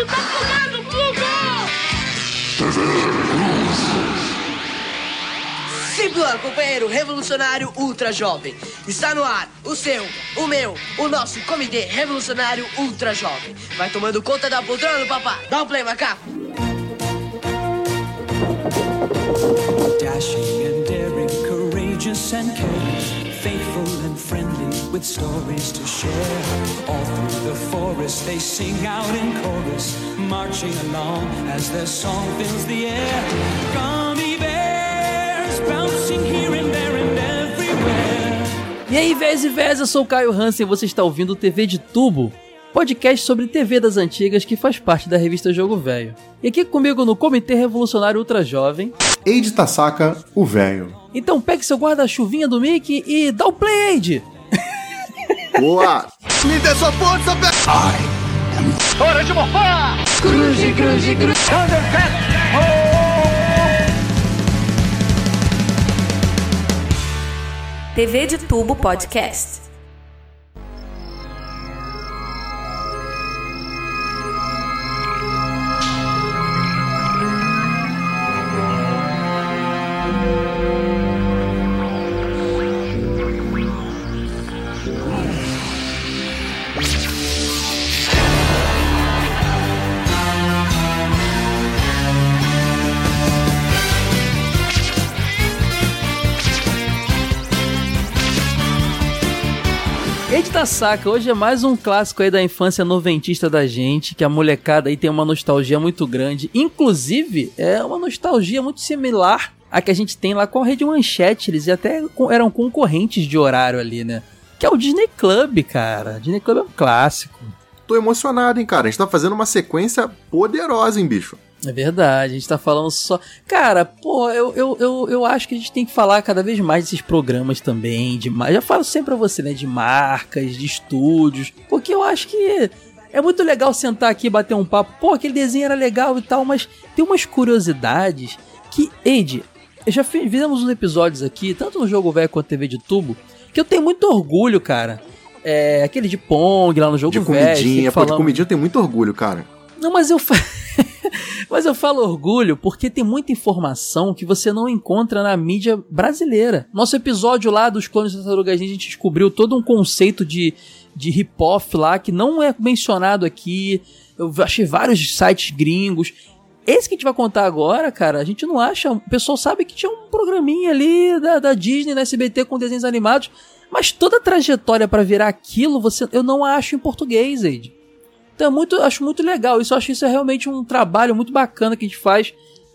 mundo tá fumando, Simplan, companheiro revolucionário ultra jovem. Está no ar o seu, o meu, o nosso comitê revolucionário ultra jovem. Vai tomando conta da poltrona, papai. Dá um play, macaco. Dashing and daring, courageous and careless, faithful and friendly, with stories to share. All through the forest they sing out in chorus, marching along as their song fills the air. Gummy bears bouncing here and there and everywhere. E aí, Vez e Vez, eu sou o Caio Hansen e você está ouvindo o TV de Tubo, podcast sobre TV das antigas que faz parte da revista Jogo Velho. E aqui comigo no Comitê Revolucionário Ultra Jovem. Eide Tasaka, o velho. Então pegue seu guarda-chuvinha do Mickey e dá o play, Eide! Boa! Me dê sua força, pe... Hora de morfar! Cruze, cruze, cruze. TV de Tubo Podcast. Saca, hoje é mais um clássico aí da infância noventista da gente, que a molecada aí tem uma nostalgia muito grande. Inclusive, é uma nostalgia muito similar à que a gente tem lá com a Rede Manchete. Eles até eram concorrentes de horário ali, né? Que é o Disney Club, cara. Disney Club é um clássico. Tô emocionado, hein, cara. A gente tá fazendo uma sequência poderosa, hein, bicho. É verdade, a gente tá falando só. Cara, pô, eu, eu, eu, eu acho que a gente tem que falar cada vez mais desses programas também. De, já falo sempre pra você, né? De marcas, de estúdios. Porque eu acho que é muito legal sentar aqui e bater um papo. Pô, aquele desenho era legal e tal, mas tem umas curiosidades que. Eu já fiz, fizemos uns episódios aqui, tanto no Jogo Velho quanto TV de Tubo, que eu tenho muito orgulho, cara. É, aquele de Pong lá no Jogo De Velho. comidinha. Pô, de comidinha eu tenho muito orgulho, cara. Não, mas eu mas eu falo orgulho porque tem muita informação que você não encontra na mídia brasileira. Nosso episódio lá dos clones da Tartaruga Ninja, a gente descobriu todo um conceito de, de hip-hop lá que não é mencionado aqui. Eu achei vários sites gringos. Esse que a gente vai contar agora, cara, a gente não acha. O pessoal sabe que tinha um programinha ali da, da Disney, na SBT com desenhos animados. Mas toda a trajetória pra virar aquilo, você, eu não acho em português, Ed. Então é muito, acho muito legal. Isso acho isso é realmente um trabalho muito bacana que a gente faz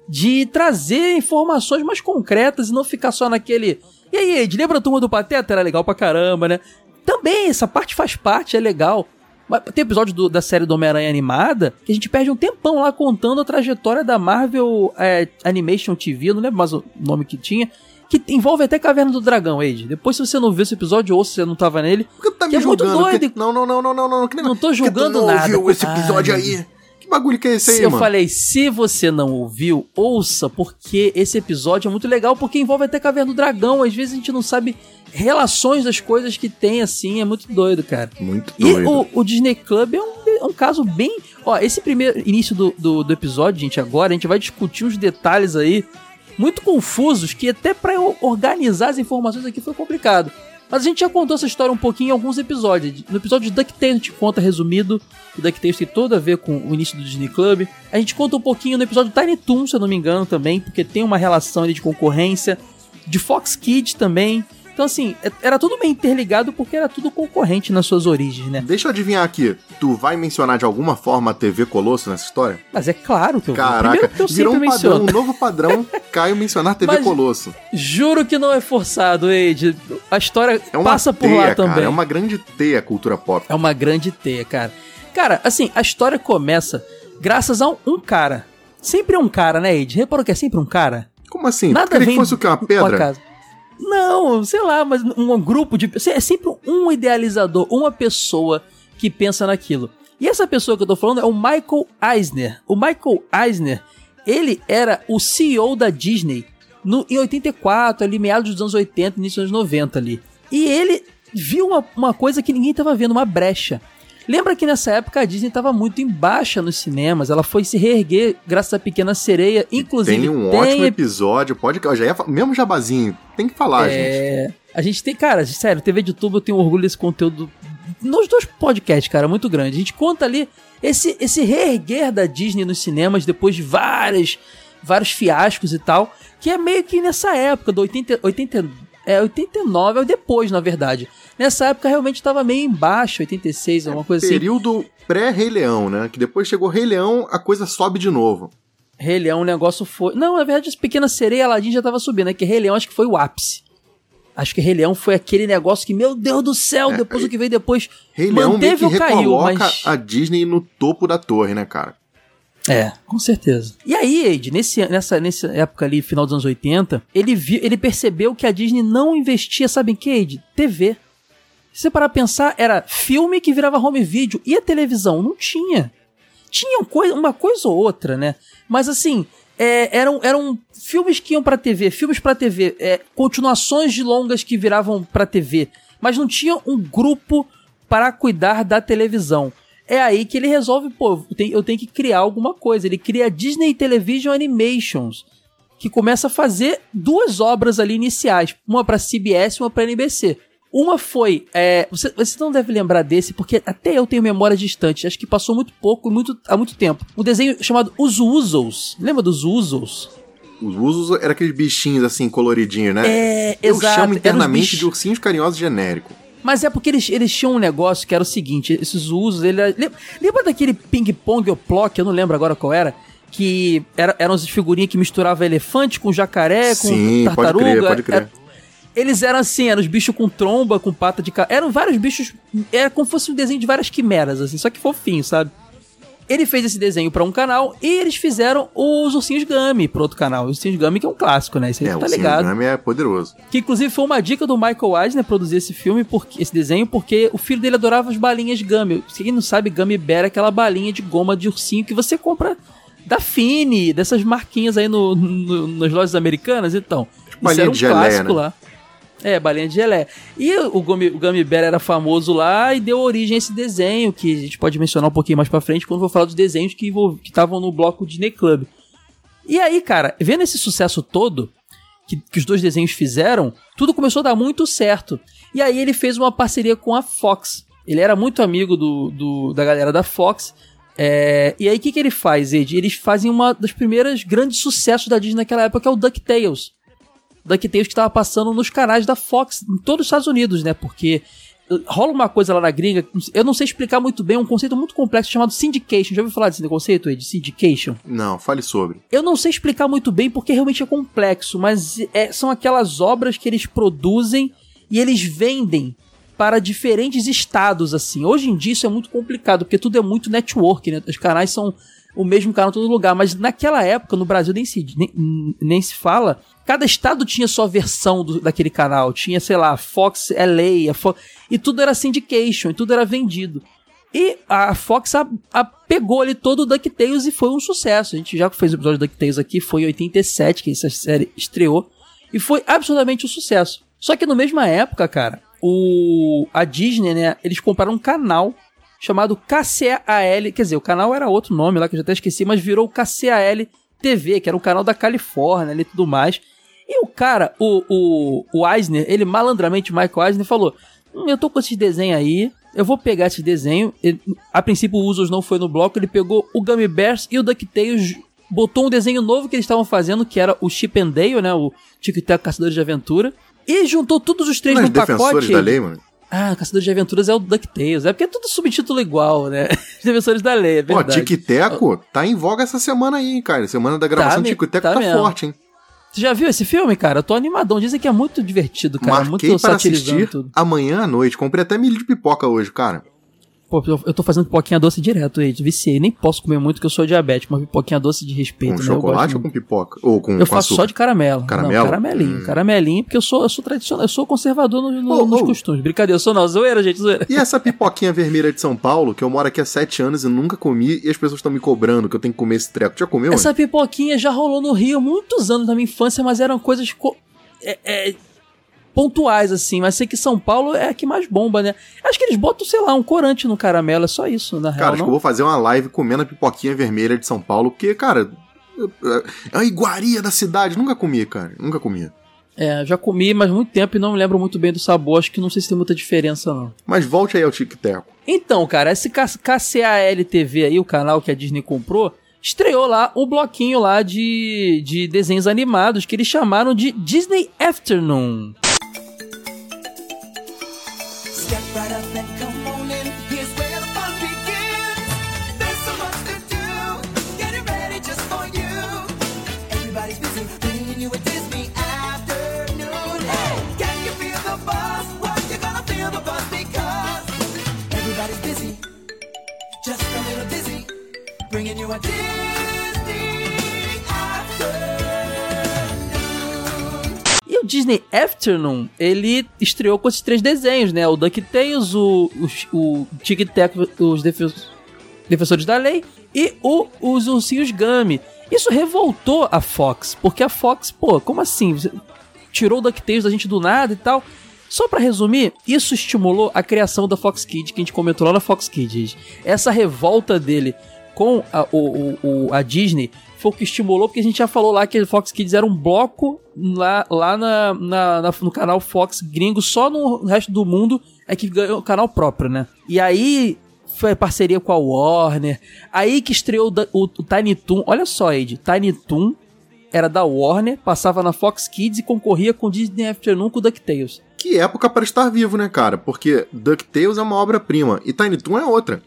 de trazer informações mais concretas e não ficar só naquele. E aí, Ed, lembra a turma do Pateta? Era legal pra caramba, né? Também, essa parte faz parte, é legal. Mas tem episódio do- da série do Homem-Aranha animada que a gente perde um tempão lá contando a trajetória da Marvel é, Animation TV, não lembro mais o nome que tinha, que envolve até Caverna do Dragão, Ed. Depois, se você não viu esse episódio ou se você não tava nele, Por que tu tá me é muito julgando? doido. Que- Não, não, não, não, não, não. Que Não tô julgando não nada. ouviu esse episódio Ai, aí? Que bagulho que é esse aí, Se eu mano? falei, se você não ouviu, ouça, porque esse episódio é muito legal, porque envolve até Caverna do Dragão. Às vezes a gente não sabe relações das coisas que tem, assim, é muito doido, cara. Muito E doido. o, o Disney Club é um, é um caso bem. Ó, esse primeiro início do, do, do episódio, gente, agora, a gente vai discutir uns detalhes aí muito confusos que até pra eu organizar as informações aqui foi complicado. Mas a gente já contou essa história um pouquinho em alguns episódios. No episódio de DuckTales a gente conta resumido. O DuckTales tem tudo a ver com o início do Disney Club. A gente conta um pouquinho no episódio Tiny Toon, se eu não me engano, também, porque tem uma relação ali de concorrência. De Fox Kids também. Então, assim, é- era tudo meio interligado porque era tudo concorrente nas suas origens, né? Deixa eu adivinhar aqui. Tu vai mencionar de alguma forma a TV Colosso nessa história? Mas é claro que eu vou. Caraca, que eu virou um padrão, menciono. um novo padrão. Caio mencionar TV Mas- Colosso. Juro que não é forçado, Ed. A história É passa por teia, lá cara. também. É uma grande teia a cultura pop. É uma grande teia, cara. Cara, assim, a história começa graças a um, um cara. Sempre é um cara, né, Ed? Reparou que é sempre um cara? Como assim? Nada queria vem que fosse o quê? Uma pedra? Não, sei lá, mas um grupo de. É sempre um idealizador, uma pessoa que pensa naquilo. E essa pessoa que eu tô falando é o Michael Eisner. O Michael Eisner, ele era o CEO da Disney no, em 84, ali, meados dos anos 80, início dos anos 90 ali. E ele viu uma, uma coisa que ninguém tava vendo, uma brecha. Lembra que nessa época a Disney estava muito em baixa nos cinemas, ela foi se reerguer graças à Pequena Sereia, inclusive Tem um tem ótimo episódio, pode. Eu já ia, mesmo jabazinho, tem que falar, gente. É, a gente tem, cara, sério, TV de tubo eu tenho orgulho desse conteúdo nos dois podcasts, cara, muito grande. A gente conta ali esse, esse reerguer da Disney nos cinemas depois de várias, vários fiascos e tal, que é meio que nessa época, do 80, 80, é, 89, é depois, na verdade. Nessa época realmente tava meio embaixo, 86, alguma coisa assim. Período pré-Rei Leão, né? Que depois chegou Rei Leão, a coisa sobe de novo. Rei Leão, o negócio foi. Não, na verdade, as Pequena Sereia Aladdin já tava subindo, né? Que Rei Leão acho que foi o ápice. Acho que Rei Leão foi aquele negócio que, meu Deus do céu, depois o que veio depois. É, Rei Leão meio que caiu, recoloca mas. a Disney no topo da torre, né, cara? É, com certeza. E aí, Ed, nesse, nessa, nessa época ali, final dos anos 80, ele, viu, ele percebeu que a Disney não investia, sabe em que, Ed? TV. Se você parar pra pensar, era filme que virava home video e a televisão não tinha. Tinha uma coisa ou outra, né? Mas assim, é, eram, eram filmes que iam pra TV, filmes pra TV, é, continuações de longas que viravam pra TV, mas não tinha um grupo para cuidar da televisão. É aí que ele resolve, pô, eu tenho, que criar alguma coisa. Ele cria a Disney Television Animations, que começa a fazer duas obras ali iniciais, uma pra CBS e uma pra NBC. Uma foi, é, você, você não deve lembrar desse, porque até eu tenho memória distante, acho que passou muito pouco, muito, há muito tempo. Um desenho chamado Os Usos. Lembra dos Usos? Os usos eram aqueles bichinhos assim, coloridinhos, né? É, Eu exato, chamo internamente de ursinhos carinhosos genérico. Mas é porque eles, eles tinham um negócio que era o seguinte: esses usos, ele lembra, lembra daquele ping-pong ou plock, eu não lembro agora qual era? Que era, eram as figurinhas que misturava elefante com jacaré, com Sim, pode tartaruga. crer, pode crer. Era- eles eram assim, eram os bichos com tromba, com pata de ca... Eram vários bichos. Era como se fosse um desenho de várias quimeras, assim, só que fofinho, sabe? Ele fez esse desenho pra um canal e eles fizeram os Ursinhos Gummy pro outro canal. Os Ursinhos Gummy que é um clássico, né? Isso aí É, tá ligado. Gummy é poderoso. Que inclusive foi uma dica do Michael Eisner produzir esse filme, porque, esse desenho, porque o filho dele adorava as balinhas Gummy. Se quem não sabe, Gummy Bear é aquela balinha de goma de ursinho que você compra da Fini, dessas marquinhas aí no, no- nas lojas americanas, então. Isso balinha era um de geleia, clássico né? lá. É, balinha de gelé. E o Gummy, o Gummy Bear era famoso lá e deu origem a esse desenho, que a gente pode mencionar um pouquinho mais pra frente quando for falar dos desenhos que estavam no bloco Disney Club. E aí, cara, vendo esse sucesso todo que, que os dois desenhos fizeram, tudo começou a dar muito certo. E aí ele fez uma parceria com a Fox. Ele era muito amigo do, do- da galera da Fox. É, e aí o que, que ele faz, Ed? Eles fazem uma das primeiras grandes sucessos da Disney naquela época, que é o DuckTales. DuckTales que estava passando nos canais da Fox em todos os Estados Unidos, né? Porque uh, rola uma coisa lá na gringa, eu não sei explicar muito bem, um conceito muito complexo chamado syndication. Já ouviu falar desse conceito, Ed? Syndication? Não, fale sobre. Eu não sei explicar muito bem porque realmente é complexo, mas é- são aquelas obras que eles produzem e eles vendem para diferentes estados, assim. Hoje em dia isso é muito complicado, porque tudo é muito network, né? Os canais são o mesmo canal em todo lugar, mas naquela época, no Brasil, nem se, nem, nem se fala. Cada estado tinha sua versão do- daquele canal. Tinha, sei lá, Fox LA, a Fo- e tudo era syndication, e tudo era vendido. E a Fox a, a- pegou ali todo o DuckTales e foi um sucesso. A gente já fez o episódio do DuckTales aqui, foi em 87 que essa série estreou. E foi absolutamente um sucesso. Só que na mesma época, cara, o a Disney, né, eles compraram um canal chamado KCAL, quer dizer, o canal era outro nome lá que eu já até esqueci, mas virou o KCAL TV, que era um canal da Califórnia ali e tudo mais. E o cara, o, o, o Eisner, ele malandramente, o Michael Eisner, falou: hum, Eu tô com esses desenhos aí, eu vou pegar esse desenho. Ele- a princípio, o Usos não foi no bloco, ele pegou o Gummy Bears e o DuckTales, botou um desenho novo que eles estavam fazendo, que era o Chip and Dale, né? O Tico e Teco Caçadores de Aventura. E juntou todos os três Mas num defensores pacote. da lei, mano. Ah, Caçadores de Aventuras é o DuckTales. É porque é tudo subtítulo igual, né? Os Defensores da Lei, é Pô, verdade. Tic-Teco tá em voga essa semana aí, hein, cara. Semana da gravação Tá Tico-Teco tá tá, forte, hein. Você já viu esse filme, cara? Eu tô animadão. Dizem que é muito divertido, cara. Marquei muito para assistir tudo. amanhã à noite. Comprei até milho de pipoca hoje, cara. Pô, eu- tô fazendo pipoquinha doce direto, aí. Viciei. Nem posso comer muito porque eu sou diabético. Uma pipoquinha doce de respeito, Com né? Chocolate ou com pipoca? Ou com, Eu com faço açúcar? só de caramelo. Caramelo? Não, caramelinho. Hum. Caramelinho, porque eu sou, eu sou tradicional, eu sou conservador no- no- Ô, nos ô. costumes. Brincadeira, eu sou não. Zoeira, gente, zoeira. E essa pipoquinha vermelha de São Paulo, que eu moro aqui há sete anos e nunca comi, e as pessoas estão me cobrando que eu tenho que comer esse treco. Já comeu? Essa mano? pipoquinha já rolou no Rio muitos anos da minha infância, mas eram coisas. co- é- é, pontuais, assim, mas sei que São Paulo é a que mais bomba, né? Acho que eles botam, sei lá, um corante no caramelo, é só isso, na Cara, real, acho não? que eu vou fazer uma live comendo a pipoquinha vermelha de São Paulo, porque, cara, é uma iguaria da cidade. Nunca comi, cara. Nunca comi. É, já comi, mas muito tempo e não me lembro muito bem do sabor, acho que não sei se tem muita diferença, não. Mas volte aí ao Tic Teco. Então, cara, esse KCAL TV aí, o canal que a Disney comprou, estreou lá um bloquinho lá de, de desenhos animados que eles chamaram de Disney Afternoon. Come on in. Here's where the fun begins. There's so much to do. Ready just for you. Everybody's busy bringing you a Disney afternoon. Hey, can you feel the buzz? You gonna feel the buzz because everybody's busy, just a little dizzy, bringing you a Disney Afternoon, ele estreou com esses três desenhos, né? O DuckTales, o, o, o Tic Tac, os Defe- Defensores da Lei e o, os Ursinhos Gummy. Isso revoltou a Fox, porque a Fox, pô, como assim? Você tirou o DuckTales da gente do nada e tal. Só pra resumir, isso estimulou a criação da Fox Kids, que a gente comentou lá na Fox Kids. Essa revolta dele com a, o- o- a Disney foi o que estimulou, porque a gente já falou lá que Fox Kids era um bloco lá, lá na, na- na- no canal Fox gringo, só no resto do mundo é que ganhou o canal próprio, né? E aí foi parceria com a Warner, aí que estreou o, o, o Tiny Toon, olha só, Ed, Tiny Toon era da Warner, passava na Fox Kids e concorria com Disney Afternoon com DuckTales. Que época para estar vivo, né, cara? Porque DuckTales é uma obra-prima e Tiny Toon é outra.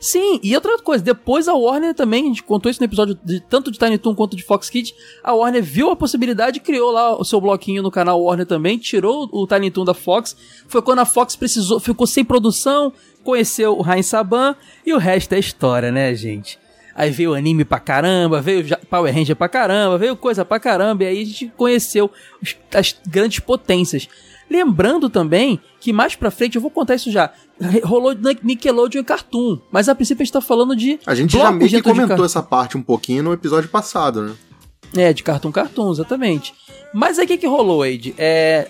Sim, e outra coisa, depois a Warner também, a gente contou isso no episódio de, tanto de Tiny Toon quanto de Fox Kids, a Warner viu a possibilidade criou lá o seu bloquinho no canal Warner também, tirou o Tiny Toon da Fox, foi quando a Fox precisou, ficou sem produção, conheceu o Rain Saban e o resto é história, né, gente? Aí veio anime pra caramba, veio Power Ranger pra caramba, veio coisa pra caramba, e aí a gente conheceu as grandes potências. Lembrando também que mais pra frente, eu vou contar isso já, rolou Nickelodeon e Cartoon, mas a princípio a gente tá falando de A gente já meio que comentou essa parte um pouquinho no episódio passado, né? é, de Cartoon Cartoon, exatamente. Mas aí o que, que rolou, Wade? É.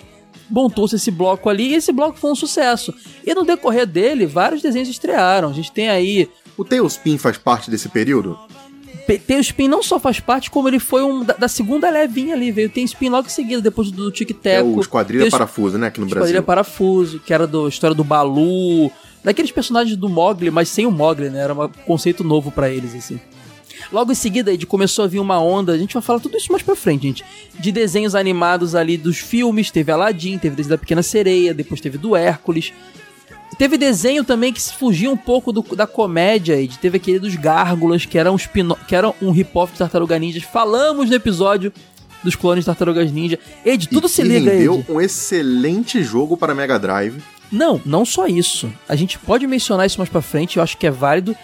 Montou-se esse bloco ali e esse bloco foi um sucesso. E no decorrer dele, vários desenhos estrearam. A gente tem aí. O Tailspin faz parte desse período? Tem o Spin não só faz parte, como ele foi um da, da segunda levinha ali, veio. Tem Spin logo em seguida, depois do Tic Tac. É o Esquadrilha os- Parafuso, né, aqui no Esquadrilha Brasil. Parafuso, que era da história do Balu. Daqueles personagens do Mogli, mas sem o Mogli, né? Era um conceito novo pra eles, assim. Logo em seguida, Ed, começou a vir uma onda, a gente vai falar tudo isso mais pra frente, gente, de desenhos animados ali dos filmes, teve Aladdin, teve desenho da Pequena Sereia, depois teve do Hércules. Teve desenho também que se fugia um pouco do- da comédia, Ed, teve aquele dos Gárgulas, que era um, que era um hip-hop de Tartaruga Ninjas. Falamos no episódio dos clones de Tartarugas Ninja. Ed, tudo e se liga, Ed. um excelente jogo para Mega Drive. Não, não só isso. A gente pode mencionar isso mais pra frente, eu acho que é válido.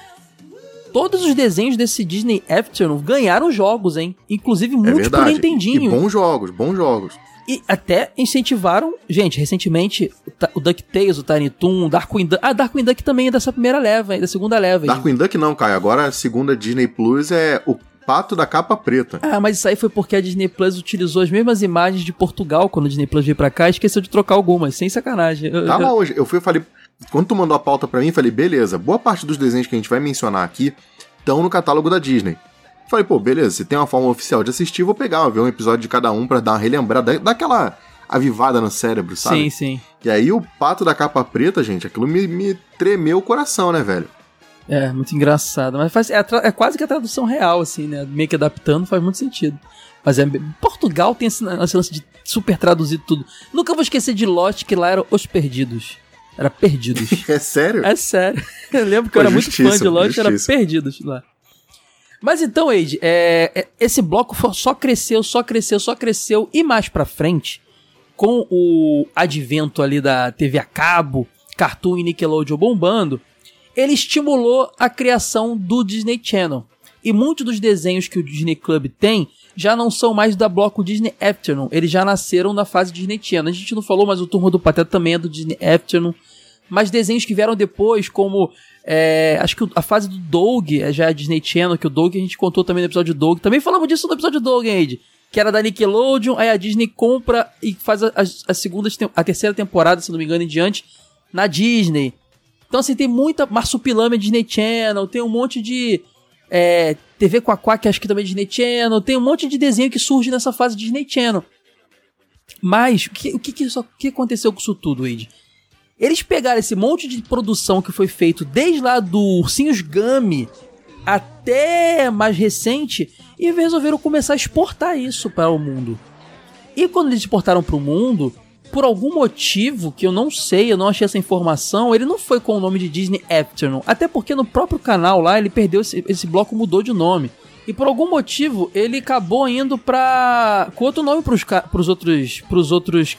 Todos os desenhos desse Disney Afternoon ganharam jogos, hein? Inclusive É muitos pro verdade. Nintendinho. E bons jogos, bons jogos. E até incentivaram, gente, recentemente, o o DuckTales, o Tiny Toon, Darkwing Duck. Ah, Darkwing Duck também é dessa primeira leva, da segunda leva. hein? Darkwing Duck não, Caio. Agora a segunda Disney Plus é o Pato da Capa Preta. Ah, mas isso aí foi porque a Disney Plus utilizou as mesmas imagens de Portugal quando a Disney Plus veio pra cá e esqueceu de trocar algumas, sem sacanagem. Tava eu- hoje. Eu fui e falei. Quando tu mandou a pauta pra mim, eu falei, beleza, boa parte dos desenhos que a gente vai mencionar aqui estão no catálogo da Disney. Falei, pô, beleza, se tem uma forma oficial de assistir, vou pegar, vou ver um episódio de cada um pra dar uma relembrada, dar aquela avivada no cérebro, sabe? Sim, sim. E aí o pato da capa preta, gente, aquilo me, me tremeu o coração, né, velho? É, muito engraçado. Mas faz, é, é quase que a tradução real, assim, né? Meio que adaptando, faz muito sentido. Mas é, Portugal tem esse, esse lance de super traduzir tudo. Nunca vou esquecer de Lost, que lá eram Os Perdidos. Era Perdidos. É sério? é sério. Eu lembro que Pô, eu era muito fã de Lost, era justíssimo. Perdidos lá. Mas então, Age, é, é, esse bloco só cresceu, só cresceu, só cresceu. E mais pra frente, com o advento ali da TV a cabo, Cartoon e Nickelodeon bombando, ele estimulou a criação do Disney Channel. E muitos dos desenhos que o Disney Club tem já não são mais da bloco Disney Afternoon. Eles já nasceram na fase Disney Channel. A gente não falou, mas o Turma do Pateta também é do Disney Afternoon. Mas desenhos que vieram depois, como. É, acho que a fase do Doug é já a Disney Channel, que o Doug a gente contou também no episódio do Doug. Também falamos disso no episódio do Doug, Ed? que era da Nickelodeon, aí a Disney compra e faz a, a, a segunda, a terceira temporada, se não me engano, em diante, na Disney. Então, assim, tem muita Marsupilame Disney Channel, tem um monte de é, TV Quaquá, que acho que também é Disney Channel, tem um monte de desenho que surge nessa fase Disney Channel. Mas, o que, o que, que, isso, o que aconteceu com isso tudo, Ed? Eles pegaram esse monte de produção que foi feito desde lá do Ursinhos Gummy até mais recente e resolveram começar a exportar isso para o mundo. E quando eles exportaram para o mundo, por algum motivo que eu não sei, eu não achei essa informação, ele não foi com o nome de Disney Afternoon. Até porque no próprio canal lá ele perdeu esse, esse bloco, mudou de nome. E por algum motivo ele acabou indo para com outro nome para os outros, pros outros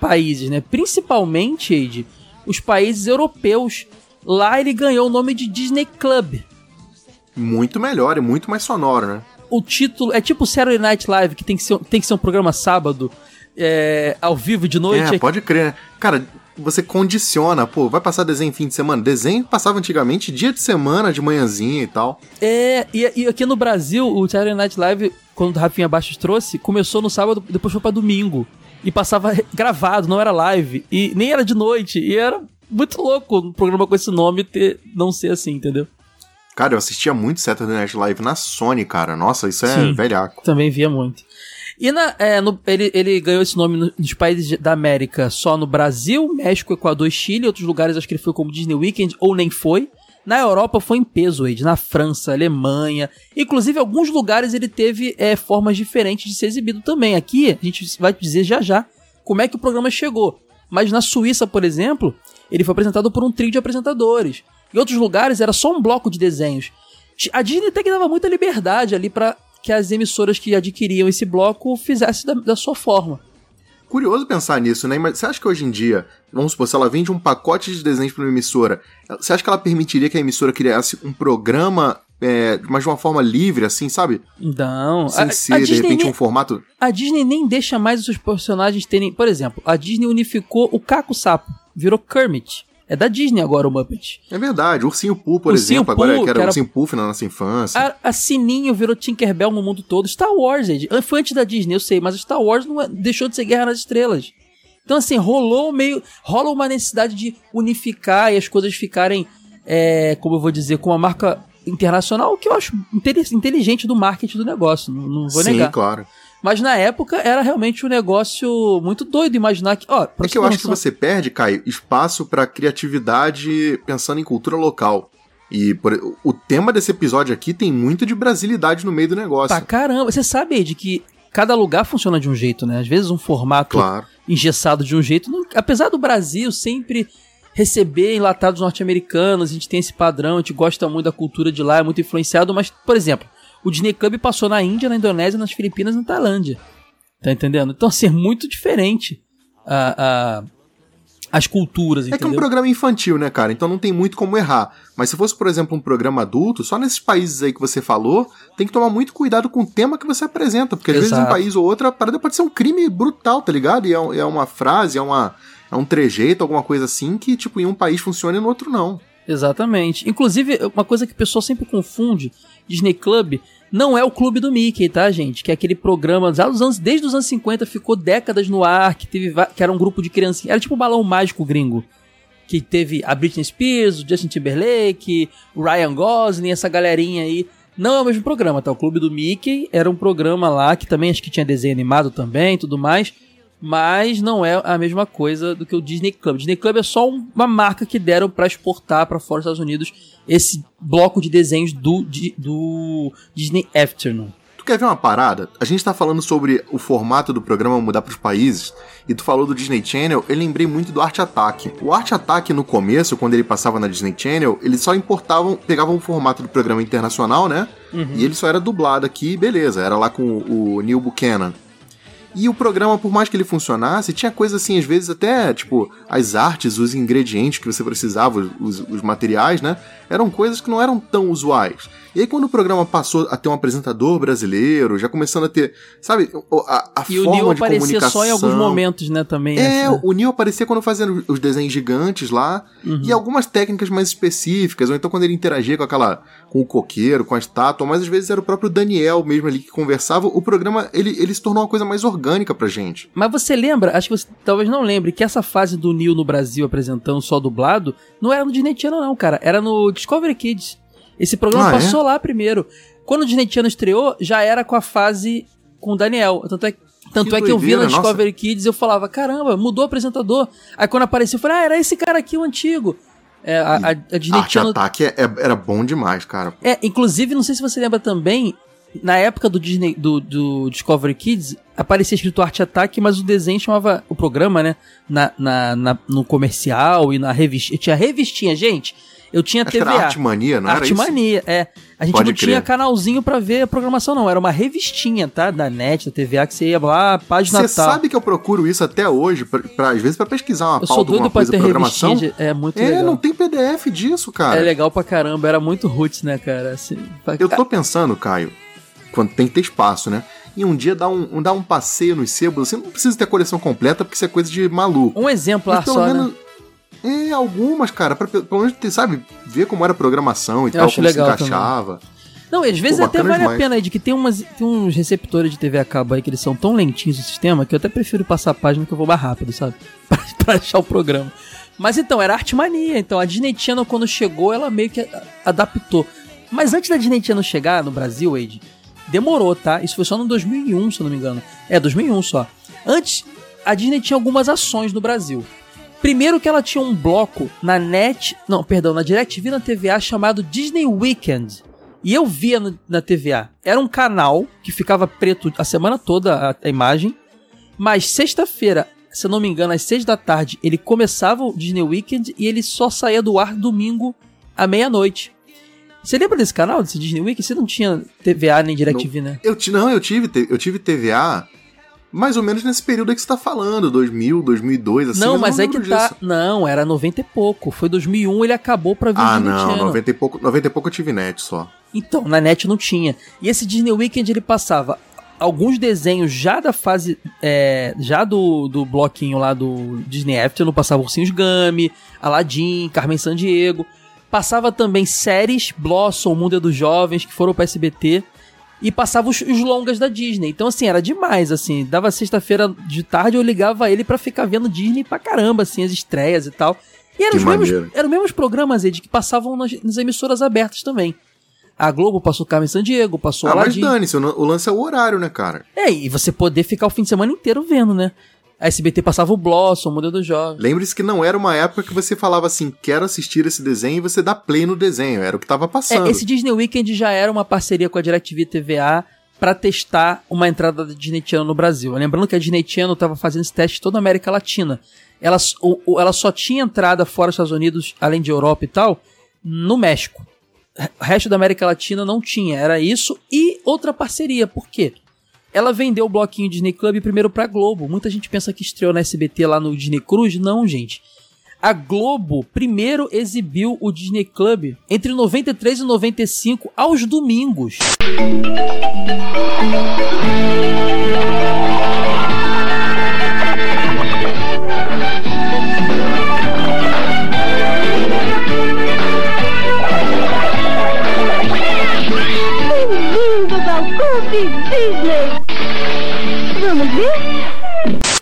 países, né? Principalmente, Ed, os países europeus. Lá ele ganhou o nome de Disney Club. Muito melhor e muito mais sonoro, né? O título é tipo Saturday Night Live, que tem que ser, tem que ser um programa sábado, é, ao vivo de noite. É, pode crer. Cara, você condiciona, pô, vai passar desenho fim de semana. Desenho passava antigamente dia de semana, de manhãzinha e tal. É, e, e aqui no Brasil, o Saturday Night Live, quando o Rafinha Baixos trouxe, começou no sábado, depois foi pra domingo. E passava gravado, não era live. E nem era de noite. E era muito louco um programa com esse nome ter, não ser assim, entendeu? Cara, eu assistia muito Saturday Night Live na Sony, cara. Nossa, isso é Sim, velhaco. Também via muito. E na, é, no, ele, ele ganhou esse nome nos países da América só no Brasil, México, Equador e Chile. Outros lugares acho que ele foi como Disney Weekend ou nem foi. Na Europa foi em peso, Ed. Na França, Alemanha. Inclusive, alguns lugares ele teve é, formas diferentes de ser exibido também. Aqui, a gente vai dizer já já como é que o programa chegou. Mas na Suíça, por exemplo, ele foi apresentado por um trio de apresentadores. Em outros lugares era só um bloco de desenhos. A Disney até que dava muita liberdade ali para que as emissoras que adquiriam esse bloco fizessem da, da sua forma. Curioso pensar nisso, né? Mas você acha que hoje em dia, vamos supor, se ela vende um pacote de desenhos para uma emissora, você acha que ela permitiria que a emissora criasse um programa é, mas de uma forma livre, assim, sabe? Não. Sem a, ser, a de repente, nem, um formato. A Disney nem deixa mais os seus personagens terem. Por exemplo, a Disney unificou o Caco Sapo, virou Kermit. É da Disney agora o Muppet. É verdade. Ursinho Pooh, por Ursinho exemplo, Pooh, agora que era, era Ursinho Pooh na nossa infância. A, a, Sininho virou Tinkerbell no mundo todo. Star Wars, Ed. Foi antes da Disney, eu sei, mas Star Wars não é, deixou de ser Guerra nas Estrelas. Então, assim, rolou meio. rola uma necessidade de unificar e as coisas ficarem, é, como eu vou dizer, com uma marca internacional, que eu acho inteligente do marketing do negócio. Não, não vou Sim, negar. Sim, claro. Mas na época era realmente um negócio muito doido imaginar que. Ó, é que eu acho que você perde, Caio, espaço para criatividade pensando em cultura local. E por, o tema desse episódio aqui tem muito de brasilidade no meio do negócio. Pra caramba. Você sabe, de que cada lugar funciona de um jeito, né? Às vezes um formato claro. engessado de um jeito. Não, apesar do Brasil sempre receber enlatados norte-americanos, a gente tem esse padrão, a gente gosta muito da cultura de lá, é muito influenciado, mas, por exemplo, o Disney Club passou na Índia, na Indonésia, nas Filipinas e na Tailândia. Tá entendendo? Então, assim, é muito diferente a, a, as culturas, entendeu? É que é um programa infantil, né, cara? Então não tem muito como errar. Mas se fosse, por exemplo, um programa adulto, só nesses países aí que você falou, tem que tomar muito cuidado com o tema que você apresenta. Porque às Exato. vezes um país ou outro, a parada pode ser um crime brutal, tá ligado? E é, é uma frase, é, uma, é um trejeito, alguma coisa assim, que, tipo, em um país funciona e no outro não. Exatamente. Inclusive, uma coisa que o pessoal sempre confunde, Disney Club não é o clube do Mickey, tá, gente? Que é aquele programa já dos anos, desde os anos 50 ficou décadas no ar, que teve que era um grupo de criancinhas, era tipo um balão mágico gringo. Que teve a Britney Spears, o Justin Timberlake, o Ryan Gosling, essa galerinha aí. Não é o mesmo programa, tá? O Clube do Mickey era um programa lá que também acho que tinha desenho animado também tudo mais mas não é a mesma coisa do que o Disney Club. Disney Club é só uma marca que deram para exportar para fora dos Estados Unidos esse bloco de desenhos do, do Disney Afternoon. Tu quer ver uma parada? A gente tá falando sobre o formato do programa mudar para os países, e tu falou do Disney Channel, eu lembrei muito do Art Attack. O Art Attack no começo, quando ele passava na Disney Channel, eles só importavam, pegavam o formato do programa internacional, né? Uhum. E ele só era dublado aqui, beleza, era lá com o Neil Buchanan. E o programa, por mais que ele funcionasse, tinha coisa assim, às vezes até, tipo, as artes, os ingredientes que você precisava, os, os materiais, né? Eram coisas que não eram tão usuais. E aí, quando o programa passou a ter um apresentador brasileiro, já começando a ter, sabe, a, a e forma o Neil de aparecia comunicação. só em alguns momentos, né, também. É, né? o Neil aparecia quando fazendo os desenhos gigantes lá, Uhum. e algumas técnicas mais específicas, ou então quando ele interagia com aquela, com o coqueiro, com a estátua, mas às vezes era o próprio Daniel mesmo ali que conversava, o programa, ele, ele se tornou uma coisa mais orgânica pra gente. Mas você lembra, acho que você talvez não lembre, que essa fase do Neil no Brasil apresentando só dublado, não era no Disney Channel não, cara, era no Discovery Kids. Esse programa Ah, é? passou lá primeiro. Quando o Disney Channel estreou, já era com a fase com o Daniel. Tanto é, tanto Que é que eu vi na doideira, nossa. Discovery Kids e eu falava, caramba, mudou o apresentador. Aí quando apareceu, eu falei, ah, era esse cara aqui, o antigo. É, a, a, a Disney Arte Channel Ataque é- é- era bom demais, cara. é, inclusive, não sei se você lembra também, na época do Disney, do, do Discovery Kids, aparecia escrito Arte Ataque, mas o desenho chamava, o programa, né, na, na, na- no comercial e na revista, tinha revistinha, gente, eu tinha Acho TVA. era Arte Mania, não era Arte isso? Mania, é. A gente Pode não tinha crer. canalzinho pra ver a programação, não. Era uma revistinha, tá? Da NET, da TVA, que você ia lá, página Você sabe que eu procuro isso até hoje, pra, pra- às vezes pra pesquisar uma Eu pauta, sou doido alguma pra coisa, ter programação. de- É muito É, legal. não tem PDF disso, cara. É legal pra caramba, era muito roots, né, cara? Assim, pra- Eu tô pensando, Caio, quando tem que ter espaço, né? E um dia dar um, um- dar um passeio nos sebos, você não precisa ter a coleção completa, porque isso é coisa de maluco. Um exemplo lá Mas pelo só, né? É, algumas, cara, pra, pelo menos, sabe, ver como era a programação e tal, acho como legal se encaixava. Não, e às vezes Pô, até vale a demais. pena aí de que tem, umas, tem uns receptores de TV a cabo aí que eles são tão lentinhos no sistema que eu até prefiro passar a página que eu vou mais rápido, sabe? Pra, pra achar o programa. Mas então, era arte mania. Então a Disney Channel, quando chegou, ela meio que a- adaptou. Mas antes da Disney Channel chegar no Brasil, Wade, demorou, tá? Isso foi só no 2001, se eu não me engano. É, 2001 só. Antes, a Disney tinha algumas ações no Brasil. Primeiro que ela tinha um bloco na net, não, perdão, na DirecTV na TVA chamado Disney Weekend. E eu via no- na TVA. Era um canal que ficava preto a semana toda a, a imagem, mas sexta-feira, se eu não me engano, às seis da tarde, ele começava o Disney Weekend e ele só saía do ar domingo à meia-noite. Você lembra desse canal, desse Disney Weekend? Você não tinha TVA nem DirecTV, né? Eu, não, eu tive, eu tive TVA mais ou menos nesse período aí que você tá falando, 2000, 2002, assim. não, mas é que tá. disso. Não, era 90 e pouco. Foi 2001, ele acabou pra vir Ah, não, Channel. 90 e, pouco, 90 e pouco eu tive net só. Então, na net não tinha. E esse Disney Weekend ele passava alguns desenhos já da fase. é, já do, do bloquinho lá do Disney Afternoon. Passava Ursinhos Gummy, Aladdin, Carmen Sandiego. Passava também séries, Blossom, O Mundo é dos Jovens, que foram pra SBT. E passava os, os longas da Disney. Então, assim, era demais, assim. Dava sexta-feira de tarde, eu ligava ele pra ficar vendo Disney pra caramba, assim, as estreias e tal. E eram Que os mesmos, eram os mesmos programas, Ed, que passavam nas, nas emissoras abertas também. A Globo passou Carmen Sandiego, passou Ah, mas Aladdin. dane-se, o o lance é o horário, né, cara? É, e você poder ficar o fim de semana inteiro vendo, né? A SBT passava o Blossom, o Modelo dos Jovens. Lembre-se que não era uma época que você falava assim, quero assistir esse desenho e você dá play no desenho, era o que tava passando. É, esse Disney Weekend já era uma parceria com a DirecTV TVA pra testar uma entrada da Disney Channel no Brasil. Lembrando que a Disney Channel tava fazendo esse teste em toda a América Latina. Ela, ela só tinha entrada fora dos Estados Unidos, além de Europa e tal, no México. O resto da América Latina não tinha. Era isso e outra parceria. Por quê? Ela vendeu o bloquinho Disney Club primeiro pra Globo. Muita gente pensa que estreou na SBT lá no Disney Cruise. Não, gente. A Globo primeiro exibiu o Disney Club entre 93 e 95 aos domingos. Bem-vindos ao Clube Disney!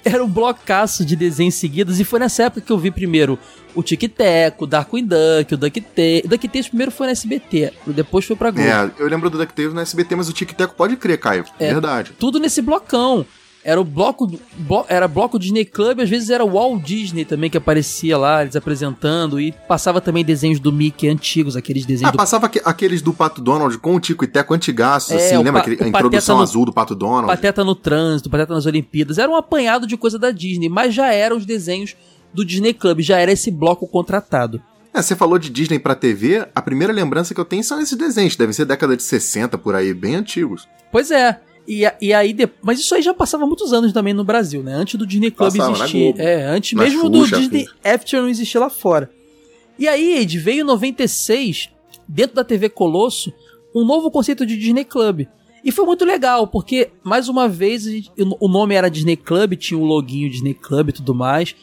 Era um blocaço de desenhos seguidos e foi nessa época que eu vi primeiro o Tic Tac, o Darkwing Duck, o DuckTales. O DuckTales primeiro foi na SBT, depois foi pra Globo. É, eu lembro do DuckTales no SBT, mas o Tic Tac pode crer, Caio. É. Verdade. Tudo nesse blocão. Era o bloco, blo- era bloco Disney Club, às vezes era o Walt Disney também que aparecia lá, eles apresentando e passava também desenhos do Mickey antigos, aqueles desenhos Ah, do passava aque- aqueles do Pato Donald com o Tico e Teco antigaços, É, assim, lembra aquele- a introdução no- azul do Pato Donald? Pateta no Trânsito, Pateta nas Olimpíadas. Era um apanhado de coisa da Disney, mas já eram os desenhos do Disney Club, já era esse bloco contratado. É, você falou de Disney pra TV, a primeira lembrança que eu tenho são esses desenhos, devem ser década de 60 por aí, bem antigos. Pois é. E, e aí, de- mas isso aí já passava muitos anos também no Brasil, né? Antes do Disney Club Passava existir. É, antes Na mesmo do Xuxa, Disney After não existir lá fora. E aí, Ed, veio em 96, dentro da TV Colosso, um novo conceito de Disney Club. E foi muito legal, porque, mais uma vez, gente- o nome era Disney Club, tinha o loginho Disney Club e tudo mais.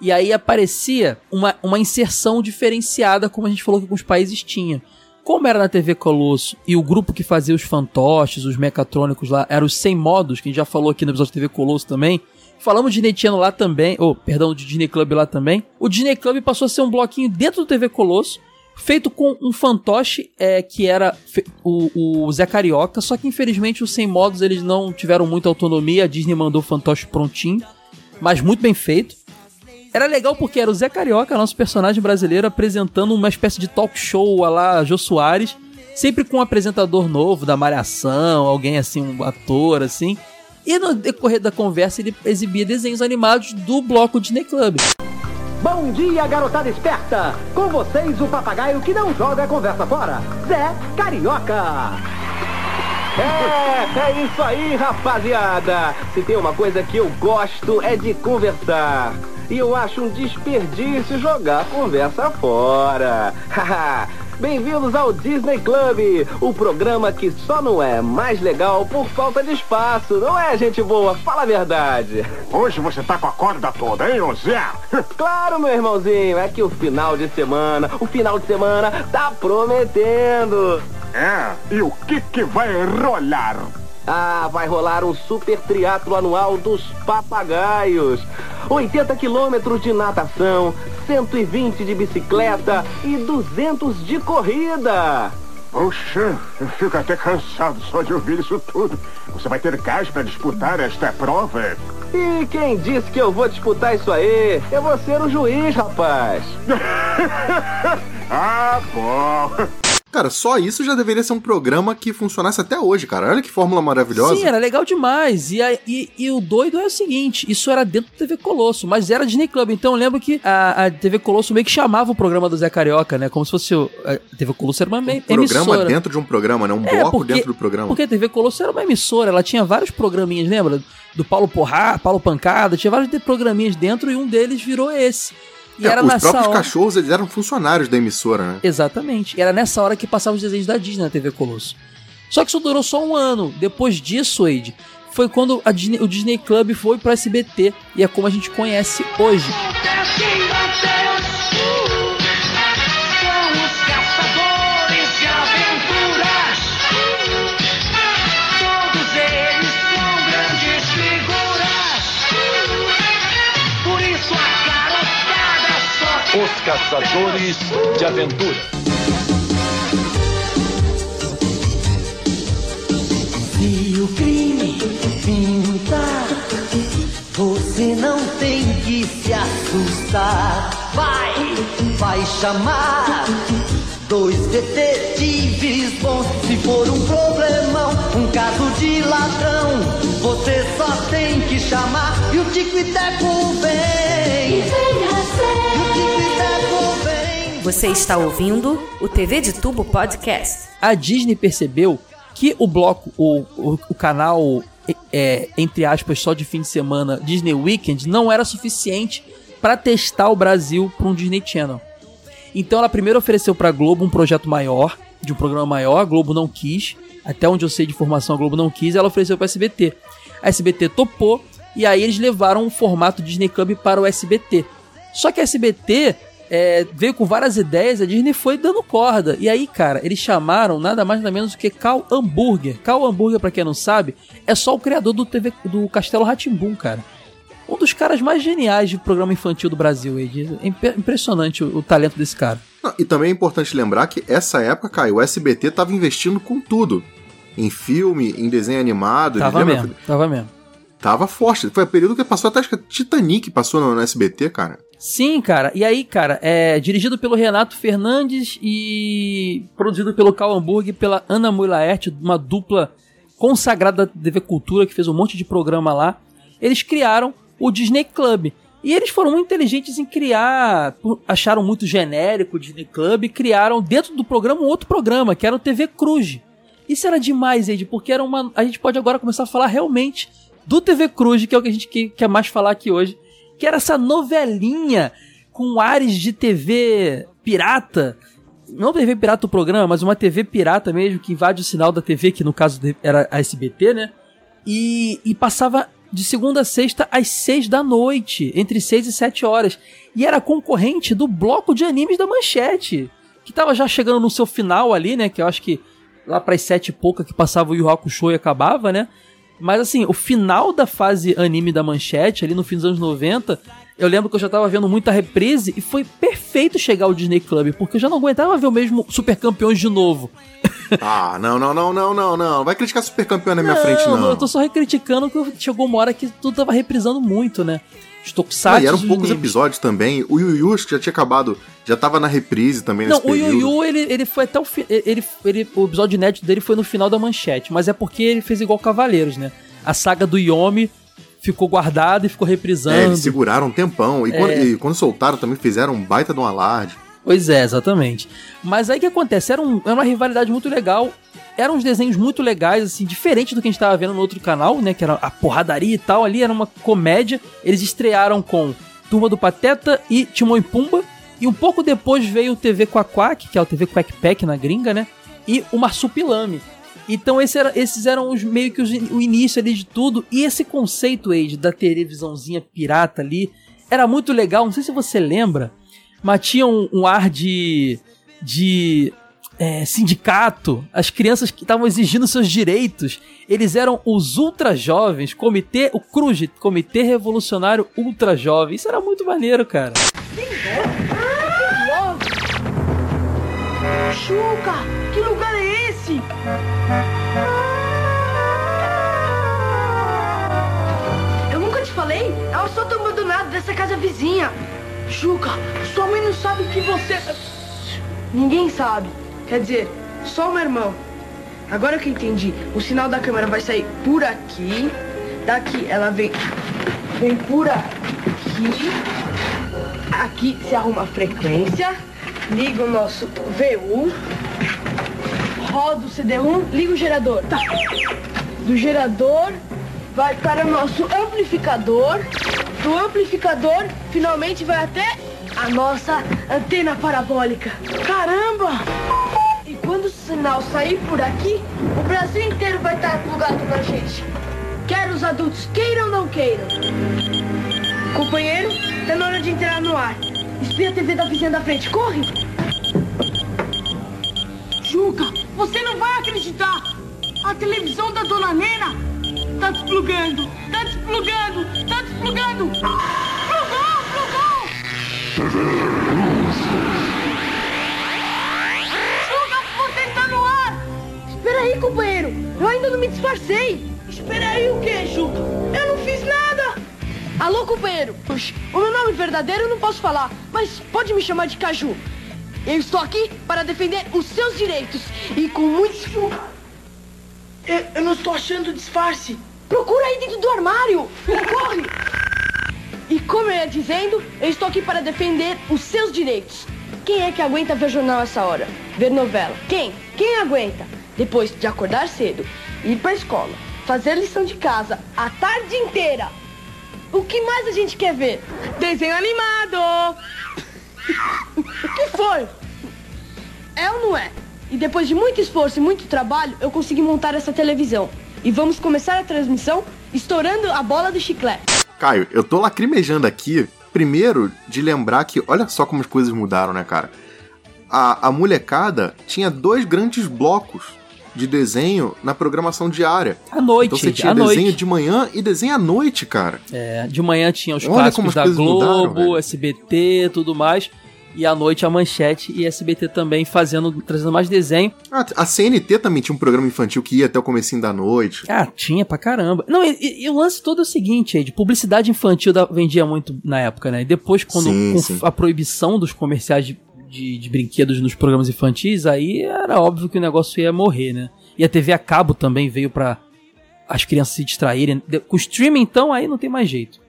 E aí aparecia uma, uma inserção diferenciada, como a gente falou que alguns países tinham. Como era na TV Colosso e o grupo que fazia os fantoches, os mecatrônicos lá, eram os sem modos, que a gente já falou aqui no episódio de TV Colosso também. Falamos de Disney lá também, ou perdão, de Disney Club lá também. O Disney Club passou a ser um bloquinho dentro do TV Colosso, feito com um fantoche é, que era o, o Zé Carioca, só que infelizmente os sem modos eles não tiveram muita autonomia, a Disney mandou o fantoche prontinho, mas muito bem feito. Era legal porque era o Zé Carioca, nosso personagem brasileiro, apresentando uma espécie de talk show a lá Jô Soares, sempre com um apresentador novo da Malhação, alguém assim, um ator assim. E no decorrer da conversa ele exibia desenhos animados do bloco Disney Club. Bom dia, garotada esperta! Com vocês, o papagaio que não joga a conversa fora, Zé Carioca! É, é isso aí, rapaziada! Se tem uma coisa que eu gosto é de conversar. E eu acho um desperdício jogar a conversa fora. Haha! Bem-vindos ao Disney Club, o programa que só não é mais legal por falta de espaço, não é, gente boa? Fala a verdade. Hoje você tá com a corda toda, hein, Zé? Claro, meu irmãozinho, é que o final de semana, o final de semana tá prometendo. É, e o que que vai rolar? Ah, vai rolar um super triatlo anual dos papagaios. 80 quilômetros de natação, 120 de bicicleta e 200 de corrida. Poxa, eu fico até cansado só de ouvir isso tudo. Você vai ter gás para disputar esta prova? E quem disse que eu vou disputar isso aí? Eu vou ser o juiz, rapaz. ah, bom. Cara, só isso já deveria ser um programa que funcionasse até hoje, cara. Olha que fórmula maravilhosa. Sim, era legal demais. E, a- e, e o doido é o seguinte: isso era dentro do TV Colosso, mas era Disney Club. Então eu lembro que a, a TV Colosso meio que chamava o programa do Zé Carioca, né? Como se fosse. O, a TV Colosso era uma um programa dentro de um programa, né? Um É, bloco porque- dentro do programa. Porque a TV Colosso era uma emissora, ela tinha vários programinhas, lembra? Do Paulo Porra, Paulo Pancada, tinha vários programinhas dentro e um deles virou esse. E É, era os próprios hora. cachorros, eles eram funcionários da emissora, né? Exatamente. Era nessa hora que passava os desenhos da Disney na TV Colosso. Só que isso durou só um ano. Depois disso, Wade, foi quando a Disney- o Disney Club foi pro SBT. E é como a gente conhece hoje. Os Caçadores de Aventura. Se o crime pintar, você não tem que se assustar. Vai, vai chamar dois detetives bons. Se for um problemão, um caso de ladrão, você só tem que chamar e o Tico e Teco vem. Você está ouvindo o TV de Tubo Podcast. A Disney percebeu que o bloco, o, o, o canal, é, entre aspas, só de fim de semana, Disney Weekend, não era suficiente para testar o Brasil para um Disney Channel. Então ela primeiro ofereceu para a Globo um projeto maior, de um programa maior, a Globo não quis. Até onde eu sei de informação, a Globo não quis, ela ofereceu para SBT. A SBT topou e aí eles levaram o formato Disney Club para o SBT. Só que a SBT é, veio com várias ideias, a Disney foi dando corda. E aí, cara, eles chamaram nada mais nada menos do que Cal Hamburger. Cal Hamburger, pra quem não sabe, é só o criador do, TV, do Castelo Ratimbum, cara. Um dos caras mais geniais de programa infantil do Brasil, Ed. É imp- impressionante o, o talento desse cara. Não, E também é importante lembrar que essa época, Caio, o SBT tava investindo com tudo. Em filme, em desenho animado. Tava mesmo, tava mesmo. Tava forte. Foi o período que passou até acho que Titanic passou no, no SBT, cara. Sim, cara. E aí, cara, é dirigido pelo Renato Fernandes e produzido pelo Cal Hamburg e pela Ana Mui Laerte, uma dupla consagrada da TV Cultura que fez um monte de programa lá. Eles criaram o Disney Club. E eles foram muito inteligentes em criar, acharam muito genérico o Disney Club e criaram dentro do programa um outro programa, que era o TV Cruz. Isso era demais, Ed, porque era uma. A gente pode agora começar a falar realmente do TV Cruz, que é o que a gente que- quer mais falar aqui hoje. Que era essa novelinha com ares de TV pirata. Não TV pirata o programa, mas uma TV pirata mesmo, que invade o sinal da TV, que no caso era a SBT, né? E, e passava de segunda a sexta às seis da noite, entre seis e sete horas. E era concorrente do bloco de animes da Manchete, que tava já chegando no seu final ali, né? Que eu acho que lá pras sete e pouca que passava o Yu Hakusho e acabava, né? Mas assim, o final da fase anime da Manchete, ali no fim dos anos 90, eu lembro que eu já tava vendo muita reprise e foi perfeito chegar ao Disney Club, porque eu já não aguentava ver o mesmo Super Campeões de novo. Ah, não, não, não, não, não, não. Vai criticar super campeão na minha frente, não. eu tô só recriticando que chegou uma hora que tudo tava reprisando muito, né? Os Ah, tokusatsu. e eram os poucos animes. episódios também. O Yu Yu, acho que já tinha acabado, já tava na reprise também Não, nesse o período. Yu Yu, ele, ele foi até o fi- ele, ele O episódio inédito dele foi no final da manchete, mas é porque ele fez igual Cavaleiros, né? A saga do Yomi ficou guardada e ficou reprisando. É, eles seguraram um tempão. E, É. quando, e quando soltaram também fizeram um baita de um alarde. Pois é, exatamente. Mas aí o que acontece? Era, um- era uma rivalidade muito legal. Eram uns desenhos muito legais, assim, diferente do que a gente tava vendo no outro canal, né? Que era a porradaria e tal. Ali era uma comédia. Eles estrearam com Turma do Pateta e Timão e Pumba. E um pouco depois veio o TV Quack, que é o TV Quack na gringa, né? E o Marsupilame. Então esse era- esses eram os meio que os o início ali de tudo. E esse conceito, Age, da televisãozinha pirata ali, era muito legal. Não sei se você lembra, mas tinha um, um ar de. de. é, sindicato. As crianças que estavam exigindo seus direitos. Eles eram os ultra jovens, comitê, o CRUJ, Comitê Revolucionário Ultra Jovem. Isso era muito maneiro, cara. Chuca, que lugar é esse? Eu nunca te falei? Eu só tô abandonado dessa casa vizinha. Chuca, sua mãe não sabe que você. Ninguém sabe. Quer dizer, só o meu irmão. Agora que eu entendi, o sinal da câmera vai sair por aqui. Daqui ela vem. Vem por aqui. Aqui se arruma a frequência. Liga o nosso VU. Roda o CD1, liga o gerador. Tá. Do gerador vai para o nosso amplificador. Do amplificador finalmente vai até a nossa antena parabólica. Caramba! E quando o sinal sair por aqui, o Brasil inteiro vai estar plugado na gente. Quer os adultos queiram ou não queiram. Companheiro, tá na hora de entrar no ar. Espia a TV da vizinha da frente, corre! Juca, você não vai acreditar! A televisão da Dona Nena tá desplugando, tá desplugando, tá desplugando! Plugou, plugou! Juca, você tá no ar! Espera aí, companheiro! Eu ainda não me disfarcei! Espera aí o quê, Juca? Eu não fiz nada! Alô, companheiro! O meu nome verdadeiro eu não posso falar, mas pode me chamar de Caju. Eu estou aqui para defender os seus direitos e com muito. Eu, eu não estou achando disfarce. Procura aí dentro do armário. Corre! E como eu ia dizendo, eu estou aqui para defender os seus direitos. Quem é que aguenta ver jornal essa hora? Ver novela? Quem? Quem aguenta? Depois de acordar cedo, ir para a escola, fazer lição de casa a tarde inteira. O que mais a gente quer ver? Desenho animado! O que foi? É ou não é? E depois de muito esforço e muito trabalho, eu consegui montar essa televisão. E vamos começar a transmissão estourando a bola do chiclete. Caio, eu tô lacrimejando aqui, primeiro, de lembrar que, olha só como as coisas mudaram, né, cara? A, a molecada tinha dois grandes blocos de desenho na programação diária. À noite, Então você tinha à desenho noite. de manhã e desenho à noite, cara. É, de manhã tinha os Olha como clássicos as da coisas mudaram, Globo, velho. SBT, tudo mais. E à noite a Manchete e SBT também fazendo, trazendo mais desenho. Ah, a CNT também tinha um programa infantil que ia até o comecinho da noite. Ah, tinha pra caramba. Não, e, e- e o lance todo é o seguinte, Ed, publicidade infantil da- vendia muito na época, né? E depois, quando Sim, com sim. a proibição dos comerciais de, de, de brinquedos nos programas infantis, aí era óbvio que o negócio ia morrer, né? E a TV a cabo também veio pra as crianças se distraírem. Com o streaming, então, aí não tem mais jeito.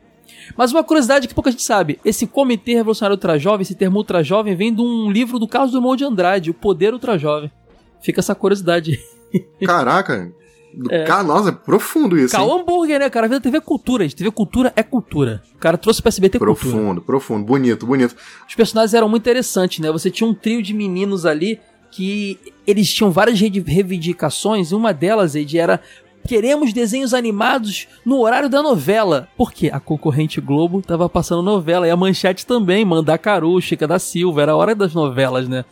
Mas uma curiosidade que pouca gente sabe: esse Comitê Revolucionário Ultra Jovem, esse termo Ultra Jovem, vem de um livro do Carlos Drummond de Andrade, O Poder Ultra Jovem. Fica essa curiosidade. Caraca. É. Cara, nossa, é profundo isso. Cal Hambúrguer, né, cara? A vida TV é cultura, gente. TV cultura é cultura. O cara trouxe pra SBT cultura. Profundo, profundo. Bonito, bonito. Os personagens eram muito interessantes, né? Você tinha um trio de meninos ali que eles tinham várias re- reivindicações, e uma delas, Ed, era queremos desenhos animados no horário da novela. Porque a concorrente Globo tava passando novela e a Manchete também, Mandacaru, Chica da Silva, era a hora das novelas, né?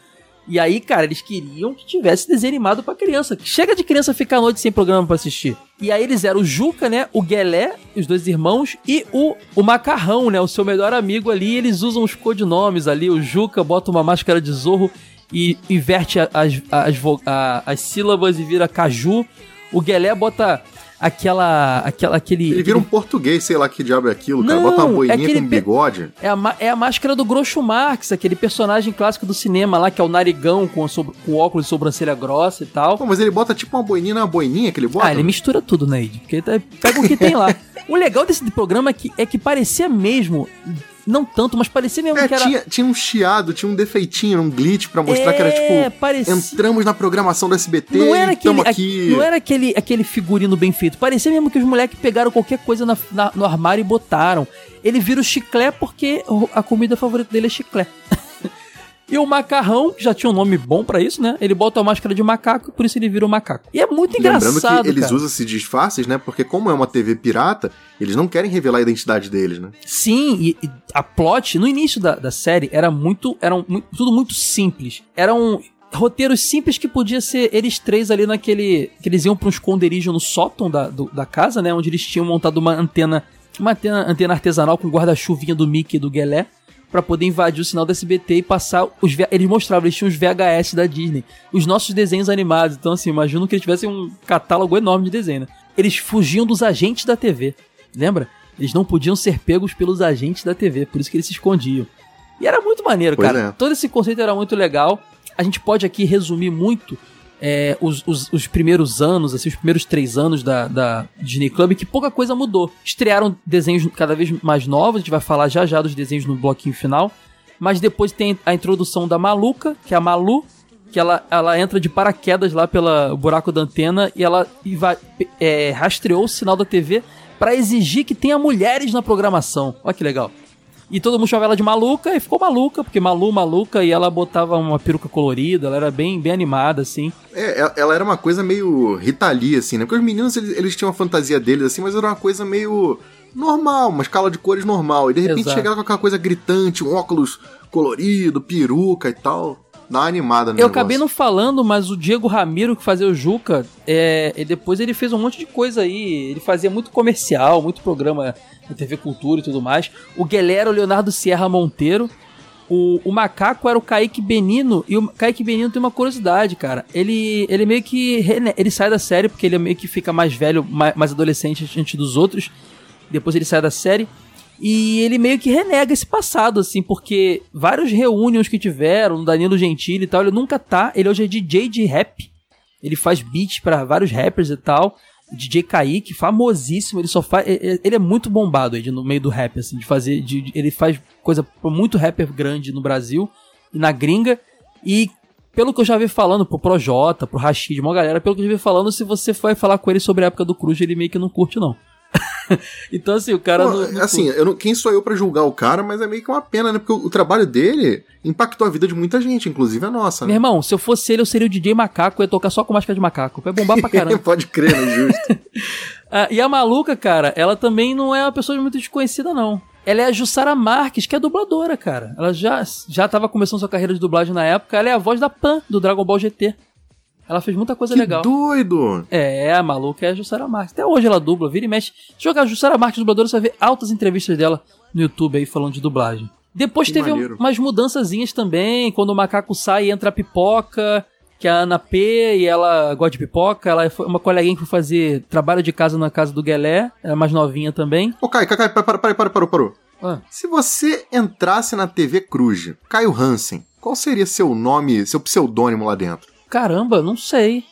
E aí, cara, eles queriam que tivesse desenho animado pra criança. Chega de criança ficar a noite sem programa pra assistir. E aí eles eram o Juca, né? O Guelé, os dois irmãos, e o, o Macarrão, né? O seu melhor amigo ali. Eles usam os codinomes ali. O Juca bota uma máscara de zorro e inverte as, as, vo- a- as sílabas e vira caju. O Guelé bota aquela. aquela aquele, Ele vira um português, sei lá que diabo é aquilo, cara. Não, Bota uma é boininha aquele com pe- bigode. é a, é a máscara do Groucho Marx, aquele personagem clássico do cinema lá, que é o narigão com, sob- com óculos de sobrancelha grossa e tal. Pô, mas ele bota tipo uma boininha na boininha que ele bota. Ah, ele mistura tudo, né, Ed? Porque tá- pega o que tem lá. O legal desse programa é que, é que parecia mesmo, não tanto, mas parecia mesmo É, que era... tinha, tinha um chiado, tinha um defeitinho, um glitch pra mostrar que era É, tipo. parecia- Entramos na programação do SBT Não era, aquele, aqui. não era aquele, aquele figurino bem feito. Parecia mesmo que os moleques pegaram qualquer coisa na- na- no armário e botaram. Ele vira o chiclé porque a comida favorita dele é chiclé. e o macarrão, que já tinha um nome bom pra isso, né? Ele bota a máscara de macaco, por isso ele vira o macaco. E é muito Lembrando engraçado, que eles cara. usam esses disfarces, né? Porque como é uma TV pirata, eles não querem revelar a identidade deles, né? Sim, e, e a plot no início da, da série era muito. Era um- tudo muito simples. Eram roteiros simples que podia ser eles três ali naquele. que eles iam pra um esconderijo no sótão da, do- da casa, né? Onde eles tinham montado uma antena. Uma antena, antena artesanal com guarda-chuvinha do Mickey e do Guelé. Pra poder invadir o sinal da SBT e passar os. Eles mostravam, eles tinham os VHS da Disney. Os nossos desenhos animados. Então, assim, imagino que eles tivessem um catálogo enorme de desenho, né? Eles fugiam dos agentes da TV. Lembra? Eles não podiam ser pegos pelos agentes da TV, por isso que eles se escondiam. E era muito maneiro, Pois cara. é. Todo esse conceito era muito legal. A gente pode aqui resumir muito é, os, os- os primeiros anos, assim, os primeiros três anos da, da Disney Club, que pouca coisa mudou. Estrearam desenhos cada vez mais novos, a gente vai falar já já dos desenhos no bloquinho final. Mas depois tem a introdução da Maluca, que é a Malu, que ela, ela entra de paraquedas lá pelo buraco da antena e ela inva- é, rastreou o sinal da TV pra exigir que tenha mulheres na programação. Olha que legal. E todo mundo chamava ela de maluca e ficou maluca, porque Malu, maluca, e ela botava uma peruca colorida, ela era bem, bem animada, assim. É, ela- ela era uma coisa meio Rita Lee, assim, né? Porque os meninos, eles, eles tinham a fantasia deles, assim, mas era uma coisa meio normal, uma escala de cores normal. E de repente Exato. chegava com aquela coisa gritante, um óculos colorido, peruca e tal. Dá uma animada no Eu negócio. acabei não falando, mas o Diego Ramiro, que fazia o Juca, é, e depois ele fez um monte de coisa aí. Ele fazia muito comercial, muito programa na TV Cultura e tudo mais. O o Leonardo Sierra Monteiro. O, o macaco era o Kaique Benino. E o Kaique Benino tem uma curiosidade, cara. Ele, ele meio que. Ele sai da série porque ele meio que fica mais velho, mais, mais adolescente antes dos outros. Depois ele sai da série. E ele meio que renega esse passado, assim, porque vários reunions que tiveram, Danilo Gentili e tal, ele nunca tá. Ele hoje é DJ de rap. Ele faz beats pra vários rappers e tal. DJ Kaique, famosíssimo, ele só faz. Ele é muito bombado aí no meio do rap, assim, de fazer. de- ele faz coisa pra muito rapper grande no Brasil e na gringa. E pelo que eu já vi falando pro Projota, pro Rashid, uma galera, pelo que eu já vi falando, se você for falar com ele sobre a época do Cruz, ele meio que não curte, não. então, assim, o cara Pô, não, não assim, eu não- quem sou eu pra julgar o cara, mas é meio que uma pena, né? Porque o, o trabalho dele impactou a vida de muita gente, inclusive a nossa, Meu né? irmão, se eu fosse ele, eu seria o DJ macaco, eu ia tocar só com máscara de macaco. Vai bombar pra caramba. Pode crer, né? Justo. Ah, e a maluca, cara, ela também não é uma pessoa muito desconhecida, não. Ela é a Jussara Marques, que é dubladora, cara. Ela já, já tava começando sua carreira de dublagem na época. Ela é a voz da Pan, do Dragon Ball GT. Ela fez muita coisa que legal. doido! É, a maluca é a Jussara Marques. Até hoje ela dubla, vira e mexe. Se jogar Jussara Marques dubladora, você vai ver altas entrevistas dela no YouTube aí falando de dublagem. Depois Que teve maneiro. umas mudançazinhas também, quando o macaco sai e entra a pipoca, que é a Ana P, e ela gosta de pipoca. Ela foi uma coleguinha que foi fazer trabalho de casa na casa do Guelé, ela é mais novinha também. Ô, Caio, Caio, para, para, parou, parou. Ah. Se você entrasse na TV Cruz, Caio Hansen, qual seria seu nome, seu pseudônimo lá dentro? Caramba, não sei.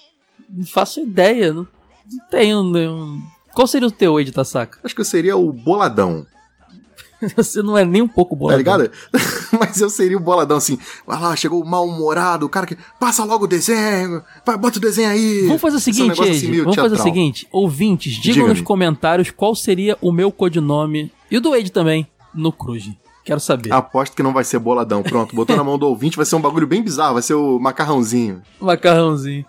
Não faço ideia. Não, não tenho nenhum. Qual seria o teu, Ed Tasaka? Acho que eu seria o Boladão. Você não é nem um pouco Tá boladão. ligado? Mas eu seria o boladão assim. Vai lá, chegou o mal-humorado, o cara que. Passa logo o desenho, vai, bota o desenho aí. Vamos fazer o é um seguinte, negócio assim, Ed, meio vamos fazer o teatral. seguinte. Ouvintes, digam Diga-me. nos comentários qual seria o meu codinome, e o do Ed também, no Cruz. Quero saber. Aposto que não vai ser boladão. Pronto, botou na mão do ouvinte, vai ser um bagulho bem bizarro, vai ser o macarrãozinho. Macarrãozinho.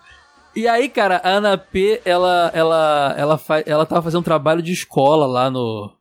E aí, cara, a Ana P, ela, ela, ela, fa... ela tava fazendo um trabalho de escola lá no.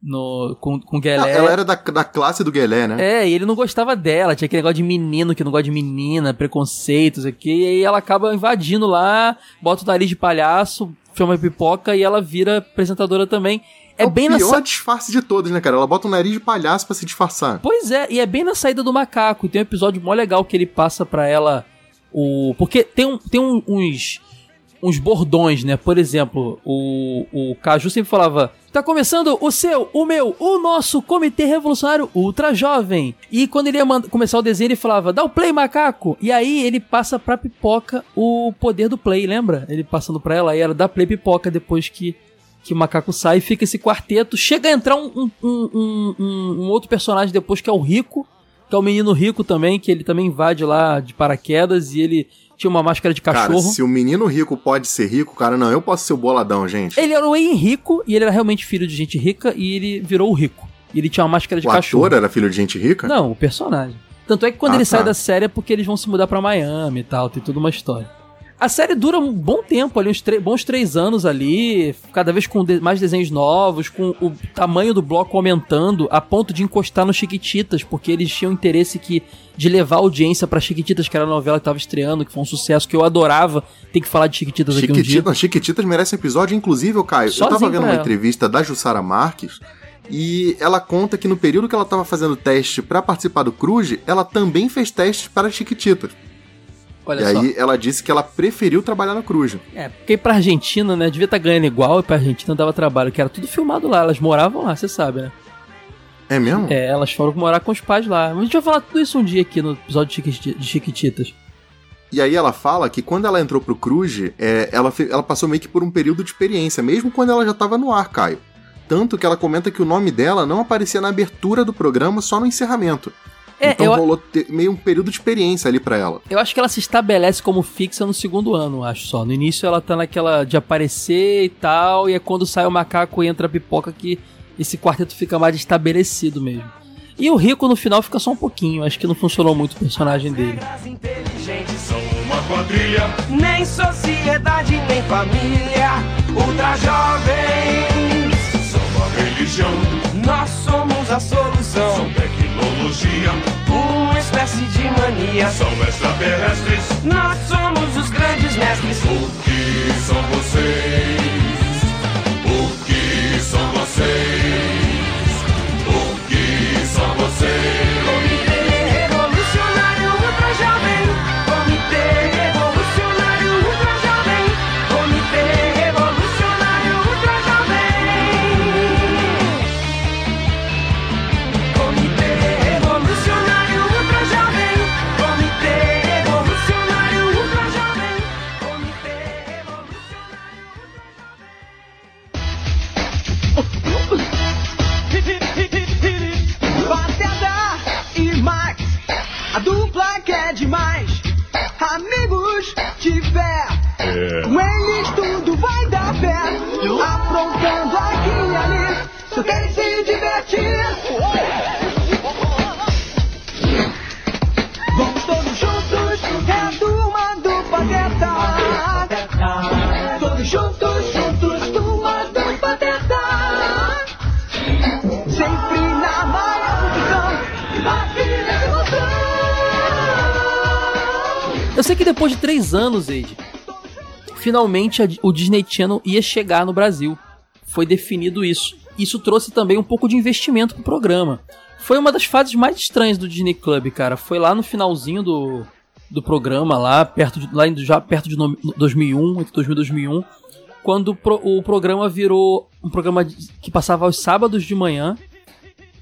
no com, com Guelé. Ela era da, da classe do Guelé, né? É, e ele não gostava dela, tinha aquele negócio de menino que não gosta de menina, preconceitos aqui, e aí ela acaba invadindo lá, bota o nariz de palhaço, chama pipoca e ela vira apresentadora também. É, o bem pior na sa... disfarce de todos, né, cara? Ela bota um nariz de palhaço pra se disfarçar. Pois é, e é bem na saída do macaco. E tem um episódio mó legal que ele passa pra ela o. Porque tem, um, tem um- uns. Uns bordões, né? Por exemplo, o, o Caju sempre falava: Tá começando o seu, o meu, o nosso Comitê Revolucionário Ultra Jovem. E quando ele ia começar o desenho, ele falava: Dá o play, macaco. E aí ele passa pra pipoca o poder do play, lembra? Ele passando pra ela, aí ela dá play pipoca depois que que o macaco sai, fica esse quarteto. Chega a entrar um, um, um, um- outro personagem depois que é o Rico, que é o menino rico também, que ele também invade lá de paraquedas e ele tinha uma máscara de Cara, cachorro. se o menino rico pode ser rico, cara, não, eu posso ser o boladão, gente. Ele era o Henrico e ele era realmente filho de gente rica e ele virou o rico. E ele tinha uma máscara de o cachorro. ator era filho de gente rica? Não, o personagem. Tanto é que quando Ah, ele sai tá. da série é porque eles vão se mudar pra Miami e tal, tem toda uma história. A série dura um bom tempo ali, uns bons três anos ali, cada vez com de- mais desenhos novos, com o tamanho do bloco aumentando, a ponto de encostar no Chiquititas, porque eles tinham interesse que, de levar audiência pra Chiquititas, que era a novela que tava estreando, que foi um sucesso, que eu adorava ter que falar de Chiquititas aqui um dia. Chiquititas, Chiquititas merece episódio, inclusive, Caio. eu Sozinho tava vendo uma ela. entrevista da Jussara Marques e ela conta que no período que ela tava fazendo teste pra participar do Cruz, ela também fez testes para Chiquititas. Olha e só. aí ela disse que ela preferiu trabalhar no Cruz. É, porque pra Argentina, né, devia estar ganhando igual, e pra Argentina dava trabalho, que era tudo filmado lá, elas moravam lá, você sabe, né? É mesmo? É, elas foram morar com os pais lá. Mas a gente vai falar tudo isso um dia aqui no episódio de Chiquiti- de Chiquititas. E aí ela fala que quando ela entrou pro Cruz, é, ela, ela passou meio que por um período de experiência, mesmo quando ela já tava no ar, Caio. Tanto que ela comenta que o nome dela não aparecia na abertura do programa, só no encerramento. É, então eu- rolou meio um período de experiência ali pra ela. Eu acho que ela se estabelece como fixa no segundo ano, acho só. No início ela tá naquela de aparecer e tal, e é quando sai o macaco e entra a pipoca que esse quarteto fica mais estabelecido mesmo. E o Rico no final fica só um pouquinho, acho que não funcionou muito o personagem dele. São uma quadrilha. Nem sociedade, nem família. Ultra jovens. São uma religião. Nós somos a solução. São Uma espécie de mania. São extraterrestres. Nós somos os grandes mestres. O que são vocês? O que são vocês? De fé, com eles tudo vai dar pé. Aprontando aqui e ali, só querem se divertir. Vamos todos juntos, é a turma do Pateta. Todos juntos, Eu sei que depois de três anos, Eide, finalmente a- o Disney Channel ia chegar no Brasil. Foi definido isso. Isso trouxe também um pouco de investimento pro programa. Foi uma das fases mais estranhas do Disney Club, cara. Foi lá no finalzinho do, do programa, lá perto de, lá já perto de no- 2001, entre 2000 e 2001, quando o, pro- o programa virou um programa que passava aos sábados de manhã.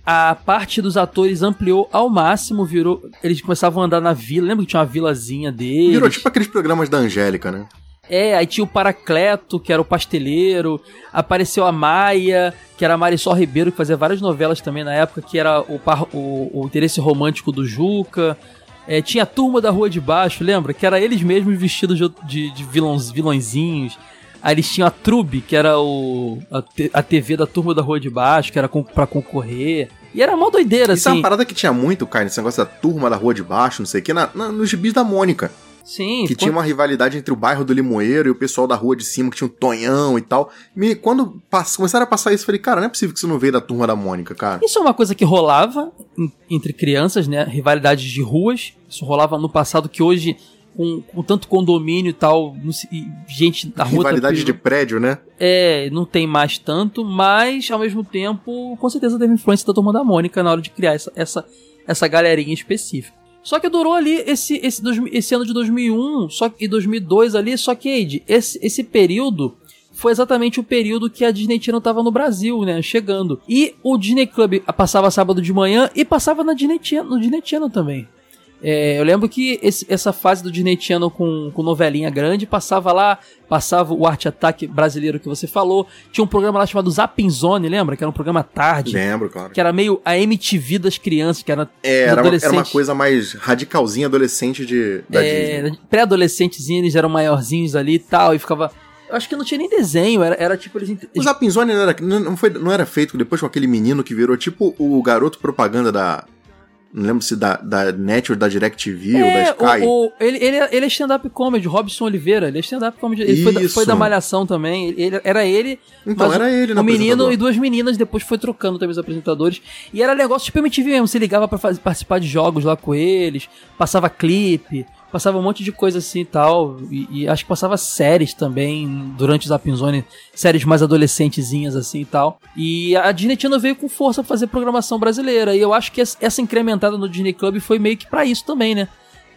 A parte dos atores ampliou ao máximo, virou. Eles começavam a andar na vila. Lembra que tinha uma vilazinha deles? Virou tipo aqueles programas da Angélica, né? É, aí tinha o Paracleto, que era o pasteleiro, apareceu a Maia, que era a Marisol Ribeiro, que fazia várias novelas também na época, que era o, par- o, o interesse romântico do Juca. É, tinha a turma da Rua de Baixo, lembra? Que era eles mesmos vestidos de, de, de vilões, vilõezinhos. Aí eles tinham a Trube, que era o, a, a TV da turma da Rua de Baixo, que era com, pra concorrer. E era mó doideira, Isso é assim. uma parada que tinha muito, cara, esse negócio da turma da rua de baixo, não sei o que, na, na- nos gibis da Mônica. Sim, Que pô- tinha uma rivalidade entre o bairro do Limoeiro e o pessoal da rua de cima, que tinha um Tonhão e tal. Me, quando pass- começaram a passar isso, eu falei, cara, não é possível que isso não veio da turma da Mônica, cara. Isso é uma coisa que rolava entre crianças, né? Rivalidades de ruas. Isso rolava no passado que hoje, com, com tanto condomínio e tal, e gente da rua. Rivalidade de prédio, né? É, não tem mais tanto, mas ao mesmo tempo, com certeza teve influência da turma da Mônica na hora de criar essa, essa, essa galerinha específica. Só que durou ali esse, esse, esse ano de 2001 só, e 2002 ali, só que, Ed, esse, esse período foi exatamente o período que a Disney Channel tava no Brasil, né, chegando. E o Disney Club passava sábado de manhã e passava na Disney Channel, no Disney Channel também. É, eu lembro que esse- essa fase do Disney Channel com, com novelinha grande passava lá, passava o Arte Ataque brasileiro que você falou. Tinha um programa lá chamado Zapping Zone, lembra? Que era um programa tarde. Lembro, claro. Que era meio a MTV das crianças, que era É, era, uma, era uma coisa mais radicalzinha adolescente de, da É, Disney. Pré-adolescentezinhos, eles eram maiorzinhos ali e tal, e ficava. Eu acho que não tinha nem desenho, era, era tipo eles. O Zapinzone não era, não, foi, não era feito depois com aquele menino que virou tipo o garoto propaganda da. Não lembro se da, da Net ou da DirecTV ou da É, Sky. o, o- ele, ele, é- ele é stand-up comedy, Robson Oliveira, ele é stand-up comedy. Ele foi da, foi da Malhação também. Ele, era ele. Então, era ele, né, Um menino e duas meninas, depois foi trocando também os apresentadores. E era negócio tipo MTV mesmo. Você ligava pra fazer, participar de jogos lá com eles, passava clipe, passava um monte de coisa assim e tal. E, acho que passava séries também durante o Zapinzone, séries mais adolescentezinhas assim e tal. E a Disney Channel veio com força pra fazer programação brasileira. E eu acho que essa incrementada no Disney Club foi meio que pra isso também, né?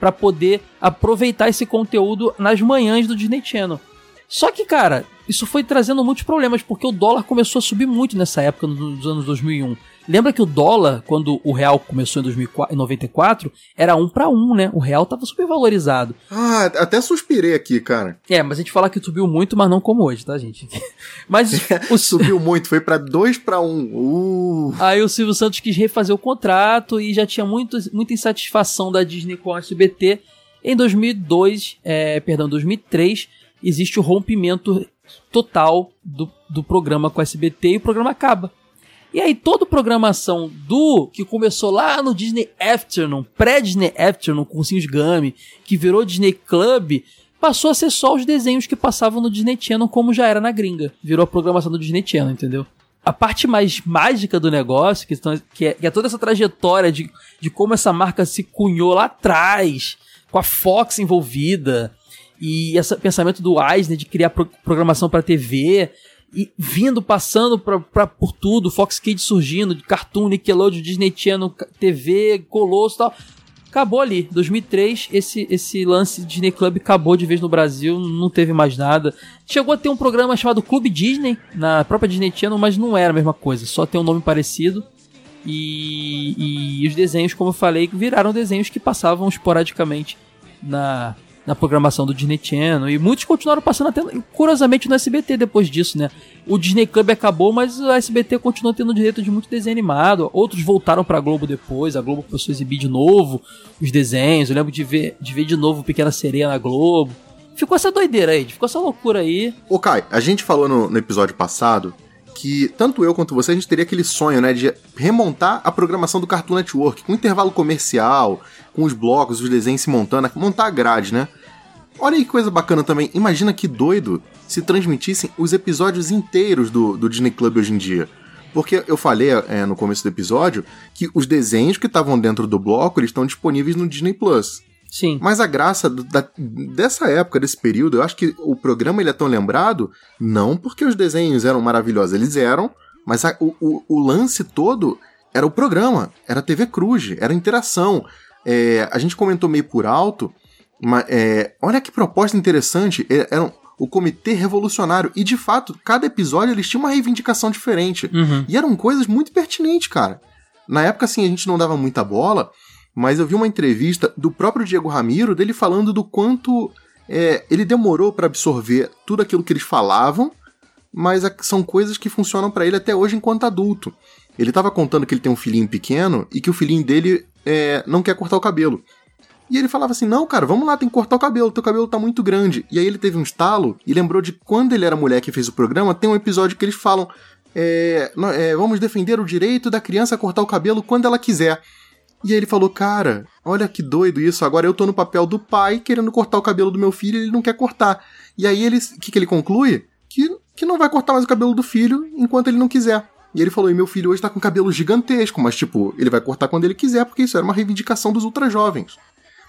Pra poder aproveitar esse conteúdo nas manhãs do Disney Channel. Só que, cara, isso foi trazendo muitos problemas, porque o dólar começou a subir muito nessa época, nos anos 2001. Lembra que o dólar, quando o real começou em 2004 em 94, era um pra um, né? O real tava super valorizado. Ah, até suspirei aqui, cara. É, mas a gente fala que subiu muito, mas não como hoje, tá, gente? Mas o, Subiu muito, foi pra 2 pra 1. Um. Uh. Aí o Silvio Santos quis refazer o contrato e já tinha muito, muita insatisfação da Disney com a SBT. Em 2002, é, perdão, 2003, existe o rompimento total do, do programa com a SBT e o programa acaba. E aí toda a programação do que começou lá no Disney Afternoon, pré-Disney Afternoon com o Ursinhos Gummy, que virou Disney Club, passou a ser só os desenhos que passavam no Disney Channel como já era na gringa. Virou a programação do Disney Channel, entendeu? A parte mais mágica do negócio, que, que é, que é toda essa trajetória de, de como essa marca se cunhou lá atrás, com a Fox envolvida, e esse pensamento do Eisner de criar pro- programação para TV, e vindo, passando pra, pra- por tudo, Fox Kids surgindo, Cartoon, Nickelodeon, Disney Channel, TV, Colosso e tal. Acabou ali. 2003, esse, esse lance Disney Club acabou de vez no Brasil, não teve mais nada. Chegou a ter um programa chamado Clube Disney, na própria Disney Channel, mas não era a mesma coisa, só tem um nome parecido. E, e os desenhos, como eu falei, viraram desenhos que passavam esporadicamente na, na programação do Disney Channel. E muitos continuaram passando até, curiosamente, no SBT depois disso, né? O Disney Club acabou, mas o SBT continuou tendo direito de muito desenho animado. Outros voltaram pra Globo depois, a Globo começou a exibir de novo os desenhos. Eu lembro de ver, de ver de novo Pequena Sereia na Globo. Ficou essa doideira aí, ficou essa loucura aí. Ô, Kai, a gente falou no, no episódio passado que tanto eu quanto você, a gente teria aquele sonho, né, de remontar a programação do Cartoon Network, com intervalo comercial, com os blocos, os desenhos se montando, montar a grade, né? Olha aí que coisa bacana também. Imagina que doido se transmitissem os episódios inteiros do, do Disney Club hoje em dia. Porque eu falei é, no começo do episódio que os desenhos que estavam dentro do bloco eles estão disponíveis no Disney Plus. Sim. Mas a graça da- dessa época, desse período, eu acho que o programa ele é tão lembrado não porque os desenhos eram maravilhosos, eles eram, mas a- o, o- o lance todo era o programa, era a TV Cruz, era a interação. É, a gente comentou meio por alto, mas é, olha que proposta interessante, é- era um- o Comitê Revolucionário, e de fato, cada episódio eles tinham uma reivindicação diferente. Uhum. E eram coisas muito pertinentes, cara. Na época, assim, a gente não dava muita bola, mas eu vi uma entrevista do próprio Diego Ramiro, dele falando do quanto é, ele demorou pra absorver tudo aquilo que eles falavam, mas são coisas que funcionam pra ele até hoje enquanto adulto. Ele tava contando que ele tem um filhinho pequeno e que o filhinho dele é, não quer cortar o cabelo. E ele falava assim: Não, cara, vamos lá, tem que cortar o cabelo, teu cabelo tá muito grande. E aí ele teve um estalo e lembrou de quando ele era mulher que fez o programa, tem um episódio que eles falam: é, é, Vamos defender o direito da criança a cortar o cabelo quando ela quiser. E aí ele falou: Cara, olha que doido isso, agora eu tô no papel do pai querendo cortar o cabelo do meu filho e ele não quer cortar. E aí ele, o que, que ele conclui? Que, que não vai cortar mais o cabelo do filho enquanto ele não quiser. E ele falou: e meu filho hoje tá com cabelo gigantesco, mas tipo, ele vai cortar quando ele quiser, porque isso era uma reivindicação dos ultra jovens.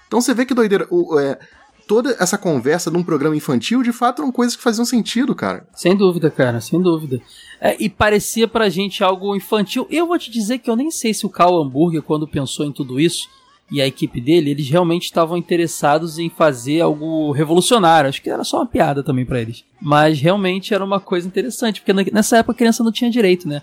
Então você vê que doideira. O, é, toda essa conversa num programa infantil, de fato, eram coisas que faziam sentido, cara. Sem dúvida, cara, sem dúvida. É, e parecia pra gente algo infantil. Eu vou te dizer que eu nem sei se o Carl Hamburger, quando pensou em tudo isso, e a equipe dele, eles realmente estavam interessados em fazer algo revolucionário. Acho que era só uma piada também pra eles. Mas realmente era uma coisa interessante, porque nessa época a criança não tinha direito, né?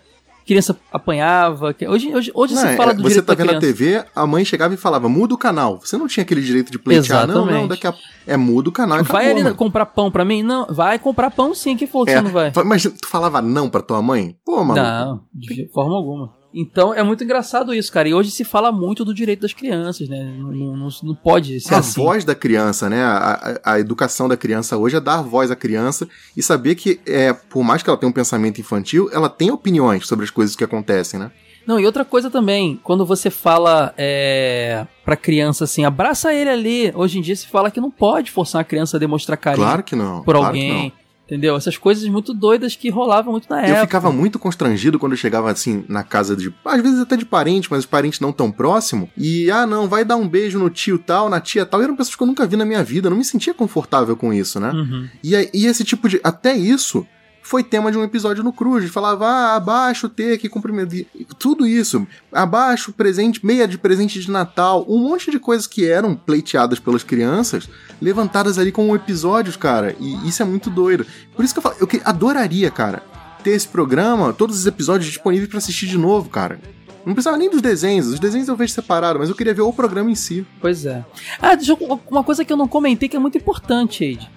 Criança apanhava. que- Hoje, hoje, hoje Não, se fala é, do você tá vendo a. TV, a mãe chegava e falava, muda o canal. Você não tinha aquele direito de pleitear, não, não, daqui a... É, muda o canal e Vai acabou, ali mano. comprar pão pra mim? Não, vai comprar pão sim. Falou que É, você não vai? Mas tu falava não pra tua mãe? Pô, maluco. Não, de forma alguma. Então é muito engraçado isso, cara. E hoje se fala muito do direito das crianças, né? Não, não, não- pode ser a assim. voz da criança, né? A, a- a educação da criança hoje é dar voz à criança e saber que, é, por mais que ela tenha um pensamento infantil, ela tem opiniões sobre as coisas que acontecem, né? Não, e outra coisa também, quando você fala é, pra criança assim, abraça ele ali. Hoje em dia se fala que não pode forçar a criança a demonstrar carinho Claro que não. por claro que alguém. não. Entendeu? Essas coisas muito doidas que rolavam muito na Eu época. ficava muito constrangido quando eu chegava assim na casa de. Às vezes até de parente, mas os parentes não tão próximo. E, ah, não, vai dar um beijo no tio tal, na tia tal. E eram pessoas que eu nunca vi na minha vida. Eu não me sentia confortável com isso, né? Uhum. E, e esse tipo de. Até isso foi tema de um episódio no Cruz. Falava, ah, abaixa o T que cumprimento. Tudo isso. Abaixo presente, meia de presente de Natal. Um monte de coisas que eram pleiteadas pelas crianças, levantadas ali como episódios, cara. E isso é muito doido. Por isso que eu falo, eu que- adoraria, cara, ter esse programa, todos os episódios disponíveis pra assistir de novo, cara. Não precisava nem dos desenhos. Os desenhos eu vejo separado, mas eu queria ver o programa em si. Pois é. Ah, deixa eu, uma coisa que eu não comentei que é muito importante, Eide.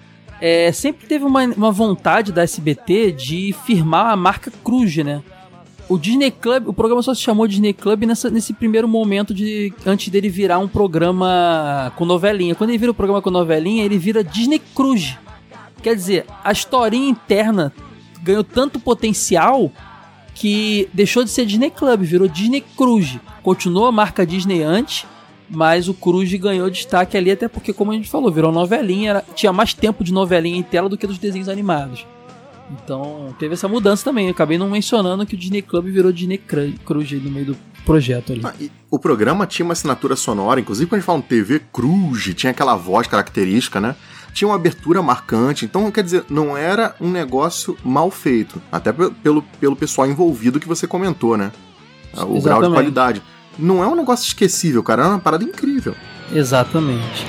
É, sempre teve uma, uma vontade da SBT de firmar a marca Cruz, né? O Disney Club, o programa só se chamou Disney Club nessa, nesse primeiro momento de antes dele virar um programa com novelinha. Quando ele vira o programa com novelinha, ele vira Disney Cruz. Quer dizer, a historinha interna ganhou tanto potencial que deixou de ser Disney Club, virou Disney Cruz. Continuou a marca Disney antes, mas o Cruz ganhou destaque ali, até porque, como a gente falou, virou novelinha, era- tinha mais tempo de novelinha em tela do que dos desenhos animados. Então teve essa mudança também. Eu acabei não mencionando que o Disney Club virou Disney Cru- Cruz no meio do projeto ali. Ah, o programa tinha uma assinatura sonora, inclusive quando a gente fala um TV Cruz, tinha aquela voz característica, né? Tinha uma abertura marcante, então quer dizer, não era um negócio mal feito. Até pe- pelo, pelo pessoal envolvido que você comentou, né? O grau de Exatamente. qualidade. Não é um negócio esquecível, cara, é uma parada incrível. Exatamente.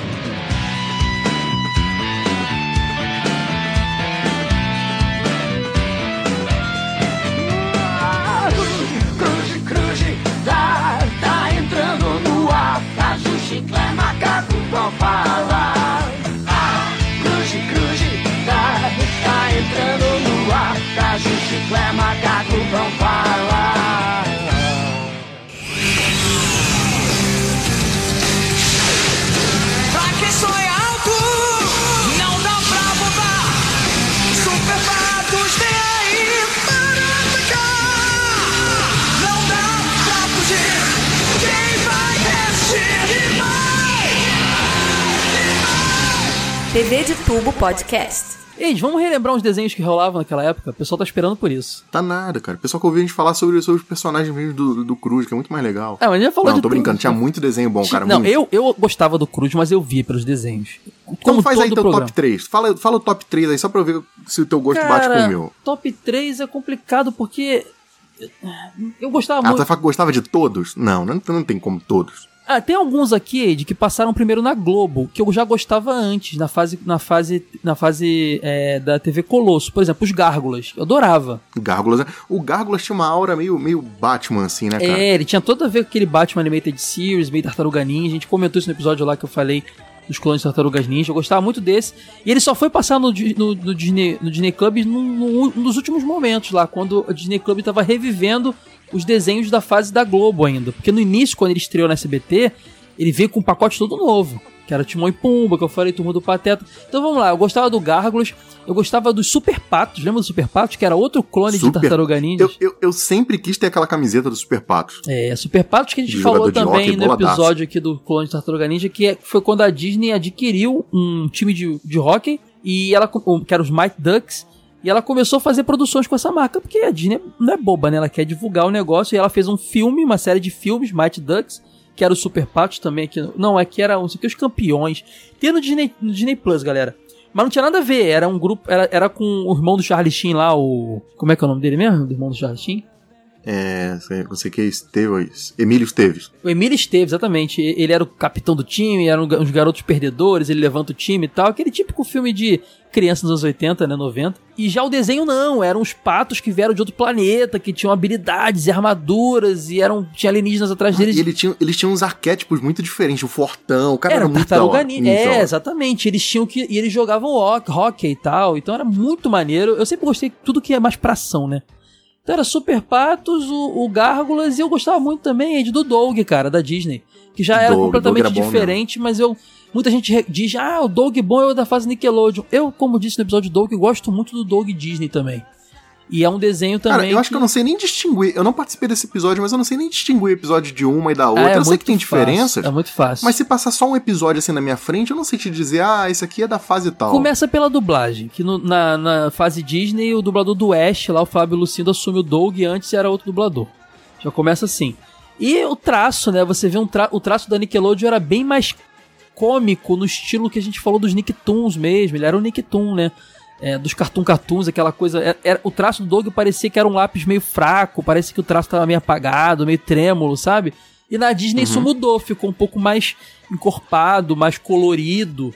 TV de Tubo Podcast. Ei, vamos relembrar uns desenhos que rolavam naquela época? O pessoal tá esperando por isso. Tá nada, cara. O pessoal que ouviu a gente falar sobre, sobre os personagens mesmo do, do Cruz, que é muito mais legal. É, mas a gente já falou não, de tô tudo. brincando, tinha muito desenho bom, cara. não, muito. eu, eu gostava do Cruz, mas eu via pelos desenhos. Então Como faz aí teu programa. top 3. Fala, fala o top 3 aí, só pra eu ver se o teu gosto bate com o meu. top 3 é complicado porque. Eu gostava Ah, muito. que gostava de todos? Não, não, não tem como todos. Ah, tem alguns aqui, Ed, que passaram primeiro na Globo, que eu já gostava antes, na fase, na fase, na fase é, da TV Colosso. Por exemplo, os Gárgulas. Eu adorava. Gárgulas. né? O Gárgulas tinha uma aura meio, meio Batman, assim, né, cara? É, ele tinha tudo a ver com aquele Batman Animated Series, meio Tartaruga Ninja. A gente comentou isso no episódio lá que eu falei dos clones de Tartarugas Ninja. Eu gostava muito desse. E ele só foi passar no, no, no Disney, no Disney Club no, no- nos últimos momentos lá, quando o Disney Club tava revivendo os desenhos da fase da Globo ainda. Porque no início, quando ele estreou na SBT, ele veio com um pacote todo novo. Que era Timão e Pumba, que eu falei, Turma do Pateta. Então vamos lá, eu gostava do Gárgulas, eu gostava dos Super Patos. Lembra do Super Patos? Que era outro clone de Super- Tartaruga Ninja. Eu, eu, eu sempre quis ter aquela camiseta do Super Patos. É, Super Patos que a gente De falou de também hóquei no episódio aqui do Clone de Tartaruga Ninja, que é- foi quando a Disney adquiriu um time de, de hockey, e ela, que era os Mighty Ducks, e ela começou a fazer produções com essa marca, porque a Disney não é boba, né? Ela quer divulgar o negócio, e ela fez um filme, uma série de filmes, Mighty Ducks, que era o Super Patos também aqui. Não, aqui era um, aqui, os campeões. Tem no Disney, no Disney Plus, galera. Mas não tinha nada a ver, era um grupo, era, era com o irmão do Charlie Sheen lá, o... Como é que é o nome dele mesmo? Do irmão do Charlie Sheen? É, você que é Esteves, Emílio Esteves. O Emílio Esteves, exatamente. Ele era o capitão do time, eram os garotos perdedores, ele levanta o time e tal. Aquele típico filme de criança nos anos 80, né, 90. E já o desenho não, eram os patos que vieram de outro planeta, que tinham habilidades e armaduras, e eram tinha alienígenas atrás deles. E ele tinha, eles tinham uns arquétipos muito diferentes, o fortão, o cara era, Era muito tartaruga ninja. É, exatamente. Eles tinham que. E eles jogavam hockey e tal. Então era muito maneiro. Eu sempre gostei de tudo que é mais pra ação, né? Então era Super Patos, o, o Gárgulas, e eu gostava muito também Ed, do Doug, cara, da Disney. Que já era Doug, completamente Doug era diferente, mas eu. Muita gente diz, ah, o Doug bom é o da fase Nickelodeon. Eu, como disse no episódio do Doug, gosto muito do Doug Disney também. E é um desenho também. Cara, eu acho que eu não sei nem distinguir. Eu não participei desse episódio, mas eu não sei nem distinguir o episódio de uma e da outra. Ah, é eu sei que tem fácil, diferenças. É muito fácil. Mas se passar só um episódio assim na minha frente, eu não sei te dizer, ah, esse aqui é da fase tal. Começa pela dublagem, que no- na, na fase Disney, o dublador do Ash, lá, o Fábio Lucindo, assume o Doug e antes era outro dublador. Já começa assim. E o traço, né? Você vê um tra o traço da Nickelodeon era bem mais cômico, no estilo que a gente falou dos Nicktoons mesmo. Ele era um Nicktoon, né? É, dos Cartoon Cartoons, aquela coisa. era- era- o traço do Doug parecia que era um lápis meio fraco, parecia que o traço tava meio apagado, meio trêmulo, sabe? E na Disney isso mudou, ficou um pouco mais encorpado, mais colorido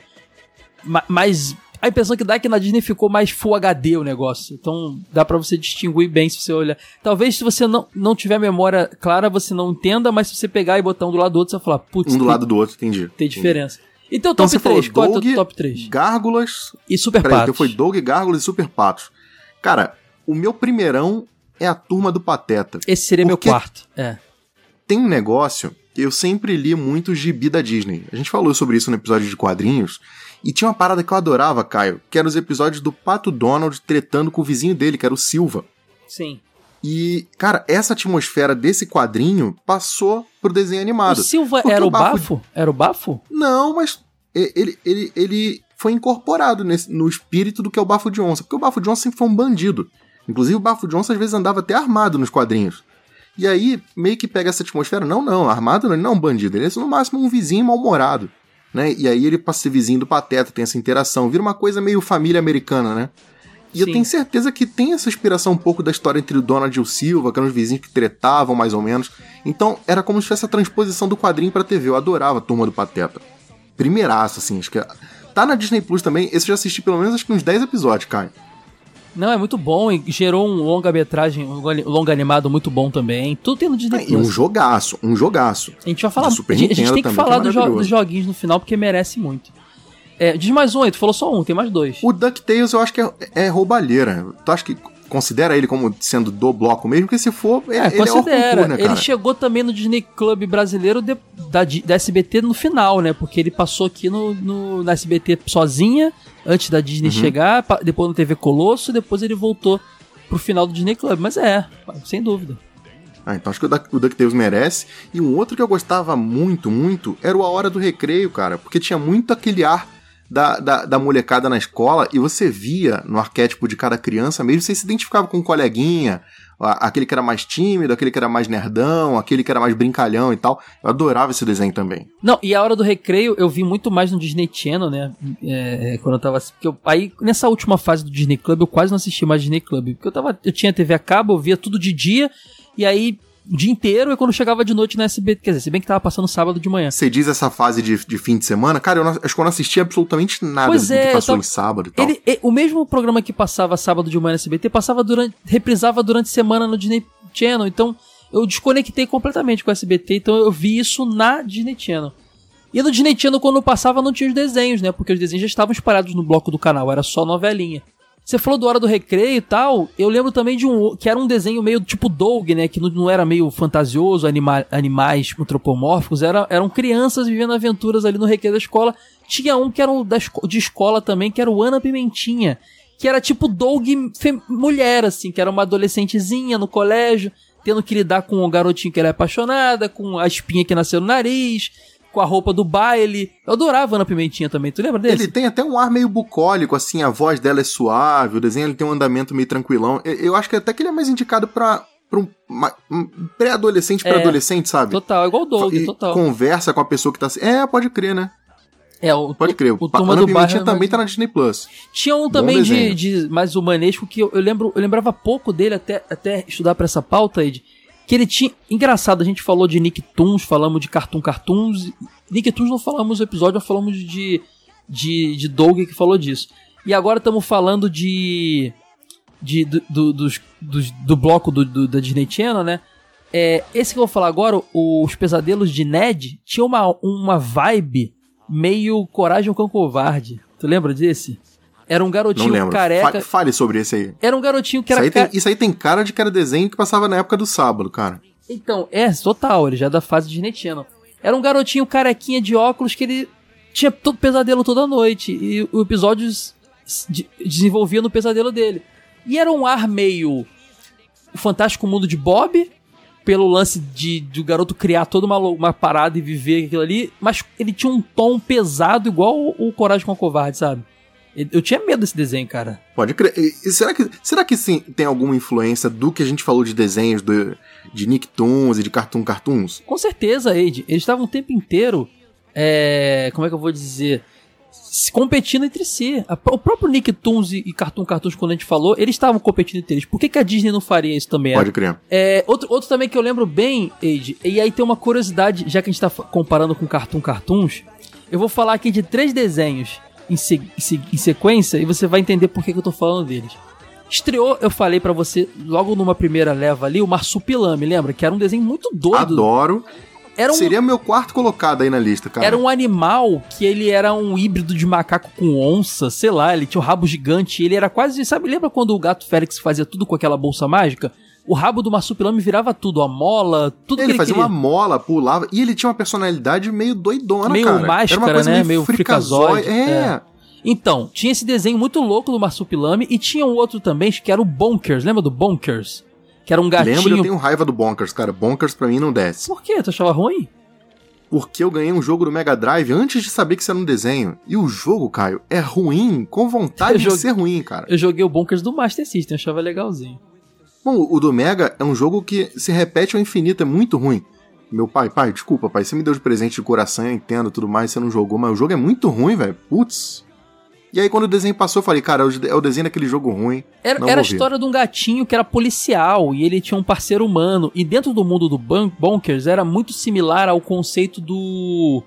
ma- mais. A impressão que dá é que na Disney ficou mais Full HD o negócio. Então dá pra você distinguir bem se você olhar. Talvez se você não, não tiver memória clara, você não entenda, mas se você pegar e botar um do lado do outro, você vai falar, putz, Um do tem, lado do outro, entendi. tem diferença. E teu Então top você falou 3? Qual é Doug, teu top 3? Gárgulas. E Super Peraí, Patos. então foi Doug, Gárgulas e Super Patos. Cara, o meu primeirão é a turma do Pateta. Esse seria meu quarto. É. Tem um negócio que eu sempre li muito gibi da Disney. A gente falou sobre isso no episódio de quadrinhos. E tinha uma parada que eu adorava, Caio, que eram os episódios do Pato Donald tretando com o vizinho dele, que era o Silva. Sim. E, cara, essa atmosfera desse quadrinho passou pro desenho O animado. Silva Porque era o Bafo- bafo? Era o bafo? Não, mas ele, ele, ele foi incorporado nesse- no espírito do que é o Bafo de Onça. Porque o Bafo de Onça sempre foi um bandido. Inclusive, o Bafo de Onça às vezes andava até armado nos quadrinhos. E aí, meio que pega essa atmosfera. Não, não, armado ele não é um bandido. Ele é no máximo um vizinho mal-humorado. Né? E aí ele passa a ser vizinho do Pateta, tem essa interação. Vira uma coisa meio família americana, né? E eu Sim. tenho certeza que tem essa inspiração um pouco da história entre o Donald e o Silva, que eram os vizinhos que tretavam mais ou menos. Então era como se fosse a transposição do quadrinho pra TV. Eu adorava a turma do Pateta. Primeiraço, assim, acho que. Tá na Disney Plus também. Esse eu já assisti pelo menos acho que uns 10 episódios, Caio. Não, é muito bom e gerou um longa-metragem, um longa animado muito bom também. Tudo tem no Disney E um Plus. jogaço, um jogaço. A gente vai falar. A gente, a gente tem que também, falar é dos, jo- dos joguinhos no final, porque merece muito. É, diz mais um aí, tu falou só um, tem mais dois. O DuckTales eu acho que é, é roubalheira. Tu acha que considera ele como sendo do bloco mesmo? Porque se for, ele É, ele é considera. concurso, né, cara? ele chegou também no Disney Club brasileiro de- da, da SBT no final, né? Porque ele passou aqui no, no- na SBT sozinha, antes da Disney Uhum. chegar, depois no TV Colosso, depois ele voltou pro final do Disney Club. Mas é, sem dúvida. Ah, então acho que o, Duck, o DuckTales merece. E um outro que eu gostava muito, muito, era o A Hora do Recreio, cara. Porque tinha muito aquele ar da, da, da molecada na escola e você via no arquétipo de cada criança mesmo, você se identificava com um coleguinha, aquele que era mais tímido, aquele que era mais nerdão, aquele que era mais brincalhão e tal. Eu adorava esse desenho também. Não, e a hora do recreio eu vi muito mais no Disney Channel, né? É, quando eu tava. Porque eu- aí, nessa última fase do Disney Club, eu quase não assisti mais Disney Club. Porque eu tava. Eu tinha TV a cabo, eu via tudo de dia, e aí o dia inteiro, e quando chegava de noite na SBT. Quer dizer, se bem que tava passando sábado de manhã. Você diz essa fase de, de fim de semana, cara, eu não- acho que eu não assisti absolutamente nada Pois do é, que eu passou tava- em sábado e tal. Ele, e- o mesmo programa que passava sábado de manhã na SBT, passava durante. reprisava durante semana no Disney Channel. Então eu desconectei completamente com o SBT, então eu vi isso na Disney Channel. E no Disney Channel, quando passava, não tinha os desenhos, né? Porque os desenhos já estavam espalhados no bloco do canal, era só novelinha. Você falou do Hora do Recreio e tal, eu lembro também de um que era um desenho meio tipo Doug, né? Que não, era meio fantasioso, anima, animais antropomórficos, era, eram crianças vivendo aventuras ali no recreio da escola. Tinha um que era da, de escola também, que era o Ana Pimentinha, que era tipo Doug mulher, assim, que era uma adolescentezinha no colégio, tendo que lidar com o garotinho que ela é apaixonada, com a espinha que nasceu no nariz, com a roupa do baile. Eu adorava a Ana Pimentinha também, tu lembra desse? Ele tem até um ar meio bucólico, assim, a voz dela é suave, o desenho ele tem um andamento meio tranquilão. Eu, eu acho que até que ele é mais indicado pra, pra um, um pré-adolescente pra É, adolescente, sabe? Total, igual o Doug, E total. Conversa com a pessoa que tá. É, pode crer, né? É, o, Pode crer. o Turma Ana do Pimentinha é também mais- tá na Disney Plus. Tinha um Bom também de, desenho. de mais humanesco que eu, eu lembro, eu lembrava pouco dele até, até estudar pra essa pauta, Ed. Que ele tinha. Engraçado, a gente falou de Nicktoons, falamos de Cartoon Cartoons. Nicktoons não falamos no episódio, falamos de, de, de Doug que falou disso. E agora estamos falando de. de do, do, dos, dos- do bloco do, do- da Disney Channel, né? É, esse que eu vou falar agora, os pesadelos de Ned, tinha uma, uma vibe meio Coragem com Covarde. Tu lembra desse? Era um garotinho careca. Fa- Fale sobre esse aí. Era um garotinho que Isso era. aí, ca- tem, isso aí tem cara de que era desenho que passava na época do sábado, cara. Então, é, total, ele já é da fase Disney Channel. Era um garotinho carequinha de óculos que ele tinha todo pesadelo toda noite. E o episódio de- desenvolvia no pesadelo dele. E era um ar meio. O Fantástico Mundo de Bob, pelo lance de, de o garoto criar toda uma, uma parada e viver aquilo ali, mas ele tinha um tom pesado igual o, o Coragem com a Covarde, sabe? Eu tinha medo desse desenho, cara. Pode crer. E, será que, será que sim, tem alguma influência do que a gente falou de desenhos do, de Nicktoons e de Cartoon Cartoons? Com certeza, Ed. Eles estavam o tempo inteiro. É, como é que eu vou dizer? Se competindo entre si. O próprio Nicktoons e, Cartoon Cartoons, quando a gente falou, eles estavam competindo entre eles. Por que, que a Disney não faria isso também? Pode crer. É, outro, outro também que eu lembro bem, Age, e aí tem uma curiosidade, já que a gente tá comparando com Cartoon Cartoons, eu vou falar aqui de três desenhos em, se- em se- em sequência e você vai entender por que, que eu tô falando deles. Estreou, eu falei pra você, logo numa primeira leva ali, o Marsupilame, lembra? Que era um desenho muito doido. Adoro. Um, Seria meu quarto colocado aí na lista, cara. era um animal que ele era um híbrido de macaco com onça, sei lá, ele tinha um rabo gigante, ele era quase, sabe, lembra quando o gato Félix fazia tudo com aquela bolsa mágica? O rabo do marsupilame virava tudo, a mola, tudo Ele que ele fazia queria. uma mola, pulava, e ele tinha uma personalidade meio doidona, Meio cara. Era máscara, uma coisa né? meio, Meio fricazóide. É. é. Então, tinha esse desenho muito louco do marsupilame e tinha um outro também que era o Bonkers, lembra do Bonkers? Que era um gatinho. Lembro, eu tenho raiva do Bonkers, cara. Bonkers pra mim não desce. Por quê? Tu achava ruim? Porque eu ganhei um jogo do Mega Drive antes de saber que isso era um desenho. E o jogo, Caio, é ruim com vontade de ser ruim, cara. Eu joguei o Bonkers do Master System, achava legalzinho. Bom, o do Mega é um jogo que se repete ao infinito, é muito ruim. Meu pai, pai, desculpa, pai, você me deu de presente de coração, eu entendo tudo mais, você não jogou, mas o jogo é muito ruim, velho. Putz. E aí quando o desenho passou, eu falei, cara, é o é o desenho daquele jogo ruim. Era, era a história de um gatinho que era policial e ele tinha um parceiro humano. E dentro do mundo do Bonkers era muito similar ao conceito do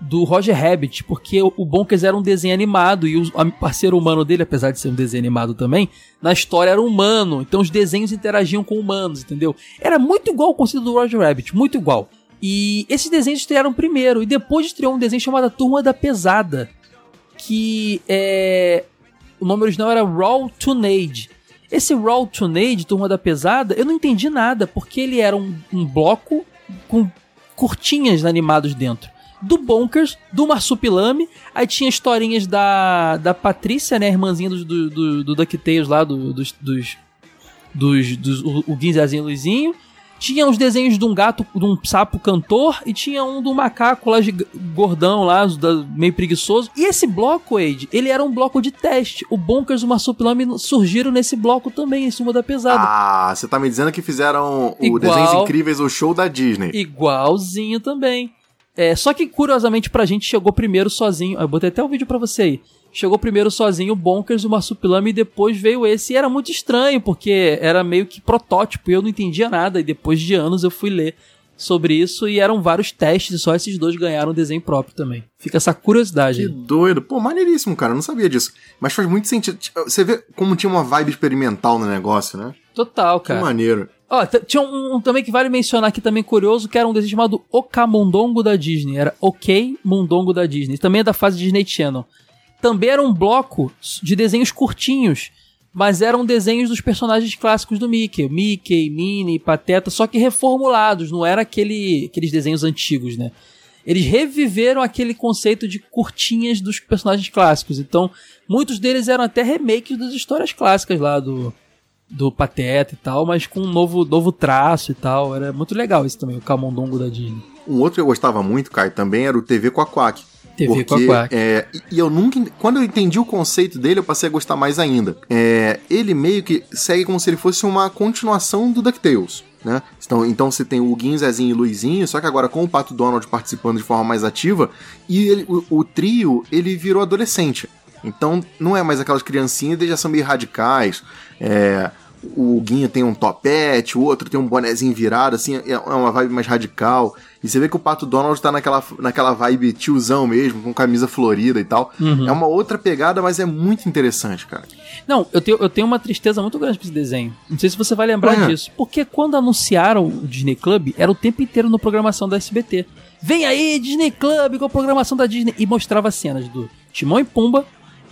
do Roger Rabbit, porque o Bonkers era um desenho animado e o parceiro humano dele, apesar de ser um desenho animado também, na história era humano. Então os desenhos interagiam com humanos, entendeu? Era muito igual ao conceito do Roger Rabbit, muito igual. E esses desenhos estrearam primeiro e depois estreou um desenho chamado Turma da Pesada, que é o nome original era Raw Tunade. Esse Raw Tunade, Turma da Pesada, eu não entendi nada, porque ele era um, um bloco com curtinhas animados dentro. Do Bonkers, do Marsupilame, aí tinha historinhas da, da Patrícia, né, irmãzinha do, do, do, do DuckTales lá, do- dos, dos, dos, dos o, o Luizinho. Tinha os desenhos de um gato, de um sapo cantor, e tinha um do macaco lá, gordão lá, meio preguiçoso. E esse bloco, Wade, ele era um bloco de teste. O Bonkers e o Marsupilame surgiram nesse bloco também, em cima da pesada. Ah, você tá me dizendo que fizeram o Igual- Desenhos Incríveis, o show da Disney. Igualzinho também. É, só que curiosamente pra gente chegou primeiro sozinho. Eu botei até o vídeo pra você aí. Chegou primeiro sozinho o Bonkers, o Marsupilame e depois veio esse. E era muito estranho, porque era meio que protótipo e eu não entendia nada. E depois de anos eu fui ler sobre isso e eram vários testes e só esses dois ganharam desenho próprio também. Fica essa curiosidade. Que aí. doido. Pô, maneiríssimo, cara. Eu não sabia disso. Mas faz muito sentido. Você vê como tinha uma vibe experimental no negócio, né? Total, Que cara. maneiro. Ó, tinha um, um também que vale mencionar aqui também curioso, que era um desenho chamado Okamundongo da Disney. Era Ok Mundongo da Disney. Também é da fase Disney Channel. Também era um bloco de desenhos curtinhos, mas eram desenhos dos personagens clássicos do Mickey. Mickey, Minnie, Pateta, só que reformulados, não era aquele, aqueles desenhos antigos, né? Eles reviveram aquele conceito de curtinhas dos personagens clássicos. Então, muitos deles eram até remakes das histórias clássicas lá do, do Pateta e tal, mas com um novo, novo traço e tal. Era muito legal isso também, o Camundongo da Disney. Um outro que eu gostava muito, Kai, também era o TV Quaquac. TV porque, Quaquac. É, e- eu nunca. Quando eu entendi o conceito dele, eu passei a gostar mais ainda. É, ele meio que segue como se ele fosse uma continuação do DuckTales. Né? Então, então você tem o Guinho, Zezinho e Luizinho, só que agora com o Pato Donald participando de forma mais ativa, e ele- o, o trio ele virou adolescente. Então não é mais aquelas criancinhas, eles já são meio radicais. É, o Guinho tem um topete, o outro tem um bonezinho virado, assim, é é uma vibe mais radical. E você vê que o Pato Donald tá naquela, naquela vibe tiozão mesmo, com camisa florida e tal. Uhum. É uma outra pegada, mas é muito interessante, cara. Não, eu tenho, eu tenho uma tristeza muito grande com esse desenho. Não sei se você vai lembrar Ué. disso. Porque quando anunciaram o Disney Club, era o tempo inteiro na programação da SBT. Vem aí, Disney Club, com a programação da Disney. E mostrava cenas do Timão e Pumba,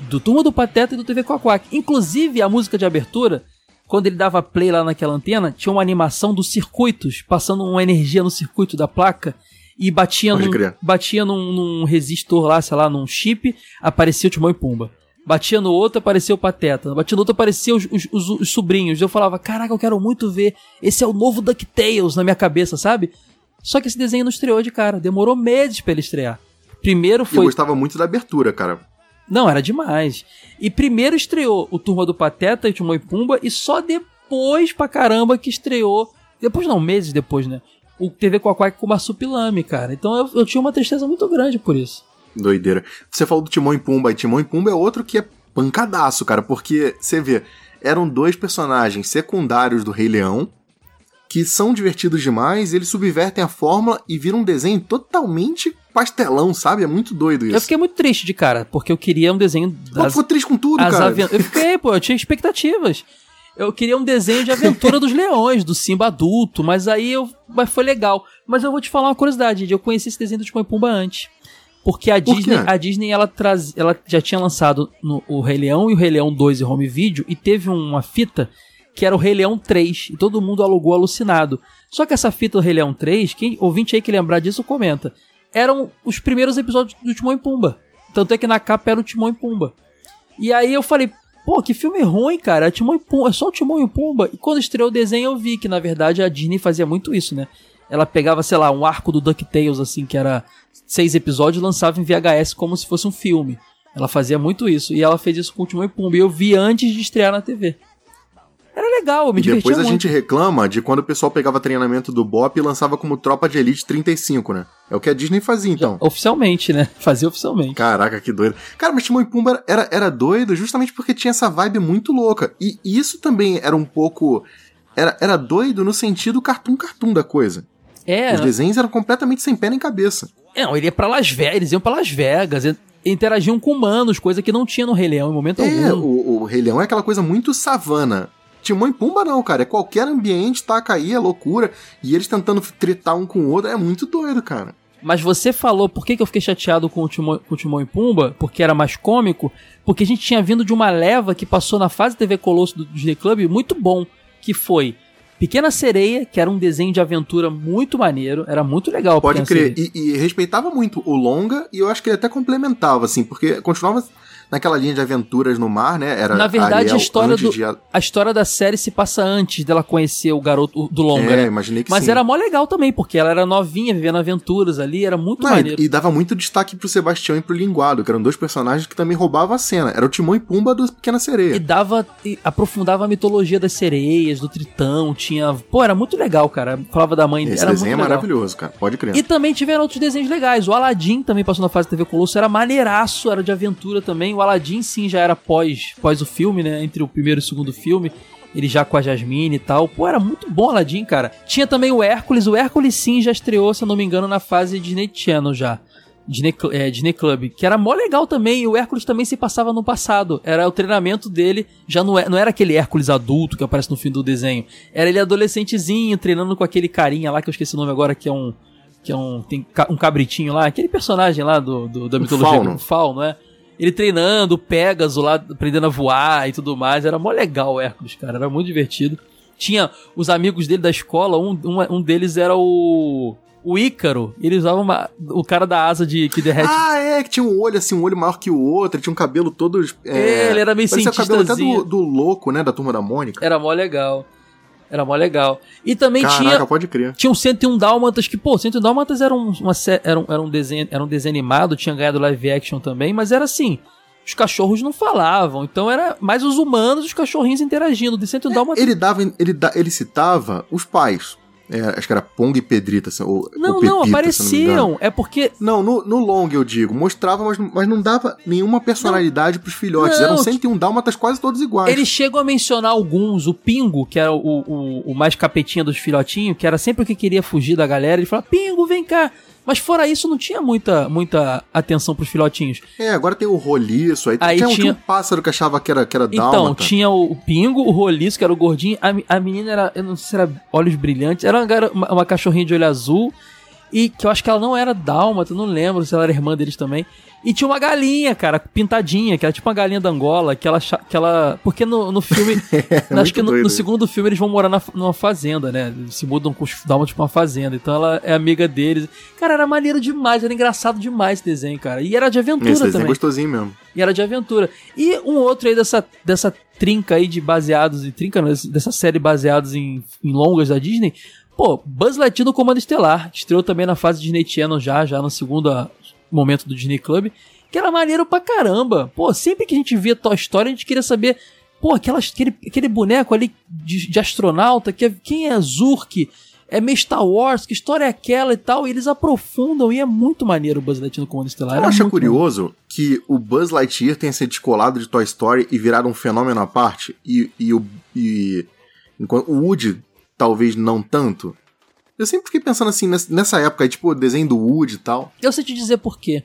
do Turma do Pateta e do TV Quaquac. Inclusive, a música de abertura, quando ele dava play lá naquela antena, tinha uma animação dos circuitos, passando uma energia no circuito da placa. E batia, Pode num, batia num, num resistor lá, sei lá, num chip, aparecia o Timão e Pumba. Batia no outro, aparecia o Pateta. Batia no outro, aparecia os, os, os- os sobrinhos. Eu falava, caraca, eu quero muito ver. Esse é o novo DuckTales na minha cabeça, sabe? Só que esse desenho não estreou de cara. Demorou meses pra ele estrear. Primeiro Eu foi. gostava muito da abertura, cara. Não, era demais. E primeiro estreou o Turma do Pateta e Timão e Pumba, e só depois pra caramba que estreou. Depois não, meses depois, né? O TV Quaquac com o Marsupilame, cara. Então eu, eu tinha uma tristeza muito grande por isso. Doideira. Você falou do Timão e Pumba, e Timão e Pumba é outro que é pancadaço, cara, porque você vê, eram dois personagens secundários do Rei Leão que são divertidos demais, eles subvertem a fórmula e viram um desenho totalmente pastelão, sabe? É muito doido isso. Eu fiquei muito triste de cara, porque eu queria um desenho Pô, tu ficou triste com tudo, cara. aven- Eu fiquei, pô, eu tinha expectativas. Eu queria um desenho de aventura dos leões, do Simba adulto, mas aí eu. Mas foi legal. Mas eu vou te falar uma curiosidade. Eu conheci esse desenho do Timão e Pumba antes. Porque a Por Disney, quê? a Disney ela, traz, ela já tinha lançado no, o Rei Leão e o Rei Leão 2 em home video e teve uma fita que era o Rei Leão 3 e todo mundo alugou alucinado. Só que essa fita do Rei Leão 3, quem ouvinte aí que lembrar disso comenta, eram os primeiros episódios do Timão e Pumba. Tanto é que na capa era o Timão e Pumba. E aí eu falei, pô, que filme ruim, cara. É, Timão e Pumba, é só o Timão e o Pumba. E quando estreou o desenho eu vi que, na verdade, a Disney fazia muito isso, né? Ela pegava, sei lá, um arco do DuckTales, assim, que era seis episódios, e lançava em VHS como se fosse um filme. Ela fazia muito isso. E ela fez isso com o Timão e Pumba. E eu vi antes de estrear na TV. Era legal, me E divertia depois a muito. gente reclama de quando o pessoal pegava treinamento do Bop e lançava como Tropa de Elite 35, né? É o que a Disney fazia, então. Oficialmente, né? Fazia oficialmente. Caraca, que doido. Cara, mas Timão e Pumba era, era doido justamente porque tinha essa vibe muito louca. E isso também era um pouco. Era, era doido no sentido cartoon-cartoon da coisa. É, Os desenhos eram completamente sem pé nem cabeça. Não, ele ia pra Las Vegas, eles iam pra Las Vegas, interagiam com humanos, coisa que não tinha no Rei Leão em momento É, algum. o, o Rei Leão é aquela coisa muito savana. Timão e Pumba não, cara. É qualquer ambiente, taca aí, é loucura. E eles tentando tretar um com o outro. É muito doido, cara. Mas você falou por que, que eu fiquei chateado com o, Timão, com o Timão e Pumba, porque era mais cômico, porque a gente tinha vindo de uma leva que passou na fase TV Colosso do Disney Club muito bom, que foi Pequena Sereia, que era um desenho de aventura muito maneiro, era muito legal. Pode Pequena crer. E, e respeitava muito o longa e eu acho que ele até complementava, assim, porque continuava naquela linha de aventuras no mar, né? Era Na verdade, Ariel a história, do, de a- história da série se passa antes dela conhecer o garoto do longa, É, né? imaginei que Mas sim. era mó legal também, porque ela era novinha, vivendo aventuras ali, era muito Não, maneiro. e, e dava muito destaque pro Sebastião e pro Linguado, que eram dois personagens que também roubavam a cena. Era o Timão e Pumba do Pequena Sereia. E dava. e aprofundava a mitologia das sereias, do tritão, tinha. Pô, era muito legal, cara. Falava da mãe Esse era desenho é maravilhoso, cara. Pode crer. E também tiveram outros desenhos legais. O Aladdin também passou na fase TV Colosso, era maneiraço, era de aventura também. O Aladdin sim já era pós, pós o filme, né? Entre o primeiro e o segundo filme. Ele já com a Jasmine e tal. Pô, era muito bom Aladdin, cara. Tinha também o Hércules. O Hércules sim já estreou, se eu não me engano, na fase Disney Channel já. Disney, é, Disney Club, que era mó legal também, e o Hércules também se passava no passado. Era o treinamento dele, já não, é, não era aquele Hércules adulto que aparece no fim do desenho. Era ele adolescentezinho, treinando com aquele carinha lá, que eu esqueci o nome agora, que é um. Que é um. Tem um cabritinho lá, aquele personagem lá do, do- da mitologia fauno. do fauno, é? Ele treinando, o Pegasus lá, aprendendo a voar e tudo mais. Era mó legal o Hércules, cara. Era muito divertido. Tinha os amigos dele da escola, um, um, um deles era o. O Ícaro. Ele usava uma, o cara da asa de que derrete. Ah, é, que tinha um olho assim, um olho maior que o outro, tinha um cabelo todo. É, Ele era meio parecia o cabelo até do, do louco, né? Da turma da Mônica. Era mó legal. Era mó legal. E também Caraca, tinha. pode crer. Tinha um 101 Dálmatas que, pô, 101 Dálmatas era um, uma, era um, era um, desenho, era um desenho animado, tinha ganhado live action também, mas era assim. Os cachorros não falavam, então era mais os humanos e os cachorrinhos interagindo. De 101 Dálmatas. Ele dava, ele, ele citava os pais. É, acho que era Pong e Pedrita, ou, Não, ou não, Pepita, não apareciam. É porque. Não, no, no long eu digo, mostrava, mas, mas não dava nenhuma personalidade pros filhotes. Não, Eram 101 dálmatas quase todos iguais. Eles chegam a mencionar alguns, o Pingo, que era o, o, o mais capetinha dos filhotinhos, que era sempre o que queria fugir da galera, ele falava, Pingo, vem cá. Mas fora isso, não tinha muita, muita atenção pros filhotinhos. É, agora tem o roliço, aí, Aí tinha, um- tinha- um pássaro que achava que era, que era Então, dálmata. tinha o, Pingo, o Roliço, que era o gordinho, a, a menina era, eu não sei se era olhos brilhantes, era uma, uma, uma cachorrinha de olho azul, e que eu acho que ela não era dálmata, não lembro se ela era irmã deles também. E tinha uma galinha, cara, pintadinha, que era tipo uma galinha da Angola, que ela. Que ela porque no, no filme. É acho que no, no segundo filme eles vão morar na, numa fazenda, né? Eles se mudam com os dálmatas pra uma fazenda. Então ela é amiga deles. Cara, era maneiro demais, era engraçado demais esse desenho, cara. E era de aventura Esse é também. gostosinho mesmo. E era de aventura. E um outro aí dessa, dessa trinca aí de baseados em trinca, não, dessa série baseados em, em longas da Disney. Pô, Buzz Lightyear no Comando Estelar. Estreou também na fase Disney Channel já, já no segundo ah, momento do Disney Club. Que era maneiro pra caramba. Pô, sempre que a gente via Toy Story, a gente queria saber... Pô, aquelas, aquele, aquele boneco ali de, de astronauta, que é, quem é Zurk? É meio Star Wars, que história é aquela e tal? E eles aprofundam e é muito maneiro o Buzz Lightyear no Comando Estelar. Eu acho muito maneiro. curioso que o Buzz Lightyear tenha sido descolado de Toy Story e virado um fenômeno à parte, e, e, o, e enquanto o Woody talvez não tanto. Eu sempre fiquei pensando assim, nessa- época, tipo, o desenho do Woody e tal. Eu sei te dizer por quê.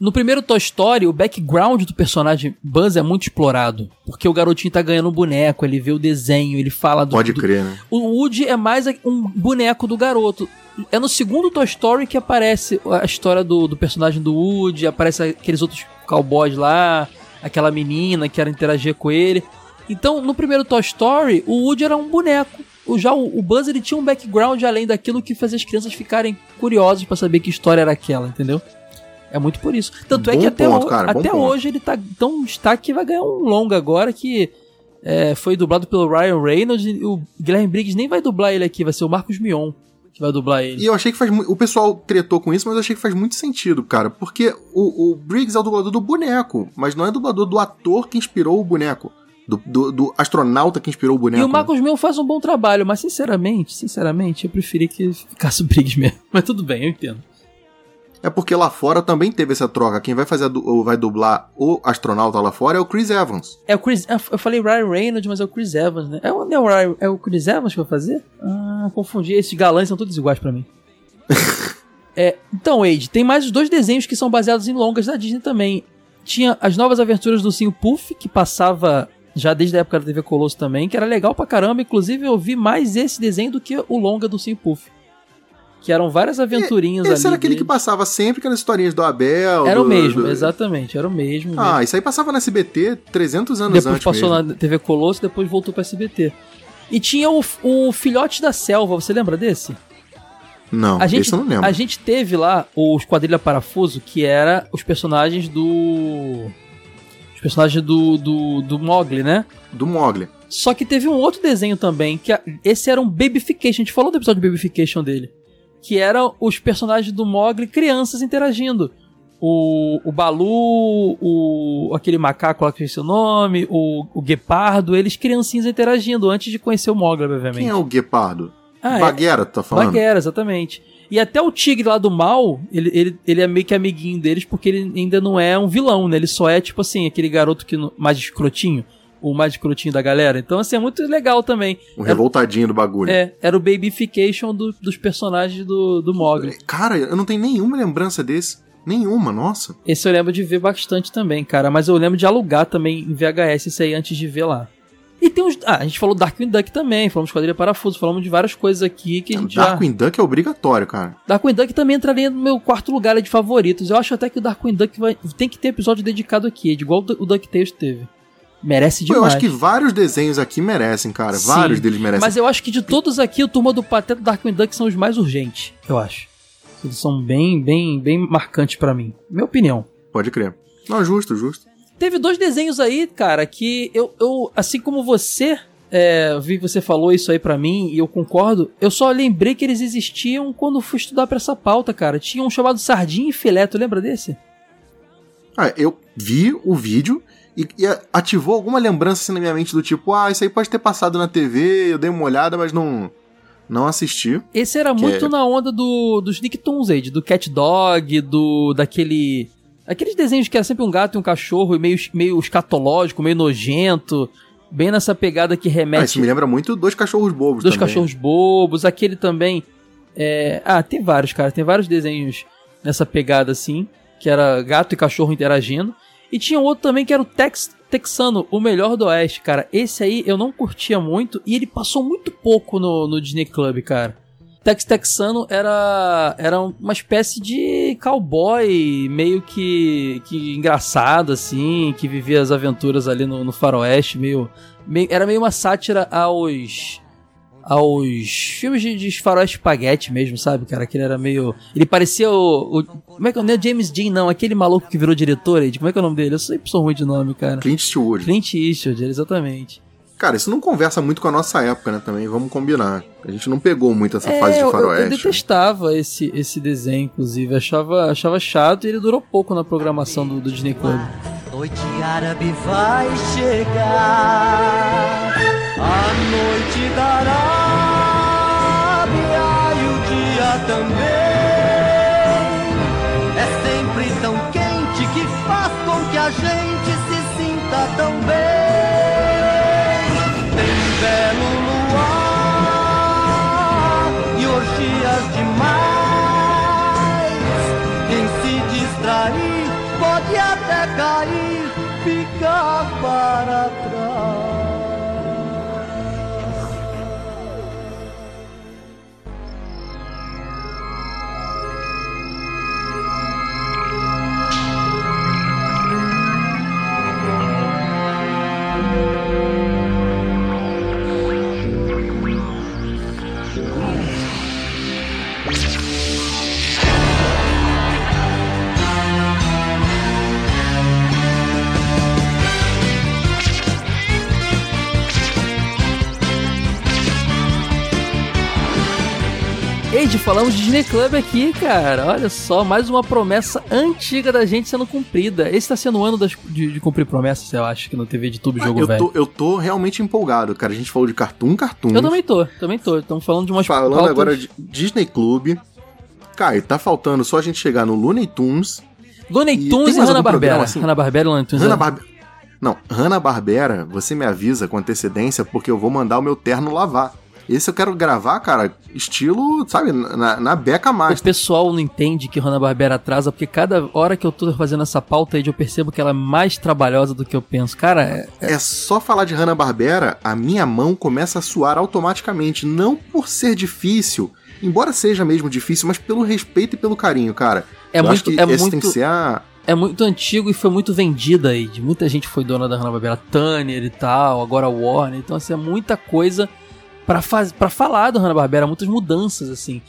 No primeiro Toy Story, o background do personagem Buzz é muito explorado. Porque o garotinho tá ganhando um boneco, ele vê o desenho, ele fala do. Pode do- crer, né? O Woody é mais um boneco do garoto. É no segundo Toy Story que aparece a história do, do personagem do Woody, aparece aqueles outros cowboys lá, aquela menina que quer interagir com ele. Então, no primeiro Toy Story, o Woody era um boneco. O, já o, o Buzz ele tinha um background além daquilo que fazia as crianças ficarem curiosas pra saber que história era aquela, entendeu? É muito por isso. Tanto é Bom que até, ponto, cara, até ponto. hoje ele tá tão destaque que vai ganhar um longa agora que é, foi dublado pelo Ryan Reynolds e o Guilherme Briggs nem vai dublar ele aqui, vai ser o Marcos Mion que vai dublar ele. E eu achei que faz muito. O pessoal tretou com isso, mas eu achei que faz muito sentido, cara. Porque o, o Briggs é o dublador do boneco, mas não é dublador do ator que inspirou o boneco. Do, do, do astronauta que inspirou o boneco. E o né? Marcos Mion faz um bom trabalho, mas sinceramente, sinceramente, eu preferi que ficasse o Briggs mesmo. Mas tudo bem, eu entendo. É porque lá fora também teve essa troca. Quem vai fazer ou vai dublar o astronauta lá fora é o Chris Evans. É o Chris. Eu falei Ryan Reynolds, mas é o Chris Evans, né? É o, é o, Ryan- é o Chris Evans que vai fazer? Ah, confundi. Esses galãs são todos iguais pra mim. é, então, Wade, tem mais os dois desenhos que são baseados em longas da Disney também. Tinha as novas aventuras do Sim Puff, que passava já desde a época da TV Colosso também, que era legal pra caramba. Inclusive, eu vi mais esse desenho do que o longa do Sim Puff. Que eram várias aventurinhas Esse ali. era aquele dele. que passava sempre aquelas historinhas do Abel. Era o do- mesmo, do- exatamente, era o mesmo. Ah, isso aí passava na SBT 300 anos Depois antes passou mesmo. na TV Colosso, depois voltou pra SBT. E tinha o, o Filhote da Selva, você lembra desse? Não, A gente, esse eu não lembro. a gente teve lá os Quadrilha Parafuso, que era os personagens do. Os personagens do, do, do Mogli, né? Do Mogli. Só que teve um outro desenho também, que a- esse era um Babyfication. A gente falou do episódio de Babyfication dele. Que eram os personagens do Mogli crianças interagindo. O, o Balu, o, aquele macaco lá que eu esqueci o nome, o, o Guepardo, eles criancinhas interagindo antes de conhecer o Mogli, obviamente. Quem é o Guepardo? Ah, é. Baguera, tu tá falando? Baguera, exatamente. E até o tigre lá do mal, ele, ele, ele é meio que amiguinho deles, porque ele ainda não é um vilão, né? Ele só é, tipo assim, aquele garoto que mais escrotinho. o mais escrotinho da galera. Então, assim, é muito legal também. O revoltadinho do bagulho. É, era o babyfication do- dos personagens do, do Mogli. Cara, eu não tenho nenhuma lembrança desse. Nenhuma, nossa. Esse eu lembro de ver bastante também, cara. Mas eu lembro de alugar também em VHS isso aí antes de ver lá. E tem uns. Ah, a gente falou Darkwing Duck também, falamos Esquadrilha Parafuso, falamos de várias coisas aqui que a gente já. Darkwing Duck é obrigatório, cara. Darkwing Duck também entraria no meu quarto lugar de favoritos. Eu acho até que o Darkwing Duck vai... tem que ter episódio dedicado aqui, de igual o DuckTales teve. Merece demais. eu acho que vários desenhos aqui merecem, cara. Sim. Vários deles merecem. Mas eu acho que de todos aqui, o Turma do Pateta e Darkwing Duck são os mais urgentes, eu acho. Eles são bem, bem, bem marcantes pra mim. Minha opinião. Pode crer. Não, justo, justo. Teve dois desenhos aí, cara, que eu, eu assim como você, é, vi que você falou isso aí pra mim e eu concordo, eu só lembrei que eles existiam quando fui estudar pra essa pauta, cara. Tinha um chamado Sardinha e Filé, tu lembra desse? Ah, eu vi o vídeo e, e ativou alguma lembrança assim na minha mente do tipo, ah, isso aí pode ter passado na TV, eu dei uma olhada, mas não, não assisti. Esse era muito é- na onda do, dos Nicktoons aí, do Cat Dog, do daquele... Aqueles desenhos que era sempre um gato e um cachorro, e meio, meio escatológico, meio nojento, bem nessa pegada que Ah, remete... isso me lembra muito Dois Cachorros Bobos Dois também. cachorros bobos, aquele também. é, Ah, tem vários, cara. Tem vários desenhos nessa pegada assim. Que era gato e cachorro interagindo. E tinha outro também que era o Tex Texano, o melhor do Oeste, cara. Esse aí eu não curtia muito e ele passou muito pouco no, no Disney Club, cara. Tex Texano era, era uma espécie de cowboy meio que, que engraçado, assim, que vivia as aventuras ali no, no faroeste, meio, meio... Era meio uma sátira aos aos filmes de, de faroeste espaguete mesmo, sabe, cara? Que ele era meio. Ele parecia o. o- como é que é o nome? James Dean, não. Aquele maluco que virou diretor aí. Como é que é o nome dele? Eu sempre sou ruim de nome, cara. Clint Eastwood. Clint Eastwood, exatamente. Cara, isso não conversa muito com a nossa época, né? Também, vamos combinar. A gente não pegou muito essa fase É, de eu, eu, faroeste. eu detestava esse, esse desenho, inclusive. Achava, achava chato e ele durou pouco na programação do, do Disney Club. Noite árabe vai chegar, a noite da Arábia e o dia também. É sempre tão quente que faz com que a gente se sinta tão bem. Falamos de Disney Club aqui, cara. Olha só, mais uma promessa antiga da gente sendo cumprida. Esse tá sendo o ano das- de, de cumprir promessas, eu acho, que no TV de tubo Ah, jogo eu, velho. tô, eu tô realmente empolgado, cara. A gente falou de Cartoon, Cartoon. Eu também tô, também tô. Estamos falando de umas Falando agora de Disney Club. Cara, e tá faltando só a gente chegar no Looney Tunes. Looney E Tunes e algum Hanna-Barbera. assim? Hanna-Barbera e Looney Tunes. Hanna Barbe... Não, Hanna-Barbera, você me avisa com antecedência porque eu vou mandar o meu terno lavar. Esse eu quero gravar, cara, estilo, sabe, na, na beca O master. pessoal não entende que Hanna-Barbera atrasa, porque cada hora que eu tô fazendo essa pauta aí, eu percebo que ela é mais trabalhosa do que eu penso. Cara, é- É só falar de Hanna-Barbera, a minha mão começa a suar automaticamente. Não por ser difícil, embora seja mesmo difícil, mas pelo respeito e pelo carinho, cara. É Eu muito- acho que é esse tem muito- que ser a... é muito antigo e foi muito vendida aí. Muita gente foi dona da Hanna-Barbera, Tanner e tal, agora Warner. Então, assim, é muita coisa pra falar do Hanna-Barbera, muitas mudanças, assim.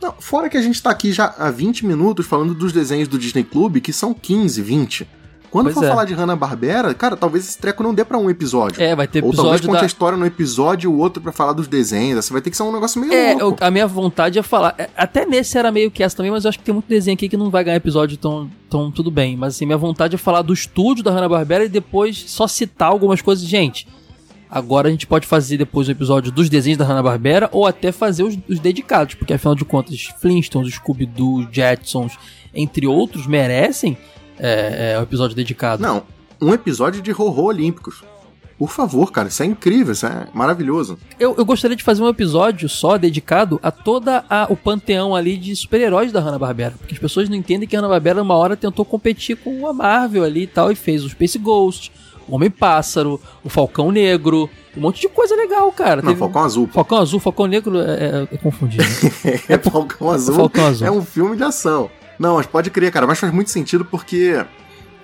Não, fora que a gente tá aqui já há 20 minutos falando dos desenhos do Disney Club, que são 15, 20. Quando Pois for é. falar de Hanna-Barbera, cara, talvez esse treco não dê pra um episódio. É, vai ter Ou talvez episódio conte da... a história num episódio e o outro pra falar dos desenhos. Assim, vai ter que ser um negócio meio É, louco. eu- a minha vontade é falar. é, Até nesse era meio que essa também, mas eu acho que tem muito desenho aqui que não vai ganhar episódio tão, tão tudo bem. Mas assim, minha vontade é falar do estúdio da Hanna-Barbera e depois só citar algumas coisas. Gente, agora a gente pode fazer depois o episódio dos desenhos da Hanna-Barbera ou até fazer os, os dedicados, porque afinal de contas, Flintstones, Scooby-Doo, Jetsons, entre outros, merecem é, é, o episódio dedicado. Não, um episódio de Rorô Olímpicos. Por favor, cara, isso é incrível, isso é maravilhoso. Eu, eu gostaria de fazer um episódio só dedicado a toda a, o panteão ali de super-heróis da Hanna-Barbera. Porque as pessoas não entendem que a Hanna-Barbera uma hora tentou competir com a Marvel ali e tal, e fez o Space Ghost, o Homem-Pássaro, o Falcão Negro, um monte de coisa legal, cara. Não, Falcão Azul. Falcão Azul, Falcão Negro é, é, é confundido. né? É Falcão Azul. Falcão Azul. É um filme de ação. Não, mas pode crer, cara. Mas faz muito sentido porque,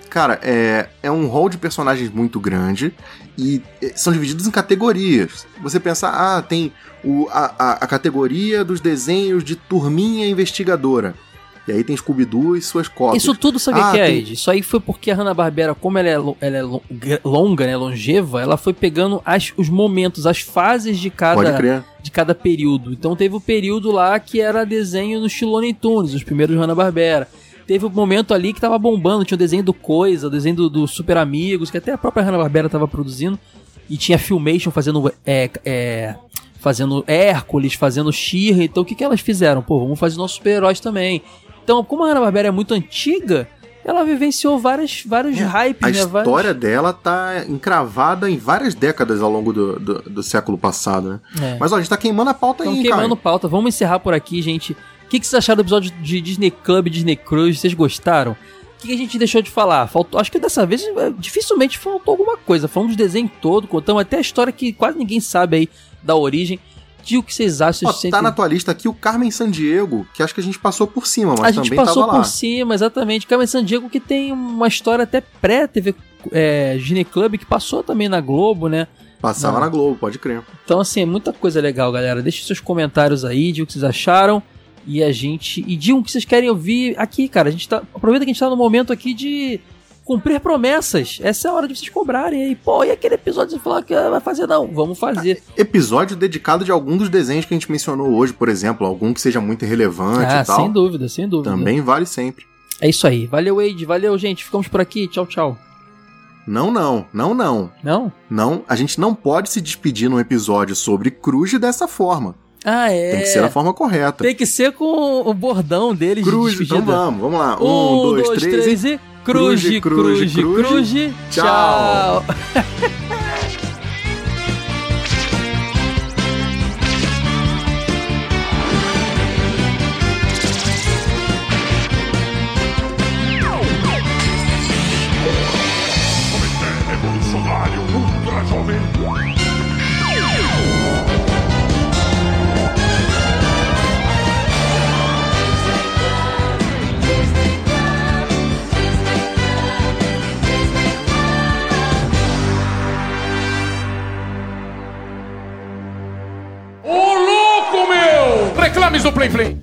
cara, é, é um rol de personagens muito grande e eh, são divididos em categorias. Você pensa, ah, tem o, a, a, a categoria dos desenhos de turminha investigadora. E aí tem Scooby-Doo e suas cópias. Isso tudo sabe o Ah, que é, tem- Ed? Isso aí foi porque a Hanna-Barbera, como ela é, ela é longa, né, longeva, ela foi pegando as- os momentos, as fases de cada, de cada período. Então teve o período lá que era desenho no Looney Tunes, os primeiros Hanna-Barbera. Teve o momento ali que tava bombando, tinha o desenho do Coisa, o desenho do, do Super Amigos, que até a própria Hanna-Barbera tava produzindo. E tinha Filmation fazendo é, é, fazendo Hércules, fazendo She-Ra. Então o que, que elas fizeram? Pô, vamos fazer nossos super-heróis também. Então, como a Hanna-Barbera é muito antiga, ela vivenciou várias, vários hypes, A né? história Vários... dela tá encravada em várias décadas ao longo do, do, do século passado, né? É. Mas ó, a gente tá queimando a pauta Estão aí, queimando cara. pauta. Vamos encerrar por aqui, gente. O que, que vocês acharam do episódio de Disney Club, Disney Cruise? Vocês gostaram? O que, que a gente deixou de falar? Faltou, acho que dessa vez é, dificilmente faltou alguma coisa. Falamos do desenho todo, contamos até a história que quase ninguém sabe aí da origem. Diga o que vocês acham. Ó, tá na tua lista aqui o Carmen Sandiego, que acho que a gente passou por cima, mas a gente também passou tava lá. por cima, exatamente. Carmen Sandiego que tem uma história até pré-TV é, Disney Club, que passou também na Globo, né? Passava Não. na Globo, pode crer. Então, assim, é muita coisa legal, galera. Deixe seus comentários aí, digam o que vocês acharam. E a gente. E digam o que vocês querem ouvir aqui, cara. A gente tá. Aproveita que a gente tá no momento aqui de cumprir promessas. Essa é a hora de vocês cobrarem aí. Pô, e aquele episódio você falar que ah, vai fazer? Não, vamos fazer. Episódio dedicado de algum dos desenhos que a gente mencionou hoje, por exemplo, algum que seja muito relevante Ah, e tal. sem dúvida, sem dúvida. Também vale sempre. É isso aí. Valeu, Wade. Valeu, gente. Ficamos por aqui. Tchau, tchau. Não, não, não, não. Não? Não, a gente não pode se despedir num episódio sobre Cruz dessa forma. Ah, é. Tem que ser da forma correta. Tem que ser com o bordão deles Cruz, de então vamos, vamos lá. Um, Um, dois, três, e... e... Cruze, cruze, cruze. Tchau. Play Play.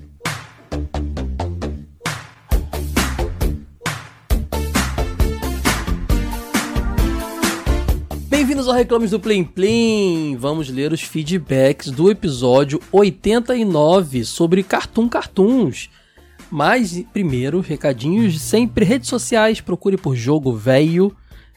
Bem-vindos ao Reclames do Plim Plim. Vamos ler os feedbacks do episódio 89 sobre Cartoon Cartoons. Mas primeiro, recadinhos sempre, redes sociais, procure por Jogo Velho,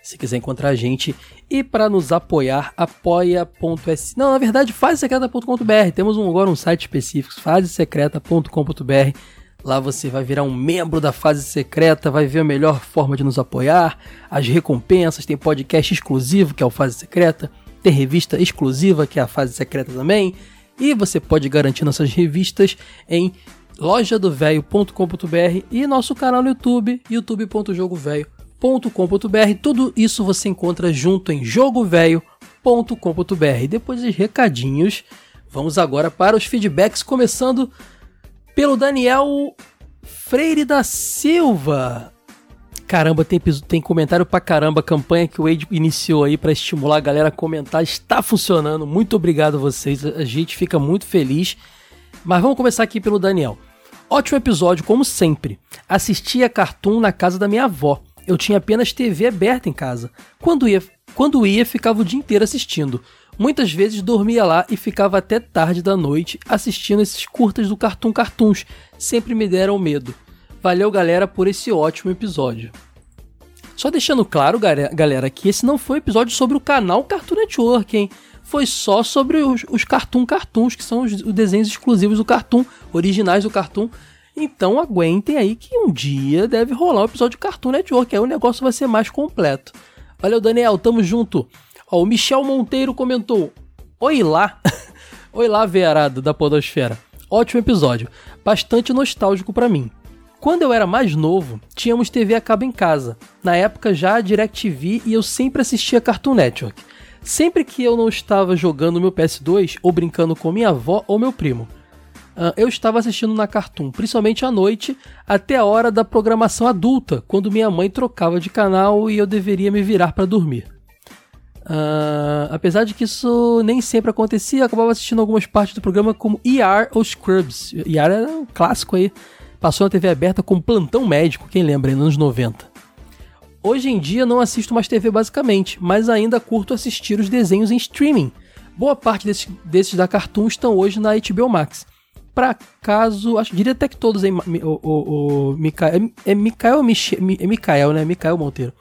se quiser encontrar a gente. E para nos apoiar, apoia.se. Não, na verdade, fazesecreta.com.br. Temos um, agora um site específico, fazesecreta.com.br. Lá você vai virar um membro da fase secreta, vai ver a melhor forma de nos apoiar, as recompensas, tem podcast exclusivo, que é o Fase Secreta, tem revista exclusiva, que é a Fase Secreta também, e você pode garantir nossas revistas em lojadovelho.com.br e nosso canal no YouTube, youtube.jogovelho.com.br. Tudo isso você encontra junto em jogovelho.com.br. Depois dos recadinhos, vamos agora para os feedbacks, começando pelo Daniel Freire da Silva. Caramba, tem, tem comentário pra caramba. A campanha que o Wade iniciou aí pra estimular a galera a comentar está funcionando. Muito obrigado a vocês. A gente fica muito feliz. Mas vamos começar aqui pelo Daniel. Ótimo episódio, como sempre. Assisti a Cartoon na casa da minha avó. Eu tinha apenas TV aberta em casa. Quando ia, quando ia, ficava o dia inteiro assistindo. Muitas vezes dormia lá e ficava até tarde da noite assistindo esses curtas do Cartoon Cartoons. Sempre me deram medo. Valeu, galera, por esse ótimo episódio. Só deixando claro, galera, que esse não foi um episódio sobre o canal Cartoon Network, hein? Foi só sobre os, os Cartoon Cartoons, que são os, os desenhos exclusivos do Cartoon, originais do Cartoon. Então aguentem aí que um dia deve rolar um episódio de Cartoon Network, aí o negócio vai ser mais completo. Valeu, Daniel, tamo junto. Ó, o Michel Monteiro comentou: Oi lá! Oi lá, vearado da Podosfera. Ótimo episódio. Bastante nostálgico pra mim. Quando eu era mais novo, tínhamos TV a cabo em casa. Na época já a DirecTV e eu sempre assistia Cartoon Network. Sempre que eu não estava jogando meu PS2 ou brincando com minha avó ou meu primo. Ah, eu estava assistindo na Cartoon, principalmente à noite, até a hora da programação adulta, quando minha mãe trocava de canal e eu deveria me virar para dormir. Uh, apesar de que isso nem sempre acontecia, eu acabava assistindo algumas partes do programa como ER ou Scrubs. ER era um clássico aí, passou na TV aberta com plantão médico, quem lembra, nos anos 90. Hoje em dia não assisto mais TV basicamente, mas ainda curto assistir os desenhos em streaming. Boa parte desses, desses da Cartoon estão hoje na HBO Max. Pra caso, acho diria até que todos aí, o, o, o Mikael, é, é Mikael, é Mikael, né? Mikael Monteiro.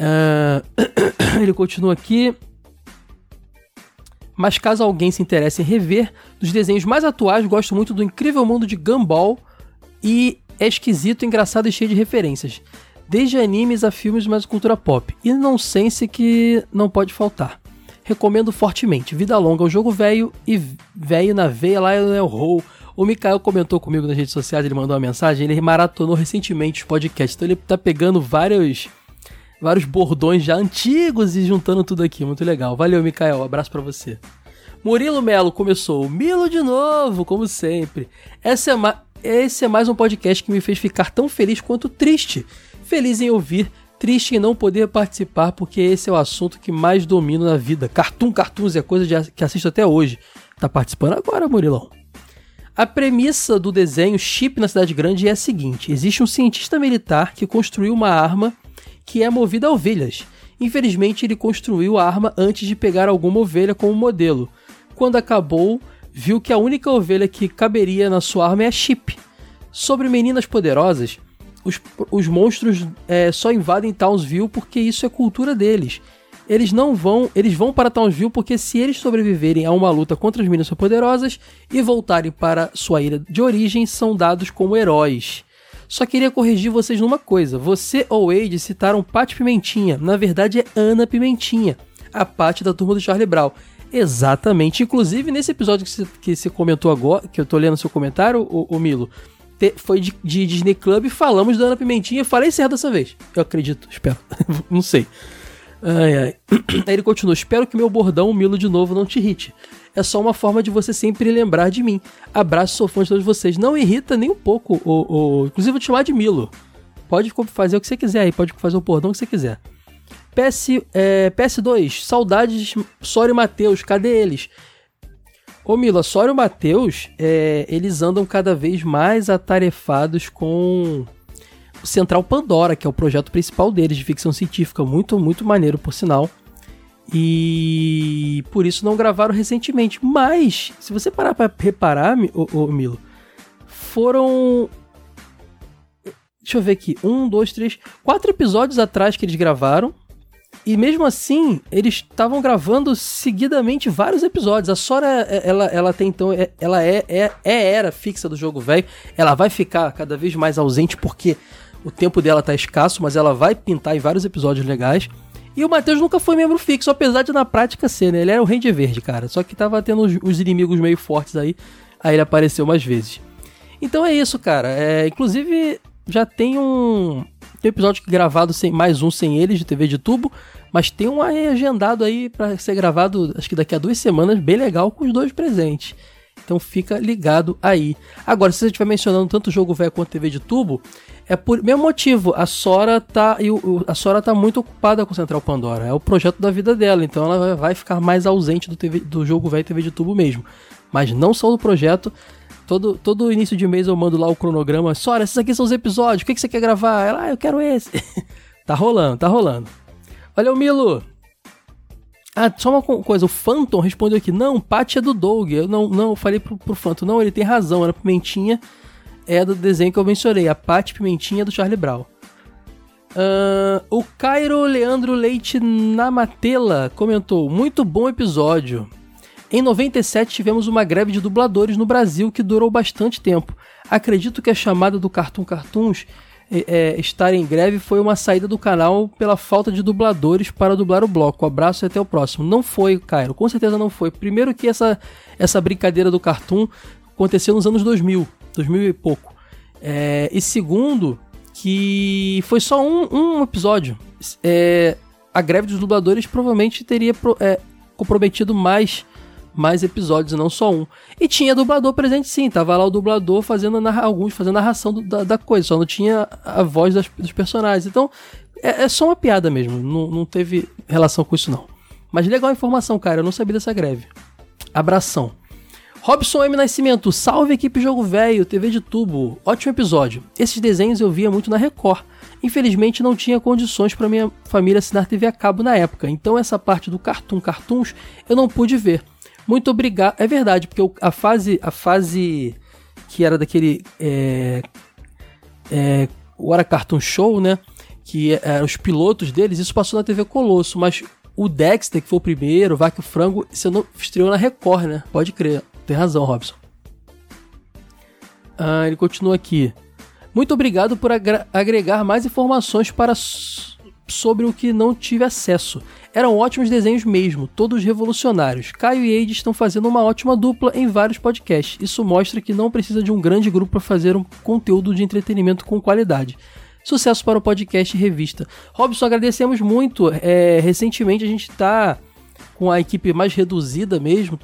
Uh, ele continua aqui. Mas caso alguém se interesse em rever, dos desenhos mais atuais, gosto muito do Incrível Mundo de Gumball e é esquisito, engraçado e cheio de referências. Desde animes a filmes mais cultura pop. E não sense que não pode faltar. Recomendo fortemente. Vida longa ao jogo velho e velho na veia lá é o Roll. O Mikael comentou comigo nas redes sociais, ele mandou uma mensagem, ele maratonou recentemente os podcasts, então ele tá pegando vários vários bordões já antigos e juntando tudo aqui. Muito legal. Valeu, Mikael. Um abraço para você. Murilo Melo começou. Milo de novo, como sempre. Esse é, Esse é mais um podcast que me fez ficar tão feliz quanto triste. Feliz em ouvir, triste em não poder participar, porque esse é o assunto que mais domino na vida. Cartoon, cartoons é coisa de, que assisto até hoje. Tá participando agora, Murilão. A premissa do desenho Chip na Cidade Grande é a seguinte: existe um cientista militar que construiu uma arma que é movida a ovelhas. Infelizmente, ele construiu a arma antes de pegar alguma ovelha como modelo. Quando acabou, viu que a única ovelha que caberia na sua arma é a Chip. Sobre meninas poderosas, os, os monstros é, só invadem Townsville porque isso é cultura deles. Eles não vão, eles vão para Townsville porque se eles sobreviverem a uma luta contra as meninas poderosas e voltarem para sua ilha de origem, são dados como heróis. Só queria corrigir vocês numa coisa. Você ou Wade citaram Pat Pimentinha. Na verdade é Ana Pimentinha, a Pat da turma do Charlie Brown. Exatamente. Inclusive, nesse episódio que você comentou agora, que eu tô lendo seu comentário, o, o Milo, te, foi de, de, Disney Club falamos da Ana Pimentinha. Falei certo dessa vez. Eu acredito, espero. não sei. Ai, ai. Aí ele continua: Espero que meu bordão, Milo, de novo, não te irrite é só uma forma de você sempre lembrar de mim. Abraço, sou fã de todos vocês. Não irrita nem um pouco, o... inclusive vou te chamar de Milo. Pode fazer o que você quiser aí, pode fazer o bordão que você quiser. PS, é, PS2, saudades Sório e Matheus, cadê eles? Ô Mila, Sório e Matheus, é, eles andam cada vez mais atarefados com o Central Pandora, que é o projeto principal deles de ficção científica, muito, muito maneiro por sinal. E por isso não gravaram recentemente. Mas, se você parar pra reparar, ô, Milo, foram. Deixa eu ver aqui. Um, dois, três. Quatro episódios atrás que eles gravaram. E mesmo assim, eles estavam gravando seguidamente vários episódios. A Sora, é, ela, ela tem então. É, ela é, é, é era fixa do jogo velho. Ela vai ficar cada vez mais ausente porque o tempo dela tá escasso, mas ela vai pintar em vários episódios legais. E o Matheus nunca foi membro fixo, apesar de na prática ser, né? Ele era o Ranger Verde, cara. Só que tava tendo os, os inimigos meio fortes aí. Aí ele apareceu mais vezes. Então é isso, cara. É, inclusive, já tem um, tem um episódio gravado sem mais um sem eles de TV de tubo, mas tem um agendado aí para ser gravado, acho que daqui a duas semanas, bem legal com os dois presentes. Então fica ligado aí. Agora, se você estiver mencionando tanto jogo velho quanto TV de tubo, é por mesmo motivo. A Sora tá o, a Sora tá muito ocupada com o Central Pandora. É o projeto da vida dela, então ela vai ficar mais ausente do, TV, do jogo velho TV de tubo mesmo. Mas não só do projeto. Todo, todo início de mês eu mando lá o cronograma. Sora, esses aqui são os episódios. O que, que você quer gravar? Ela, ah, eu quero esse. tá rolando, tá rolando. Olha o Milo. Ah, só uma coisa, o Phantom respondeu aqui, não, Paty é do Doug. Eu não, não, eu falei pro, pro Phantom, não, ele tem razão, era Pimentinha, é do desenho que eu mencionei, a Paty Pimentinha do Charlie Brown. Uh, o Cairo Leandro Leite Namatela comentou, muito bom episódio. Em 97 tivemos uma greve de dubladores no Brasil que durou bastante tempo. Acredito que a chamada do Cartoon Cartoons é, é, estar em greve foi uma saída do canal pela falta de dubladores para dublar o bloco. Abraço e até o próximo. Não foi, Cairo, com certeza não foi. Primeiro que essa, essa brincadeira do Cartoon aconteceu nos anos 2000, 2000 e pouco. É, e segundo, que foi só um, um episódio. É, a greve dos dubladores provavelmente teria é, comprometido mais mais episódios, não só um. E tinha dublador presente sim, tava lá o dublador fazendo alguns fazendo narração do, da, da, coisa, só não tinha a voz das, dos personagens. Então, é, é, só uma piada mesmo, não, não teve relação com isso não. Mas legal a informação, cara, eu não sabia dessa greve. Abração. Robson M. Nascimento, salve equipe Jogo Velho, TV de Tubo, ótimo episódio. Esses desenhos eu via muito na Record. Infelizmente não tinha condições para minha família assinar TV a cabo na época, então essa parte do Cartoon Cartoons eu não pude ver. Muito obrigado. É verdade, porque a fase, a fase que era daquele. É, é, o Cartoon Show, né? Que eram os pilotos deles, isso passou na TV Colosso, mas o Dexter, que foi o primeiro, o Vaca Frango, você não estreou na Record, né? Pode crer. Tem razão, Robson. Ah, ele continua aqui. Muito obrigado por agregar mais informações para sobre o que não tive acesso. Eram ótimos desenhos mesmo, todos revolucionários. Caio e Eide estão fazendo uma ótima dupla em vários podcasts. Isso mostra que não precisa de um grande grupo para fazer um conteúdo de entretenimento com qualidade. Sucesso para o podcast e revista. Robson, agradecemos muito. É, recentemente a gente está com a equipe mais reduzida mesmo.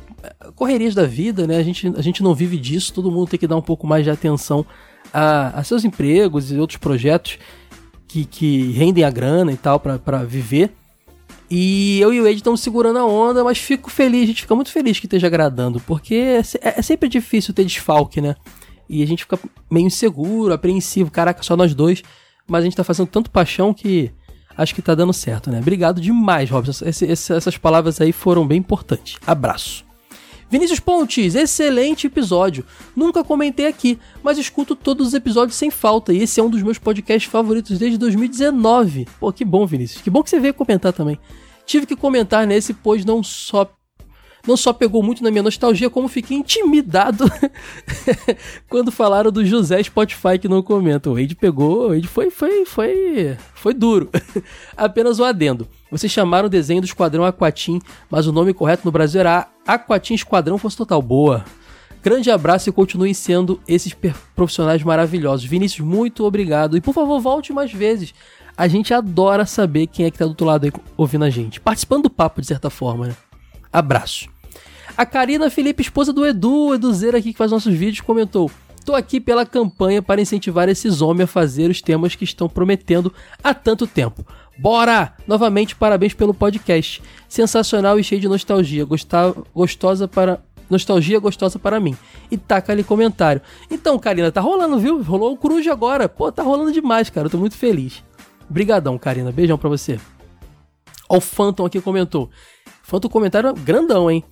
Correrias da vida, né? A gente, a gente não vive disso, todo mundo tem que dar um pouco mais de atenção a, a seus empregos e outros projetos que, que rendem a grana e tal para viver. E eu e o Ed estamos segurando a onda, mas fico feliz, a gente fica muito feliz que esteja agradando, porque é, é, sempre difícil ter desfalque, né? E a gente fica meio inseguro, apreensivo, caraca, só nós dois, mas a gente tá fazendo tanto paixão que acho que tá dando certo, né? Obrigado demais, Robson. Esse, esse, essas palavras aí foram bem importantes. Abraço. Vinícius Pontes, excelente episódio. Nunca comentei aqui, mas escuto todos os episódios sem falta e esse é um dos meus podcasts favoritos desde 2019. Pô, que bom, Vinícius. Que bom que você veio comentar também. Tive que comentar nesse, pois não só não só pegou muito na minha nostalgia, como fiquei intimidado quando falaram do José Spotify que não comenta. O Wade pegou, o Wade foi, foi, foi, foi duro. Apenas um adendo. Vocês chamaram o desenho do Esquadrão Aquatim, mas o nome correto no Brasil era Aquatim Esquadrão Fosse Total. Boa. Grande abraço e continuem sendo esses profissionais maravilhosos. Vinícius, muito obrigado. E por favor, volte mais vezes. A gente adora saber quem é que tá do outro lado aí ouvindo a gente. Participando do papo, de certa forma, né? Abraço. A Karina Felipe, esposa do Edu, Eduzeira aqui que faz nossos vídeos, comentou: Tô aqui pela campanha para incentivar esses homens a fazer os temas que estão prometendo há tanto tempo. Bora! Novamente, parabéns pelo podcast. Sensacional e cheio de nostalgia. Gostava, gostosa para. Nostalgia gostosa para mim. E taca ali comentário. Então, Karina, tá rolando, viu? Rolou o Cruz agora. Pô, tá rolando demais, cara. Eu tô muito feliz. Brigadão, Karina. Beijão pra você. Ó, o Phantom aqui comentou. Phantom comentário grandão, hein?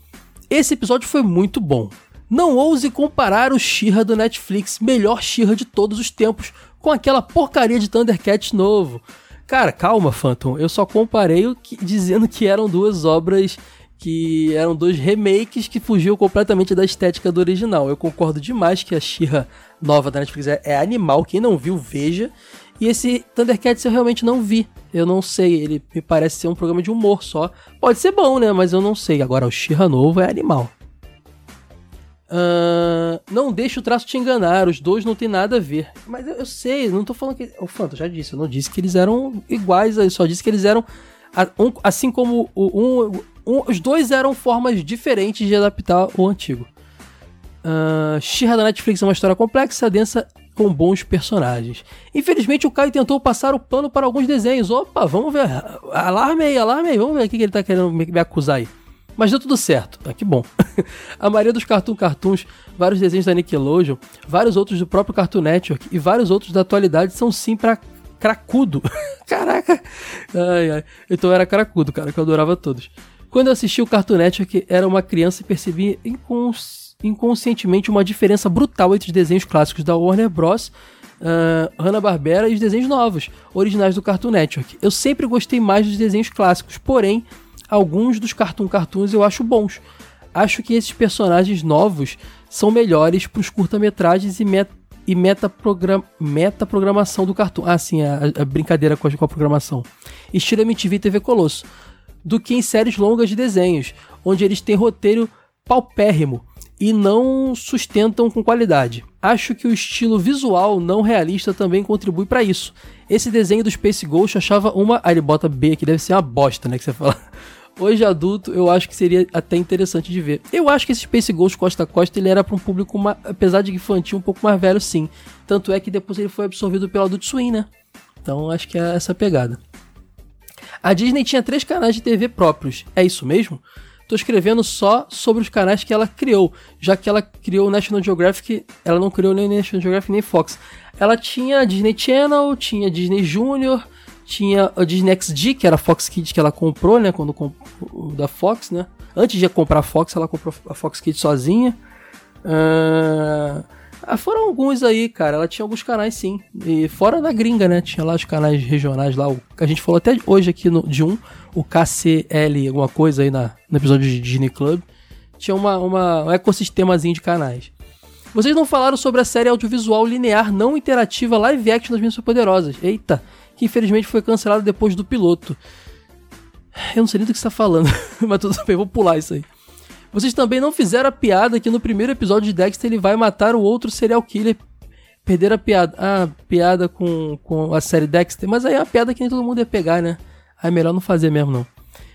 Esse episódio foi muito bom. Não ouse comparar o Shira do Netflix, melhor Shira de todos os tempos, com aquela porcaria de Thundercats novo. Cara, calma, Phantom. Eu só comparei o que, dizendo que eram duas obras que eram dois remakes que fugiam completamente da estética do original. Eu concordo demais que a Shira nova da Netflix é, é animal. Quem não viu, veja. E esse Thundercats eu realmente não vi. Eu não sei, ele me parece ser um programa de humor só. Pode ser bom, né? Mas eu não sei. Agora, o Shira novo é animal. Uh, não deixe o traço te enganar, os dois não tem nada a ver. Mas eu, eu sei, não tô falando que. O Fanto, já disse, eu não disse que eles eram iguais, eu só disse que eles eram. Assim como o, um, um, os dois eram formas diferentes de adaptar o antigo. Uh, Shira da Netflix é uma história complexa, densa com bons personagens. Infelizmente, o Caio tentou passar o pano para alguns desenhos. Opa, vamos ver. Alarme aí, alarme aí. Vamos ver o que ele está querendo me acusar aí. Mas deu tudo certo. Ah, que bom. a maioria dos Cartoon Cartoons, vários desenhos da Nickelodeon, vários outros do próprio Cartoon Network e vários outros da atualidade são sim para cracudo. Caraca! Ai, ai. Então era cracudo, cara, que eu adorava todos. Quando eu assisti o Cartoon Network, era uma criança e percebi inconscientemente inconscientemente uma diferença brutal entre os desenhos clássicos da Warner Bros., uh, Hanna-Barbera e os desenhos novos, originais do Cartoon Network. Eu sempre gostei mais dos desenhos clássicos, porém, alguns dos Cartoon Cartoons eu acho bons. Acho que esses personagens novos são melhores para os curta-metragens e, met e metaprogram, metaprogramação do cartoon. Ah, sim, a, a brincadeira com a, com a programação. Estilo MTV TV Colosso. Do que em séries longas de desenhos, onde eles têm roteiro paupérrimo e não sustentam com qualidade. Acho que o estilo visual não realista também contribui para isso. Esse desenho do Space Ghost achava uma. Aí ele bota B que deve ser uma bosta, né? Que você fala. Hoje adulto, eu acho que seria até interessante de ver. Eu acho que esse Space Ghost Costa a Costa ele era para um público, uma, apesar de infantil, um pouco mais velho, sim. Tanto é que depois ele foi absorvido pelo Adult Swim, né? Então acho que é essa pegada. A Disney tinha três canais de TV próprios. É isso mesmo? Tô escrevendo só sobre os canais que ela criou, já que ela criou National Geographic, ela não criou nem National Geographic nem Fox. Ela tinha Disney Channel, tinha Disney Junior, tinha a Disney XD, que era a Fox Kids que ela comprou, né, quando da Fox, né? Antes de comprar a Fox, ela comprou a Fox Kids sozinha. Uh, foram alguns aí, cara. Ela tinha alguns canais, sim. E fora da gringa, né? Tinha lá os canais regionais lá. O, a gente falou até hoje aqui no, de um, o KCL, alguma coisa aí na, no episódio de Disney Club. Tinha uma, uma, um ecossistemazinho de canais. Vocês não falaram sobre a série audiovisual linear não interativa live action das Meninas Poderosas. Eita, que infelizmente foi cancelada depois do piloto. Eu não sei nem do que você está falando, mas tudo bem, vou pular isso aí. Vocês também não fizeram a piada que no primeiro episódio de Dexter ele vai matar o outro serial killer. Perderam a piada. Ah, piada com, com a série Dexter. Mas aí é uma piada que nem todo mundo ia pegar, né? Aí é melhor não fazer mesmo, não.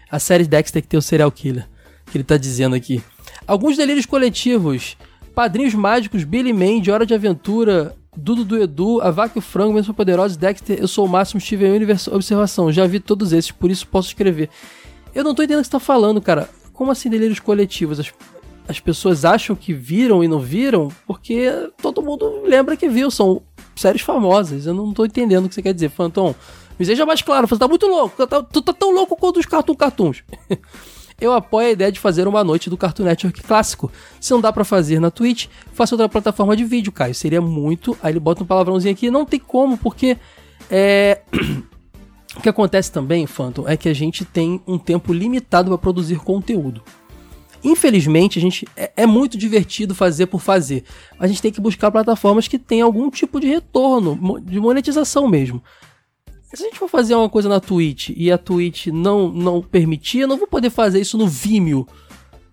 A série Dexter que tem o serial killer. Que ele tá dizendo aqui. Alguns delírios coletivos. Padrinhos mágicos, Billy Mandy, Hora de Aventura, Dudu do Edu, A Vaca e o Frango, Mesmo Poderosos, Dexter, Eu Sou o Máximo, Steven Universe, Observação. Já vi todos esses, por isso posso escrever. Eu não tô entendendo o que você tá falando, cara. Como assim delírios coletivos? As, as pessoas acham que viram e não viram porque todo mundo lembra que viu, são séries famosas. Eu não tô entendendo o que você quer dizer, Phantom. Me seja mais claro, você tá muito louco, tá, tu tá tão louco quanto os Cartoon Cartoons. eu apoio a ideia de fazer uma noite do Cartoon Network clássico. Se não dá para fazer na Twitch, faça outra plataforma de vídeo, Caio. Seria muito. Aí ele bota um palavrãozinho aqui. Não tem como, porque. É. O que acontece também, Phantom, é que a gente tem um tempo limitado para produzir conteúdo. Infelizmente, a gente é, é, muito divertido fazer por fazer. A gente tem que buscar plataformas que tenham algum tipo de retorno, de monetização mesmo. Se a gente for fazer uma coisa na Twitch e a Twitch não, não permitir, eu não vou poder fazer isso no Vimeo.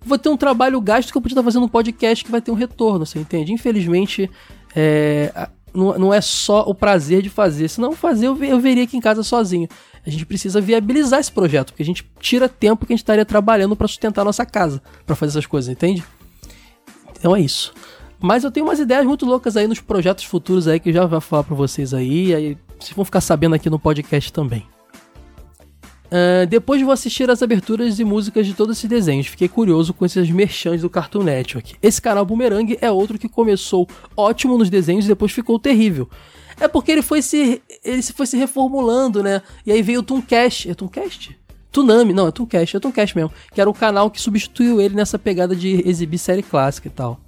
Vou ter um trabalho gasto que eu podia estar fazendo um podcast que vai ter um retorno, você entende? Infelizmente, é, não, não é só o prazer de fazer. Se não fazer, eu, eu veria aqui em casa sozinho. A gente precisa viabilizar esse projeto, porque a gente tira tempo que a gente estaria trabalhando para sustentar a nossa casa, para fazer essas coisas, entende? Então é isso. Mas eu tenho umas ideias muito loucas aí nos projetos futuros aí que eu já vou falar para vocês aí, aí vocês vão ficar sabendo aqui no podcast também. Uh, depois vou assistir as aberturas e músicas de todos esses desenhos. Fiquei curioso com esses merchants do Cartoon Network. Esse canal Boomerang é outro que começou ótimo nos desenhos e depois ficou terrível. É porque ele foi se ele foi se reformulando, né? E aí veio o Tooncast. É Tooncast? Tsunami, não, é Tooncast, é Tooncast mesmo. Que era o canal que substituiu ele nessa pegada de exibir série clássica e tal.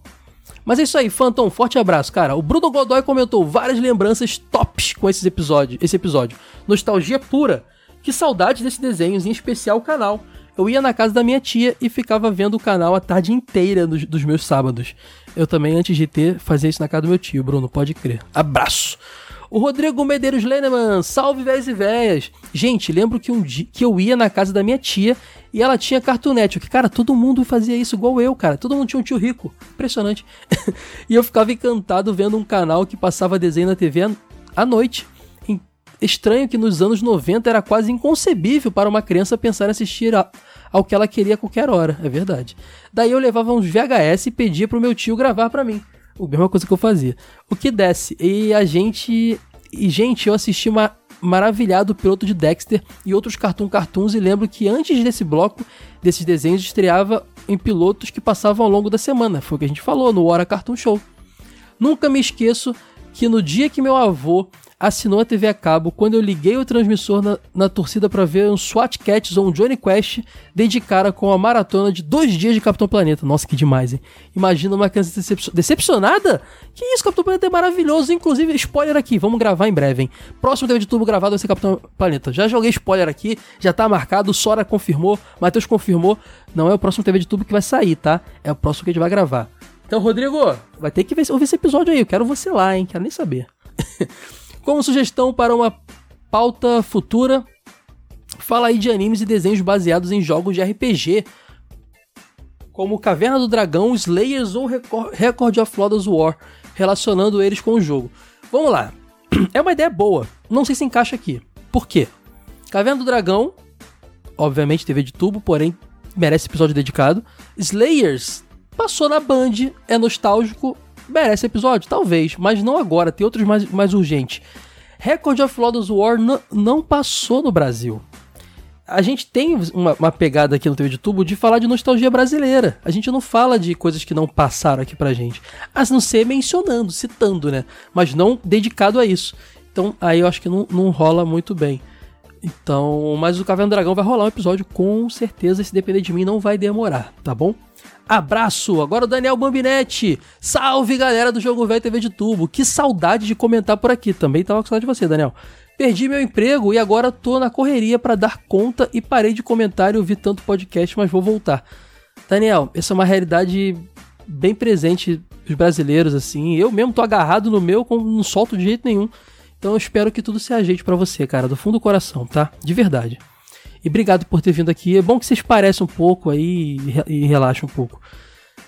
Mas é isso aí, Phantom, forte abraço, cara. O Bruno Godoy comentou várias lembranças tops com esses episódios, esse episódio. Nostalgia pura. Que saudade desses desenhos, em especial o canal. Eu ia na casa da minha tia e ficava vendo o canal a tarde inteira dos, dos meus sábados. Eu também, antes de ter, fazia isso na casa do meu tio, Bruno, pode crer. Abraço! O Rodrigo Medeiros Leneman, salve véias e véias. Gente, lembro que um dia que eu ia na casa da minha tia e ela tinha Cartoon Network. Cara, todo mundo fazia isso igual eu, cara. Todo mundo tinha um tio rico. Impressionante. e eu ficava encantado vendo um canal que passava desenho na TV à noite. Estranho que nos anos 90 era quase inconcebível para uma criança pensar em assistir a, ao que ela queria a qualquer hora, é verdade. Daí eu levava uns VHS e pedia pro meu tio gravar para mim. A mesma coisa que eu fazia. O que desce. E a gente. E, gente, eu assisti uma maravilhado o piloto de Dexter e outros Cartoon Cartoons e lembro que antes desse bloco, desses desenhos, estreava em pilotos que passavam ao longo da semana. Foi o que a gente falou no Hora Cartoon Show. Nunca me esqueço que no dia que meu avô assinou a TV a cabo quando eu liguei o transmissor na, na torcida para ver um SWAT Cats ou um Johnny Quest dedicara com a maratona de dois dias de Capitão Planeta. Nossa, que demais, hein? Imagina uma criança decep decepcionada? Que isso, Capitão Planeta é maravilhoso. Inclusive, spoiler aqui, vamos gravar em breve, hein? Próximo TV de tubo gravado vai ser Capitão Planeta. Já joguei spoiler aqui, já tá marcado, Sora confirmou, Matheus confirmou. Não é o próximo TV de tubo que vai sair, tá? É o próximo que a gente vai gravar. Então, Rodrigo, vai ter que ver, ouvir esse episódio aí. Eu quero você lá, hein? Quero nem saber. Como sugestão para uma pauta futura, fala aí de animes e desenhos baseados em jogos de RPG. Como Caverna do Dragão, Slayers ou Record, of Lodoss War, relacionando eles com o jogo. Vamos lá. É uma ideia boa. Não sei se encaixa aqui. Por quê? Caverna do Dragão, obviamente TV de tubo, porém merece episódio dedicado. Slayers passou na Band, é nostálgico, merece episódio, talvez, mas não agora, tem outros mais, mais urgentes. Record of Lodoss War não passou no Brasil. A gente tem uma, uma, pegada aqui no TV de Tubo de falar de nostalgia brasileira. A gente não fala de coisas que não passaram aqui pra gente. A não ser mencionando, citando, né? Mas não dedicado a isso. Então aí eu acho que não, não rola muito bem. Então, mas o Caverna do Dragão vai rolar um episódio com certeza, se depender de mim, não vai demorar, tá bom? Abraço! Agora o Daniel Bambinetti. Salve galera do Jogo Velho TV de Tubo. Que saudade de comentar por aqui. Também tava com saudade de você, Daniel. Perdi meu emprego e agora tô na correria para dar conta e parei de comentar e ouvir tanto podcast, mas vou voltar. Daniel, essa é uma realidade bem presente dos brasileiros, assim. Eu mesmo tô agarrado no meu, não solto de jeito nenhum. Então eu espero que tudo se ajeite para você, cara, do fundo do coração, tá? De verdade. E obrigado por ter vindo aqui. É bom que vocês parecem um pouco aí e relaxem um pouco.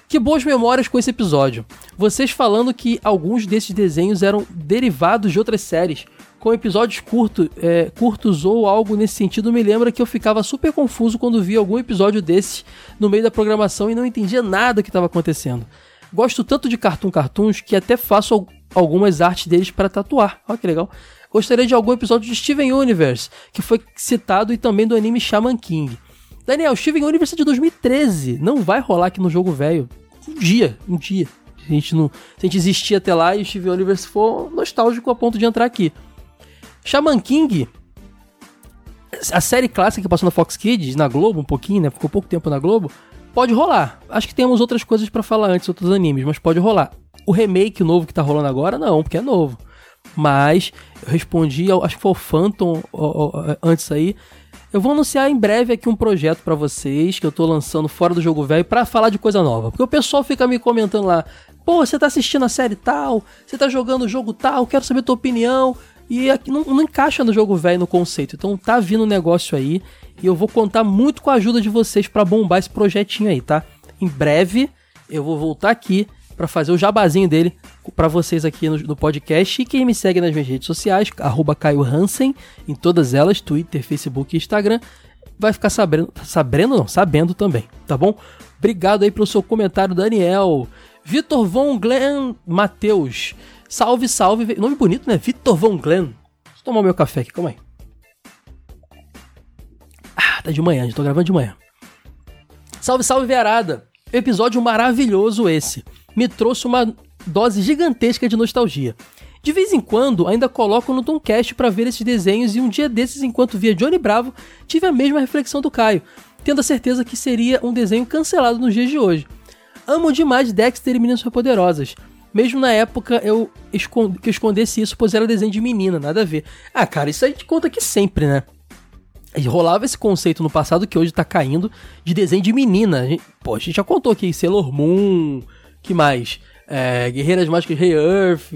Que boas memórias com esse episódio. Vocês falando que alguns desses desenhos eram derivados de outras séries, com episódios curto, é, curtos ou algo nesse sentido, me lembra que eu ficava super confuso quando via algum episódio desses no meio da programação e não entendia nada que estava acontecendo. Gosto tanto de Cartoon Cartoons que até faço algumas artes deles para tatuar. Olha que legal gostaria de algum episódio de Steven Universe, que foi citado, e também do anime Shaman King. Daniel, Steven Universe é de 2013, não vai rolar aqui no jogo velho. Um dia, um dia. A gente, não, se a gente existir até lá e o Steven Universe for nostálgico a ponto de entrar aqui. Shaman King, a série clássica que passou na Fox Kids, na Globo um pouquinho, né? Ficou pouco tempo na Globo. Pode rolar. Acho que temos outras coisas para falar antes, outros animes, mas pode rolar. O remake novo que tá rolando agora, não, porque é novo. Mas eu respondi, acho que foi o Phantom antes aí. Eu vou anunciar em breve aqui um projeto para vocês que eu tô lançando fora do jogo velho para falar de coisa nova. Porque o pessoal fica me comentando lá: "Pô, você tá assistindo a série tal, você tá jogando o jogo tal, quero saber tua opinião". E aqui não, não encaixa no jogo velho no conceito. Então tá vindo um negócio aí e eu vou contar muito com a ajuda de vocês para bombar esse projetinho aí, tá? Em breve eu vou voltar aqui para fazer o jabazinho dele para vocês aqui no, no, podcast. E quem me segue nas minhas redes sociais, arroba Caio Hansen, em todas elas, Twitter, Facebook e Instagram, vai ficar sabendo, sabendo não, sabendo também, tá bom? Obrigado aí pelo seu comentário, Daniel. Vitor Von Glenn Matheus. Salve, salve. Nome bonito, né? Vitor Von Glenn. Deixa eu tomar meu café aqui, calma aí. Ah, tá de manhã, já tô gravando de manhã. Salve, salve, Verada. Episódio maravilhoso esse me trouxe uma dose gigantesca de nostalgia. De vez em quando, ainda coloco no Tomcast para ver esses desenhos e um dia desses, enquanto via Johnny Bravo, tive a mesma reflexão do Caio, tendo a certeza que seria um desenho cancelado nos dias de hoje. Amo demais Dexter e Meninas Poderosas. Mesmo na época eu escond que eu escondesse isso, pois era desenho de menina, nada a ver. Ah, cara, isso a gente conta aqui sempre, né? E rolava esse conceito no passado que hoje tá caindo de desenho de menina. A gente, pô, a gente já contou aqui Sailor Moon, que mais? É, Guerreiras Mágicas Rei Earth,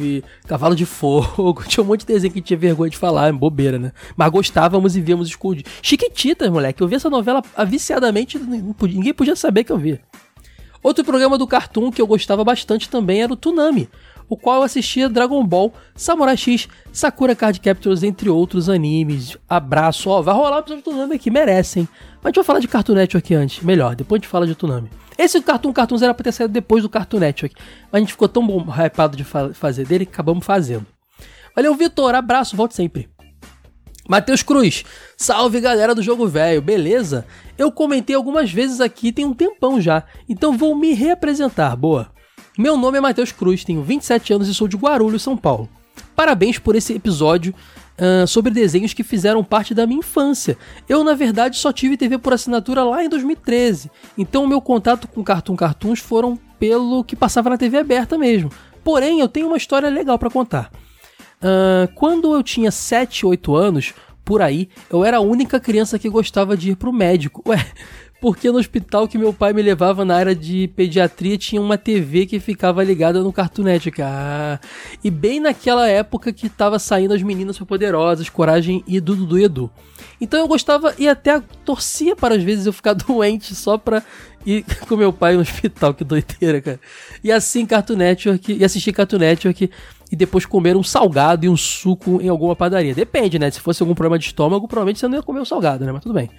Cavalo de Fogo. Tinha um monte de desenho que tinha vergonha de falar, é bobeira, né? Mas gostávamos e víamos escondido. Chiquititas, moleque. Eu vi essa novela viciadamente, ninguém podia saber que eu via. Outro programa do Cartoon que eu gostava bastante também era o Tsunami, o qual eu assistia Dragon Ball, Samurai X, Sakura Card Captors, entre outros animes. Abraço, ó, vai rolar o episódio do Tsunami aqui, merecem. Mas a gente vai falar de Cartoon Network antes, melhor, depois a gente fala de Tsunami. Esse Cartoon Cartoons era pra ter saído depois do Cartoon Network, mas a gente ficou tão bom, hypado de fa fazer dele que acabamos fazendo. Valeu, Vitor, abraço, volte sempre. Matheus Cruz, salve galera do Jogo Velho, beleza? Eu comentei algumas vezes aqui tem um tempão já, então vou me reapresentar, boa. Meu nome é Matheus Cruz, tenho 27 anos e sou de Guarulhos, São Paulo. Parabéns por esse episódio uh, sobre desenhos que fizeram parte da minha infância. Eu, na verdade, só tive TV por assinatura lá em 2013, então o meu contato com Cartoon Cartoons foram pelo que passava na TV aberta mesmo. Porém, eu tenho uma história legal para contar. Uh, quando eu tinha 7, 8 anos, por aí, eu era a única criança que gostava de ir pro médico. Ué, porque no hospital que meu pai me levava na área de pediatria tinha uma TV que ficava ligada no Cartoon Network. Ah, e bem naquela época que tava saindo as meninas poderosas, Coragem e Dudu e Edu. Então eu gostava e até torcia para às vezes eu ficar doente só pra ir com meu pai no hospital, que doideira, cara. E assim Cartoon Network, e assistir Cartoon Network e depois comer um salgado e um suco em alguma padaria. Depende, né? Se fosse algum problema de estômago, provavelmente você não ia comer o salgado, né? Mas tudo bem.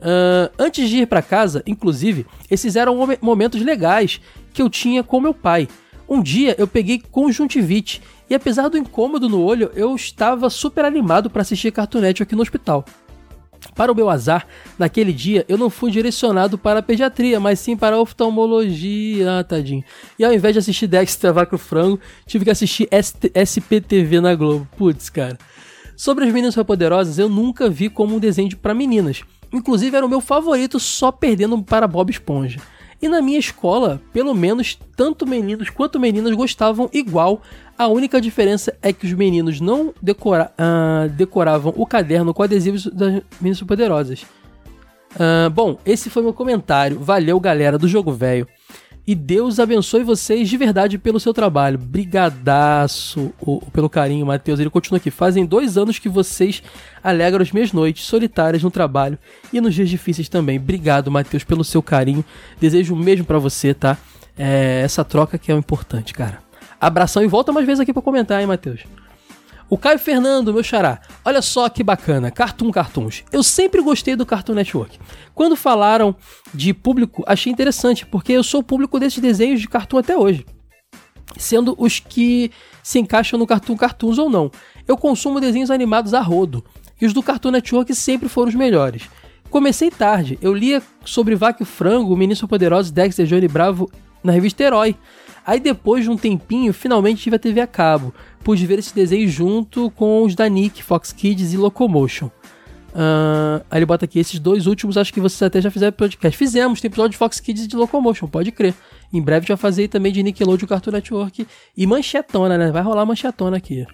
Uh, antes de ir para casa, inclusive, esses eram momentos legais que eu tinha com meu pai. Um dia eu peguei conjuntivite e apesar do incômodo no olho, eu estava super animado para assistir Cartoon Network aqui no hospital. Para o meu azar, naquele dia eu não fui direcionado para a pediatria, mas sim para a oftalmologia, ah, tadinho. E ao invés de assistir Dexter Vaca Frango, tive que assistir ST SPTV na Globo. Putz, cara. Sobre as meninas poderosas, eu nunca vi como um desenho para meninas. Inclusive era o meu favorito, só perdendo para Bob Esponja. E na minha escola, pelo menos tanto meninos quanto meninas gostavam igual. A única diferença é que os meninos não decora uh, decoravam o caderno com adesivos das meninas poderosas. Uh, bom, esse foi meu comentário. Valeu, galera do Jogo Velho. E Deus abençoe vocês de verdade pelo seu trabalho. Brigadaço pelo carinho, Matheus. Ele continua aqui. Fazem dois anos que vocês alegram as minhas noites solitárias no trabalho e nos dias difíceis também. Obrigado, Matheus, pelo seu carinho. Desejo o mesmo para você, tá? É, essa troca que é o importante, cara. Abração e volta mais vezes aqui para comentar, hein, Matheus. O Caio Fernando, meu xará. Olha só que bacana, Cartoon Cartoons. Eu sempre gostei do Cartoon Network. Quando falaram de público, achei interessante, porque eu sou público desses desenhos de cartoon até hoje. Sendo os que se encaixam no Cartoon Cartoons ou não. Eu consumo desenhos animados a rodo. E os do Cartoon Network sempre foram os melhores. Comecei tarde, eu lia sobre Vaca e Frango, Ministro Poderoso, Dexter, Johnny Bravo na revista Herói. Aí depois de um tempinho, finalmente tive a TV a cabo. Pude ver esse desenho junto com os da Nick, Fox Kids e Locomotion. Uh, aí ele bota aqui, esses dois últimos acho que vocês até já fizeram podcast. Fizemos, tem episódio de Fox Kids e de Locomotion, pode crer. Em breve vai fazer também de Nickelodeon Cartoon Network e manchetona, né? Vai rolar manchetona aqui.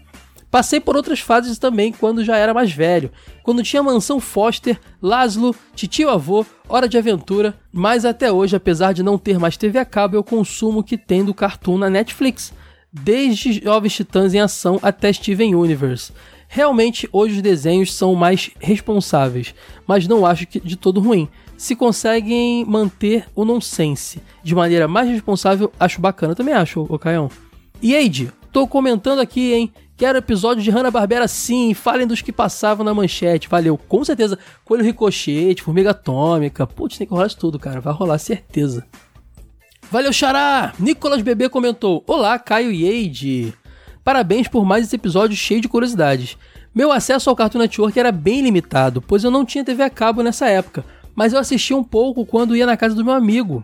Passei por outras fases também quando já era mais velho, quando tinha Mansão Foster, Laszlo, Titio Avô, Hora de Aventura, mas até hoje, apesar de não ter mais TV a cabo, eu consumo o que tem do cartoon na Netflix, desde Jovens Titãs em Ação até Steven Universe. Realmente, hoje os desenhos são mais responsáveis, mas não acho que de todo ruim. Se conseguem manter o nonsense de maneira mais responsável, acho bacana. também acho, o Caião. E Eide, tô comentando aqui, hein? Quero episódio de Hanna-Barbera sim, falem dos que passavam na manchete, valeu. Com certeza, Coelho Ricochete, Formiga Atômica, putz, tem que rolar isso tudo, cara, vai rolar, certeza. Valeu, Xará! Nicolas Bebê comentou, Olá, Caio e Eide. Parabéns por mais esse episódio cheio de curiosidades. Meu acesso ao Cartoon Network era bem limitado, pois eu não tinha TV a cabo nessa época, mas eu assistia um pouco quando ia na casa do meu amigo.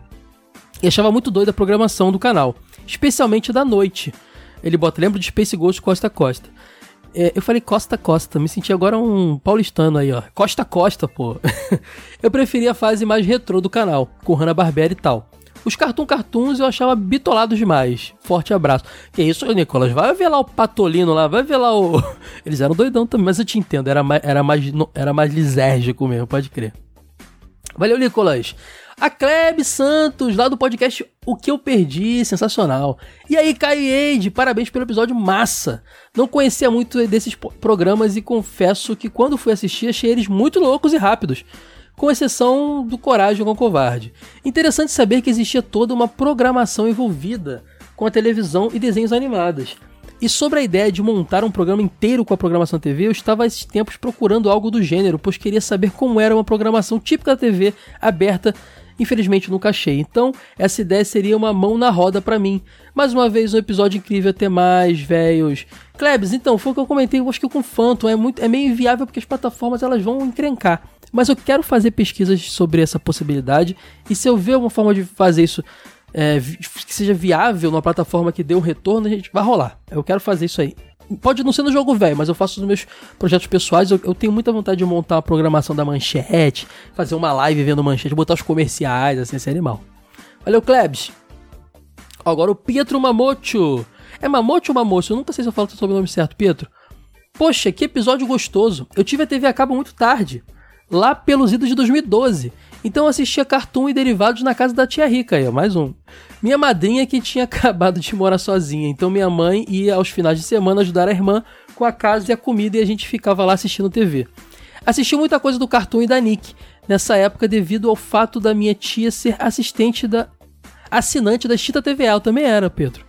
E achava muito doida a programação do canal, especialmente da noite. Ele bota, lembro de Space Ghost Costa Costa. É, eu falei Costa Costa, me senti agora um paulistano aí, ó. Costa Costa, pô. eu preferia a fase mais retrô do canal, com Hanna-Barbera e tal. Os Cartoon Cartoons eu achava bitolados demais. Forte abraço. Que isso, Nicolas? Vai ver lá o Patolino lá, vai ver lá o. Eles eram doidão também, mas eu te entendo, era mais, era mais, era mais lisérgico mesmo, pode crer. Valeu, Nicolas. A Kleb Santos, lá do podcast O Que Eu Perdi, sensacional. E aí, Caio Eide, parabéns pelo episódio massa. Não conhecia muito desses programas e confesso que quando fui assistir achei eles muito loucos e rápidos. Com exceção do Coragem com o Covarde. Interessante saber que existia toda uma programação envolvida com a televisão e desenhos animados. E sobre a ideia de montar um programa inteiro com a programação TV, eu estava há esses tempos procurando algo do gênero, pois queria saber como era uma programação típica da TV aberta Infelizmente nunca achei. Então, essa ideia seria uma mão na roda para mim. Mais uma vez, um episódio incrível até mais, velhos. Klebs, então, foi o que eu comentei, eu acho que com Phantom é, muito, é meio inviável porque as plataformas elas vão encrencar. Mas eu quero fazer pesquisas sobre essa possibilidade e se eu ver uma forma de fazer isso é, que seja viável numa plataforma que dê um retorno, a gente vai rolar. Eu quero fazer isso aí pode não ser no jogo velho, mas eu faço nos meus projetos pessoais. Eu, eu, tenho muita vontade de montar uma programação da manchete, fazer uma live vendo manchete, botar os comerciais, assim, esse animal. Valeu, Klebs. Agora o Pietro Mamocho. É Mamocho ou Mamocho? Eu nunca sei se eu falo o nome certo, Pietro. Poxa, que episódio gostoso. Eu tive a TV a cabo muito tarde, lá pelos idos de 2012. Então eu assistia cartoon e derivados na casa da tia Rica aí, mais um. Minha madrinha que tinha acabado de morar sozinha, então minha mãe ia aos finais de semana ajudar a irmã com a casa e a comida e a gente ficava lá assistindo TV. Assisti muita coisa do Cartoon e da Nick nessa época devido ao fato da minha tia ser assistente da assinante da Chita TVA, eu também era, Pedro.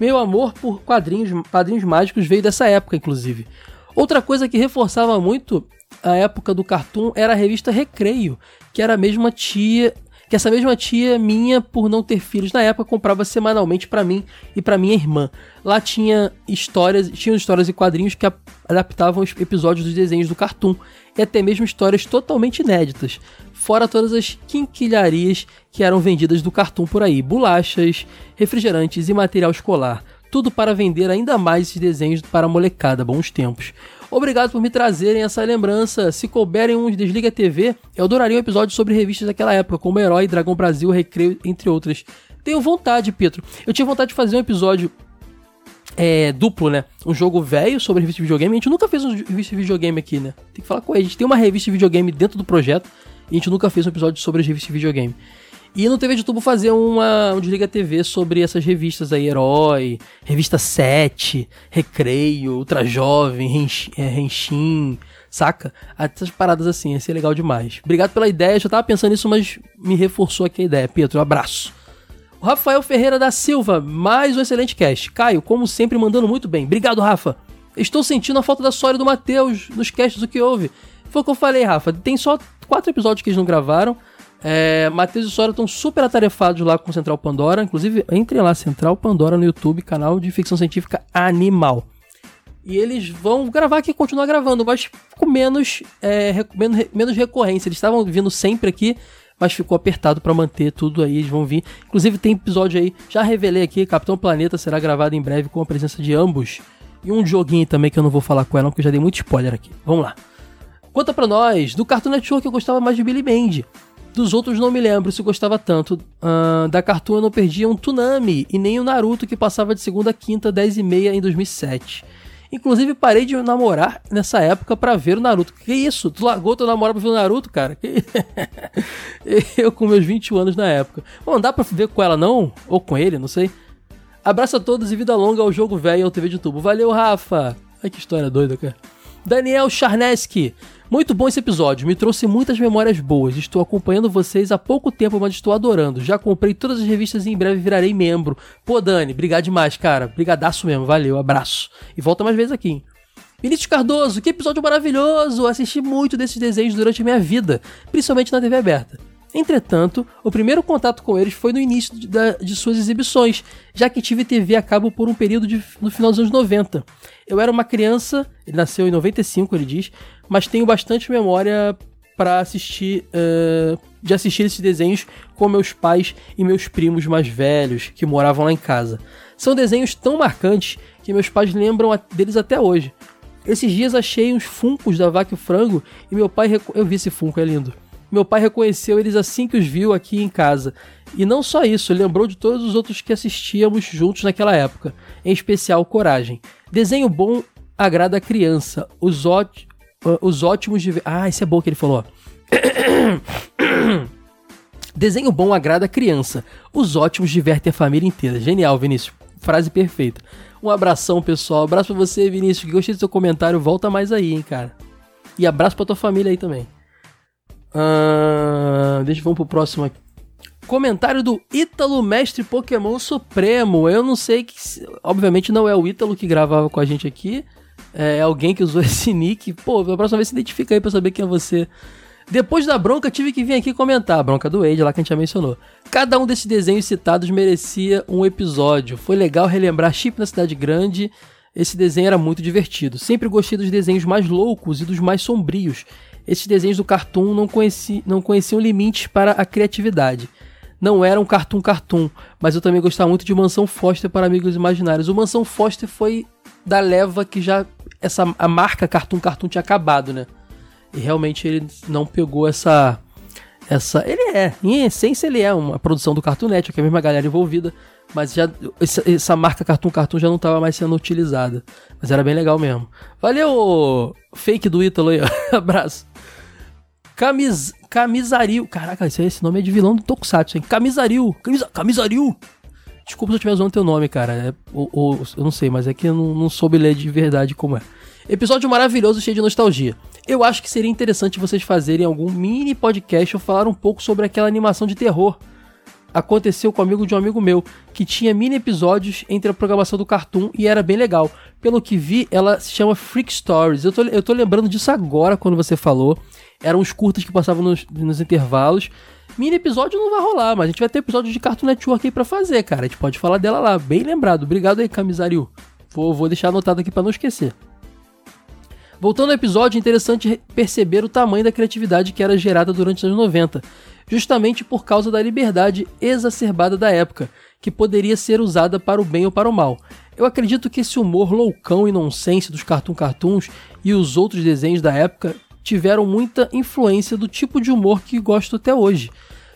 Meu amor por quadrinhos, quadrinhos mágicos veio dessa época, inclusive. Outra coisa que reforçava muito a época do Cartoon era a revista Recreio, que era a mesma tia que essa mesma tia minha, por não ter filhos na época, comprava semanalmente para mim e para minha irmã. Lá tinha histórias, tinham histórias e quadrinhos que adaptavam os episódios dos desenhos do Cartoon e até mesmo histórias totalmente inéditas, fora todas as quinquilharias que eram vendidas do Cartoon por aí, bolachas, refrigerantes e material escolar. Tudo para vender ainda mais esses desenhos para a molecada, bons tempos. Obrigado por me trazerem essa lembrança. Se couberem um Desliga TV, eu adoraria um episódio sobre revistas daquela época, como Herói, Dragão Brasil, Recreio, entre outras. Tenho vontade, Pedro. Eu tinha vontade de fazer um episódio é, duplo, né? Um jogo velho sobre revista de videogame. A gente nunca fez um revista de videogame aqui, né? Tem que falar com ele. A gente tem uma revista de videogame dentro do projeto e a gente nunca fez um episódio sobre as revistas de videogame. E no TV de Tubo fazer uma, um Desliga TV sobre essas revistas aí, Herói, Revista 7, Recreio, Ultra Jovem, Renshin, é, saca? Essas paradas assim, ia ser legal demais. Obrigado pela ideia, já tava pensando nisso, mas me reforçou aqui a ideia. Pedro, um abraço. Rafael Ferreira da Silva, mais um excelente cast. Caio, como sempre, mandando muito bem. Obrigado, Rafa. Estou sentindo a falta da Sória do Matheus nos casts do que houve. Foi o que eu falei, Rafa. Tem só quatro episódios que eles não gravaram. É, Matheus e Sora estão super atarefados lá com Central Pandora. Inclusive, entre lá, Central Pandora no YouTube, canal de ficção científica animal. E eles vão gravar aqui, continuar gravando, mas com menos, é, menos, menos recorrência. Eles estavam vindo sempre aqui, mas ficou apertado para manter tudo aí. Eles vão vir. Inclusive, tem episódio aí, já revelei aqui: Capitão Planeta será gravado em breve com a presença de ambos. E um joguinho também que eu não vou falar com ela, porque eu já dei muito spoiler aqui. Vamos lá. Conta pra nós, do Cartoon Network eu gostava mais de Billy Mandy. Dos outros não me lembro se gostava tanto. Uh, da Cartoon eu não perdia um Tsunami e nem o Naruto que passava de segunda a quinta, 10 e meia em 2007. Inclusive parei de namorar nessa época para ver o Naruto. Que isso? Tu largou teu namorado pra ver o Naruto, cara? eu com meus 21 anos na época. Bom, dá pra ver com ela não? Ou com ele, não sei. Abraço a todos e vida longa ao jogo velho e ao TV de tubo. Valeu, Rafa! Ai, que história doida, cara. Daniel Charneski. Muito bom esse episódio, me trouxe muitas memórias boas. Estou acompanhando vocês há pouco tempo, mas estou adorando. Já comprei todas as revistas e em breve virarei membro. Pô, Dani, obrigado demais, cara. Brigadaço mesmo, valeu, abraço. E volta mais vezes aqui. Hein? Vinícius Cardoso, que episódio maravilhoso! Assisti muito desses desenhos durante a minha vida, principalmente na TV aberta. Entretanto, o primeiro contato com eles foi no início de, de, suas exibições, já que tive TV a cabo por um período de, no final dos anos 90. Eu era uma criança, ele nasceu em 95, ele diz, mas tenho bastante memória para assistir, uh, de assistir esses desenhos com meus pais e meus primos mais velhos que moravam lá em casa. São desenhos tão marcantes que meus pais lembram deles até hoje. Esses dias achei uns funcos da Vaca e o Frango e meu pai. Eu vi esse funko, é lindo. Meu pai reconheceu eles assim que os viu aqui em casa. E não só isso, lembrou de todos os outros que assistíamos juntos naquela época, em especial Coragem. Desenho bom agrada a criança. Os, ót os ótimos de. Ah, isso é bom que ele falou. Desenho bom agrada a criança. Os ótimos divertem a família inteira. Genial, Vinícius. Frase perfeita. Um abração, pessoal. Abraço pra você, Vinícius. Gostei do seu comentário. Volta mais aí, hein, cara. E abraço pra tua família aí também. Uh, deixa eu vamos pro próximo aqui. Comentário do Ítalo Mestre Pokémon Supremo. Eu não sei que. Obviamente não é o Ítalo que gravava com a gente aqui. É alguém que usou esse nick. Pô, da próxima vez se identifica aí pra saber quem é você. Depois da bronca, tive que vir aqui comentar. A bronca do Wade, lá que a gente já mencionou. Cada um desses desenhos citados merecia um episódio. Foi legal relembrar Chip na Cidade Grande. Esse desenho era muito divertido. Sempre gostei dos desenhos mais loucos e dos mais sombrios esses desenhos do Cartoon não, conheci, não conheciam limites para a criatividade. Não era um Cartoon Cartoon, mas eu também gostava muito de Mansão Foster para Amigos Imaginários. O Mansão Foster foi da leva que já essa a marca Cartoon Cartoon tinha acabado, né? E realmente ele não pegou essa essa ele é, em essência ele é uma produção do Cartoon Network, é a mesma galera envolvida, mas já essa, essa marca Cartoon Cartoon já não estava mais sendo utilizada. Mas era bem legal mesmo. Valeu, fake do Ítalo aí. Abraço. Camis, Camisaril. Caraca, esse, esse nome é de vilão do Tokusatsu, hein? Camisaril. Camisa, Camisaril. Desculpa se eu estiver usando teu nome, cara. É, ou, ou- eu não sei, mas é que eu não, não soube ler de verdade como é. Episódio maravilhoso, cheio de nostalgia. Eu acho que seria interessante vocês fazerem algum mini podcast ou falar um pouco sobre aquela animação de terror. Aconteceu com amigo de um amigo meu, que tinha mini episódios entre a programação do Cartoon e era bem legal. Pelo que vi, ela se chama Freak Stories. Eu tô, eu tô lembrando disso agora quando você falou. Eram os curtas que passavam nos, nos intervalos. Mini episódio não vai rolar, mas a gente vai ter episódio de Cartoon Network aí pra fazer, cara. A gente pode falar dela lá. Bem lembrado. Obrigado aí, Camisaril. Vou, vou deixar anotado aqui pra não esquecer. Voltando ao episódio, é interessante re- perceber o tamanho da criatividade que era gerada durante os anos 90, justamente por causa da liberdade exacerbada da época, que poderia ser usada para o bem ou para o mal. Eu acredito que esse humor loucão e nonsense dos Cartoon Cartoons e os outros desenhos da época tiveram muita influência do tipo de humor que gosto até hoje.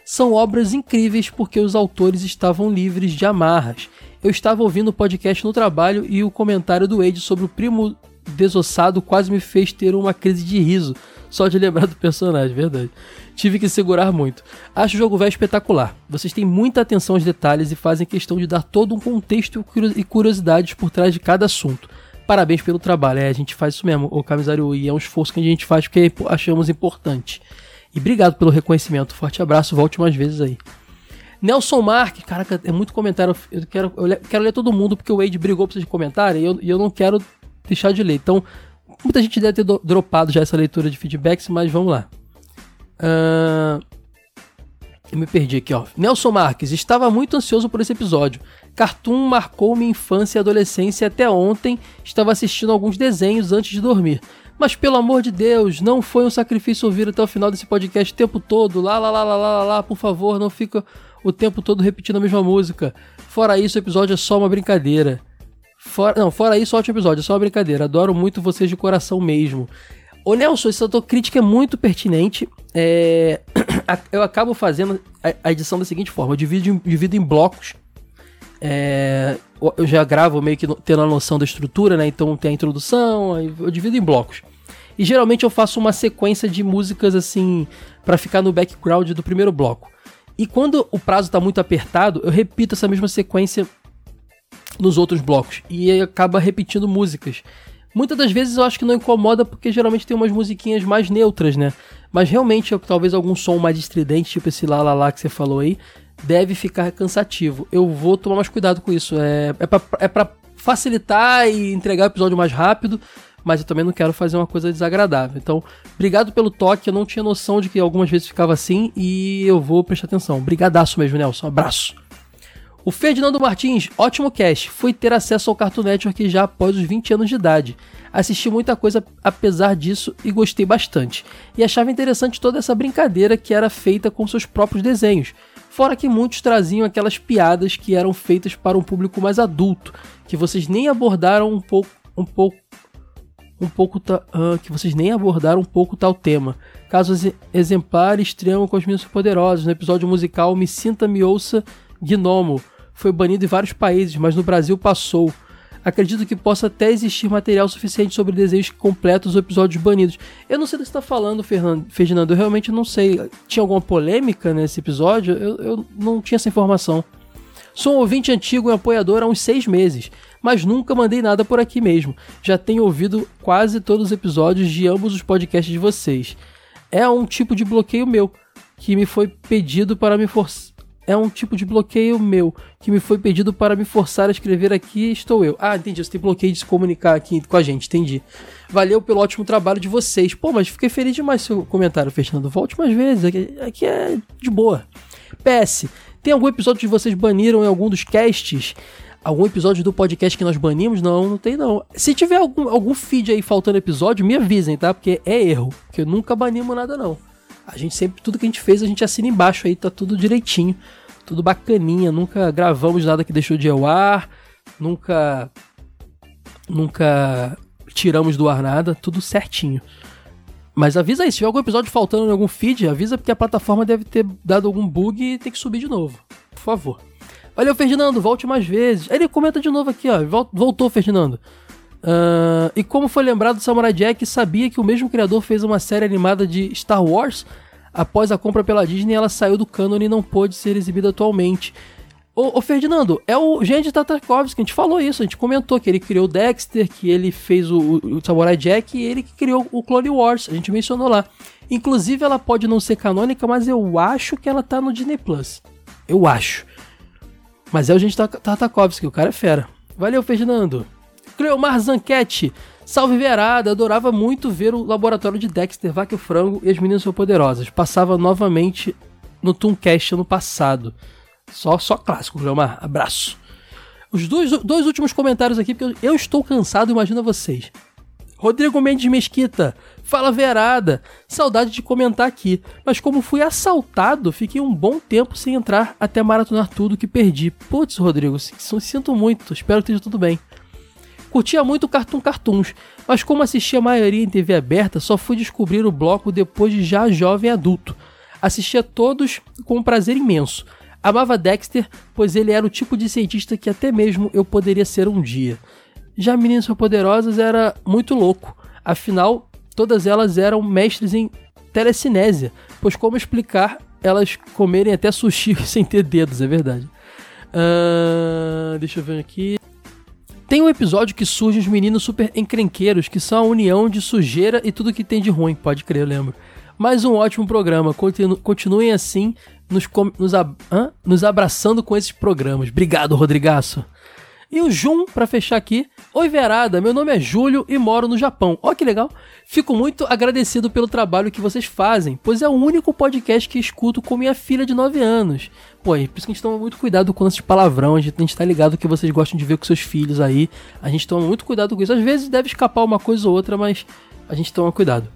São obras incríveis porque os autores estavam livres de amarras. Eu estava ouvindo o podcast no trabalho e o comentário do Wade sobre o primo desossado quase me fez ter uma crise de riso, só de lembrar do personagem, verdade. Tive que segurar muito. Acho o jogo velho espetacular. Vocês têm muita atenção aos detalhes e fazem questão de dar todo um contexto e curiosidades por trás de cada assunto. Parabéns pelo trabalho. É, a gente faz isso mesmo, o Camisário, e é um esforço que a gente faz porque achamos importante. E obrigado pelo reconhecimento. Forte abraço, volte mais vezes aí. Nelson Mark, caraca, é muito comentário. Eu quero, eu quero ler todo mundo porque o Wade brigou pra vocês comentarem e eu, eu não quero deixar de ler. Então, muita gente deve ter do- dropado já essa leitura de feedbacks, mas vamos lá. Ahn, eu me perdi aqui, ó. Nelson Marques, estava muito ansioso por esse episódio. Cartoon marcou minha infância e adolescência até ontem estava assistindo alguns desenhos antes de dormir. Mas pelo amor de Deus, não foi um sacrifício ouvir até o final desse podcast o tempo todo. Lá, lá, lá, lá, lá, lá, por favor, não fica o tempo todo repetindo a mesma música. Fora isso, o episódio é só uma brincadeira. Fora, não, fora isso, ótimo episódio, é só uma brincadeira. Adoro muito vocês de coração mesmo. Ô Nelson, essa tua crítica é muito pertinente. É, eu acabo fazendo a, edição da seguinte forma: eu divido, divido em blocos. É, eu já gravo meio que tendo a noção da estrutura, né? Então tem a introdução, eu divido em blocos. E geralmente eu faço uma sequência de músicas assim pra ficar no background do primeiro bloco. E quando o prazo tá muito apertado, eu repito essa mesma sequência nos outros blocos e acaba repetindo músicas. Muitas das vezes eu acho que não incomoda porque geralmente tem umas musiquinhas mais neutras, né? Mas realmente eu- talvez algum som mais estridente, tipo esse lá lá lá que você falou aí, deve ficar cansativo. Eu vou tomar mais cuidado com isso. É, é, pra, é pra facilitar e entregar o episódio mais rápido, mas eu também não quero fazer uma coisa desagradável. Então, obrigado pelo toque. Eu não tinha noção de que algumas vezes ficava assim e eu vou prestar atenção. Brigadaço mesmo, Nelson. Abraço. O Ferdinando Martins, ótimo cast. Fui ter acesso ao Cartoon Network já após os 20 anos de idade. Assisti muita coisa apesar disso e gostei bastante. E achava interessante toda essa brincadeira que era feita com seus próprios desenhos. Fora que muitos traziam aquelas piadas que eram feitas para um público mais adulto, que vocês nem abordaram um pouco, um pouco um pouco ah, que vocês nem abordaram um pouco tal tema. Casos e- exemplar extremo com os meninos poderosos. No episódio musical Me Sinta Me Ouça Gnomo. Foi banido em vários países, mas no Brasil passou. Acredito que possa até existir material suficiente sobre desenhos completos ou episódios banidos. Eu não sei do que você está falando, Fernan- Ferdinando. Eu realmente não sei. Tinha alguma polêmica nesse episódio? Eu, eu não tinha essa informação. Sou um ouvinte antigo e apoiador há uns seis meses, mas nunca mandei nada por aqui mesmo. Já tenho ouvido quase todos os episódios de ambos os podcasts de vocês. É um tipo de bloqueio meu que me foi pedido para me forçar. É um tipo de bloqueio meu que me foi pedido para me forçar a escrever aqui. Estou eu. Ah, entendi. Você tem bloqueio de se comunicar aqui com a gente, entendi. Valeu pelo ótimo trabalho de vocês. Pô, mas fiquei feliz demais seu comentário, Fernando. Volte mais vezes. Aqui, aqui é de boa. PS, tem algum episódio que vocês baniram em algum dos casts? Algum episódio do podcast que nós banimos? Não, não tem não. Se tiver algum, algum feed aí faltando episódio, me avisem, tá? Porque é erro. Porque eu nunca banimo nada, não. A gente sempre, tudo que a gente fez, a gente assina embaixo aí, tá tudo direitinho. Tudo bacaninha. Nunca gravamos nada que deixou de ao ar. Nunca. Nunca tiramos do ar nada. Tudo certinho. Mas avisa aí, se tiver algum episódio faltando em algum feed, avisa porque a plataforma deve ter dado algum bug e tem que subir de novo. Por favor. Valeu, Ferdinando, volte mais vezes. Aí ele comenta de novo aqui, ó. Vol- Voltou, Ferdinando. Ah, e como foi lembrado, Samurai Jack sabia que o mesmo criador fez uma série animada de Star Wars. Após a compra pela Disney, ela saiu do canon e não pôde ser exibida atualmente. Ô, ô, Ferdinando, é o Genji Tartakovsky, a gente falou isso, a gente comentou que ele criou Dexter, que ele fez o, o, Samurai Jack e ele que criou o Clone Wars, a gente mencionou lá. Inclusive ela pode não ser canônica, mas eu acho que ela tá no Disney Plus. Eu acho. Mas é o Genji Tartakovsky, o cara é fera. Valeu, Ferdinando. Cleomar Zanquete. Salve Verada, adorava muito ver o laboratório de Dexter, Vaca o Frango e as Meninas Superpoderosas. Passava novamente no Tooncast ano passado. Só, só clássico, Cleomar. Abraço. Os dois, dois últimos comentários aqui, porque eu, eu estou cansado, imagina vocês. Rodrigo Mendes Mesquita, fala verada, saudade de comentar aqui, mas como fui assaltado, fiquei um bom tempo sem entrar até maratonar tudo que perdi. Putz, Rodrigo, sinto muito, espero que esteja tudo bem. Curtia muito Cartoon Cartoons, mas como assisti a maioria em TV aberta, só fui descobrir o bloco depois de já jovem adulto. Assistia todos com um prazer imenso. Amava Dexter, pois ele era o tipo de cientista que até mesmo eu poderia ser um dia. Já Meninas Poderosas era muito louco, afinal, todas elas eram mestres em telecinésia, pois como explicar elas comerem até sushi sem ter dedos, é verdade. Uh, deixa eu ver aqui. Tem um episódio que surgem os meninos super encrenqueiros, que são a união de sujeira e tudo que tem de ruim, pode crer, eu lembro. Mais um ótimo programa, Continu continuem assim, nos, nos, ab nos abraçando com esses programas. Obrigado, Rodrigaço. E o Jun, para fechar aqui. Oi, Verada, meu nome é Júlio e moro no Japão. Ó, que legal. Fico muito agradecido pelo trabalho que vocês fazem, pois é o único podcast que escuto com minha filha de 9 anos. Pô, é por isso que a gente toma muito cuidado com esses palavrão, a gente, a gente tá ligado que vocês gostam de ver com seus filhos aí. A gente toma muito cuidado com isso. Às vezes deve escapar uma coisa ou outra, mas a gente toma cuidado.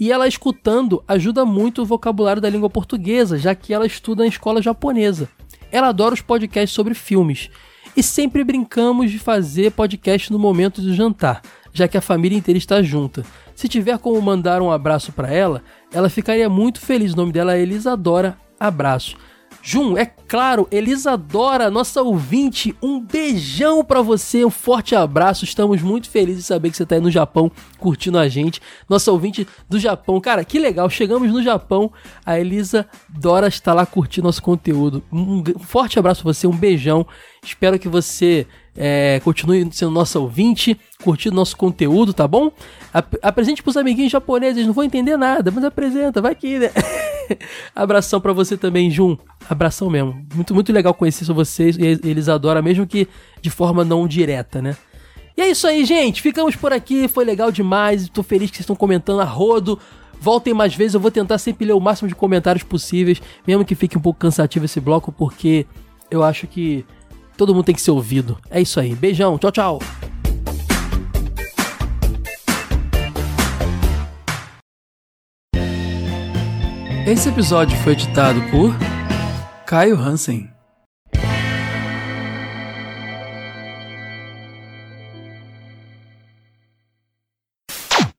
E ela escutando ajuda muito o vocabulário da língua portuguesa, já que ela estuda na escola japonesa. Ela adora os podcasts sobre filmes e sempre brincamos de fazer podcast no momento do jantar, já que a família inteira está junta. Se tiver como mandar um abraço para ela, ela ficaria muito feliz. O nome dela é Elisadora. Abraço. Jun, é claro, Elisadora, nossa ouvinte, um beijão para você, um forte abraço. Estamos muito felizes de saber que você tá aí no Japão curtindo a gente. Nossa ouvinte do Japão, cara, que legal. Chegamos no Japão, a Elisa Dora está lá curtindo nosso conteúdo. Um forte abraço pra você, um beijão. Espero que você é, continue sendo nosso ouvinte, curtindo nosso conteúdo, tá bom? Ap apresente pros amiguinhos japoneses, não vão entender nada, mas apresenta, vai aqui, né? Abração para você também, Jun. Abração mesmo. Muito, muito legal conhecer vocês e eles adoram, mesmo que de forma não direta, né? E é isso aí, gente. Ficamos por aqui. Foi legal demais. Tô feliz que vocês estão comentando a rodo. Voltem mais vezes. Eu vou tentar sempre ler o máximo de comentários possíveis, mesmo que fique um pouco cansativo esse bloco, porque eu acho que todo mundo tem que ser ouvido. É isso aí. Beijão. Tchau, tchau. Esse episódio foi editado por Caio Hansen.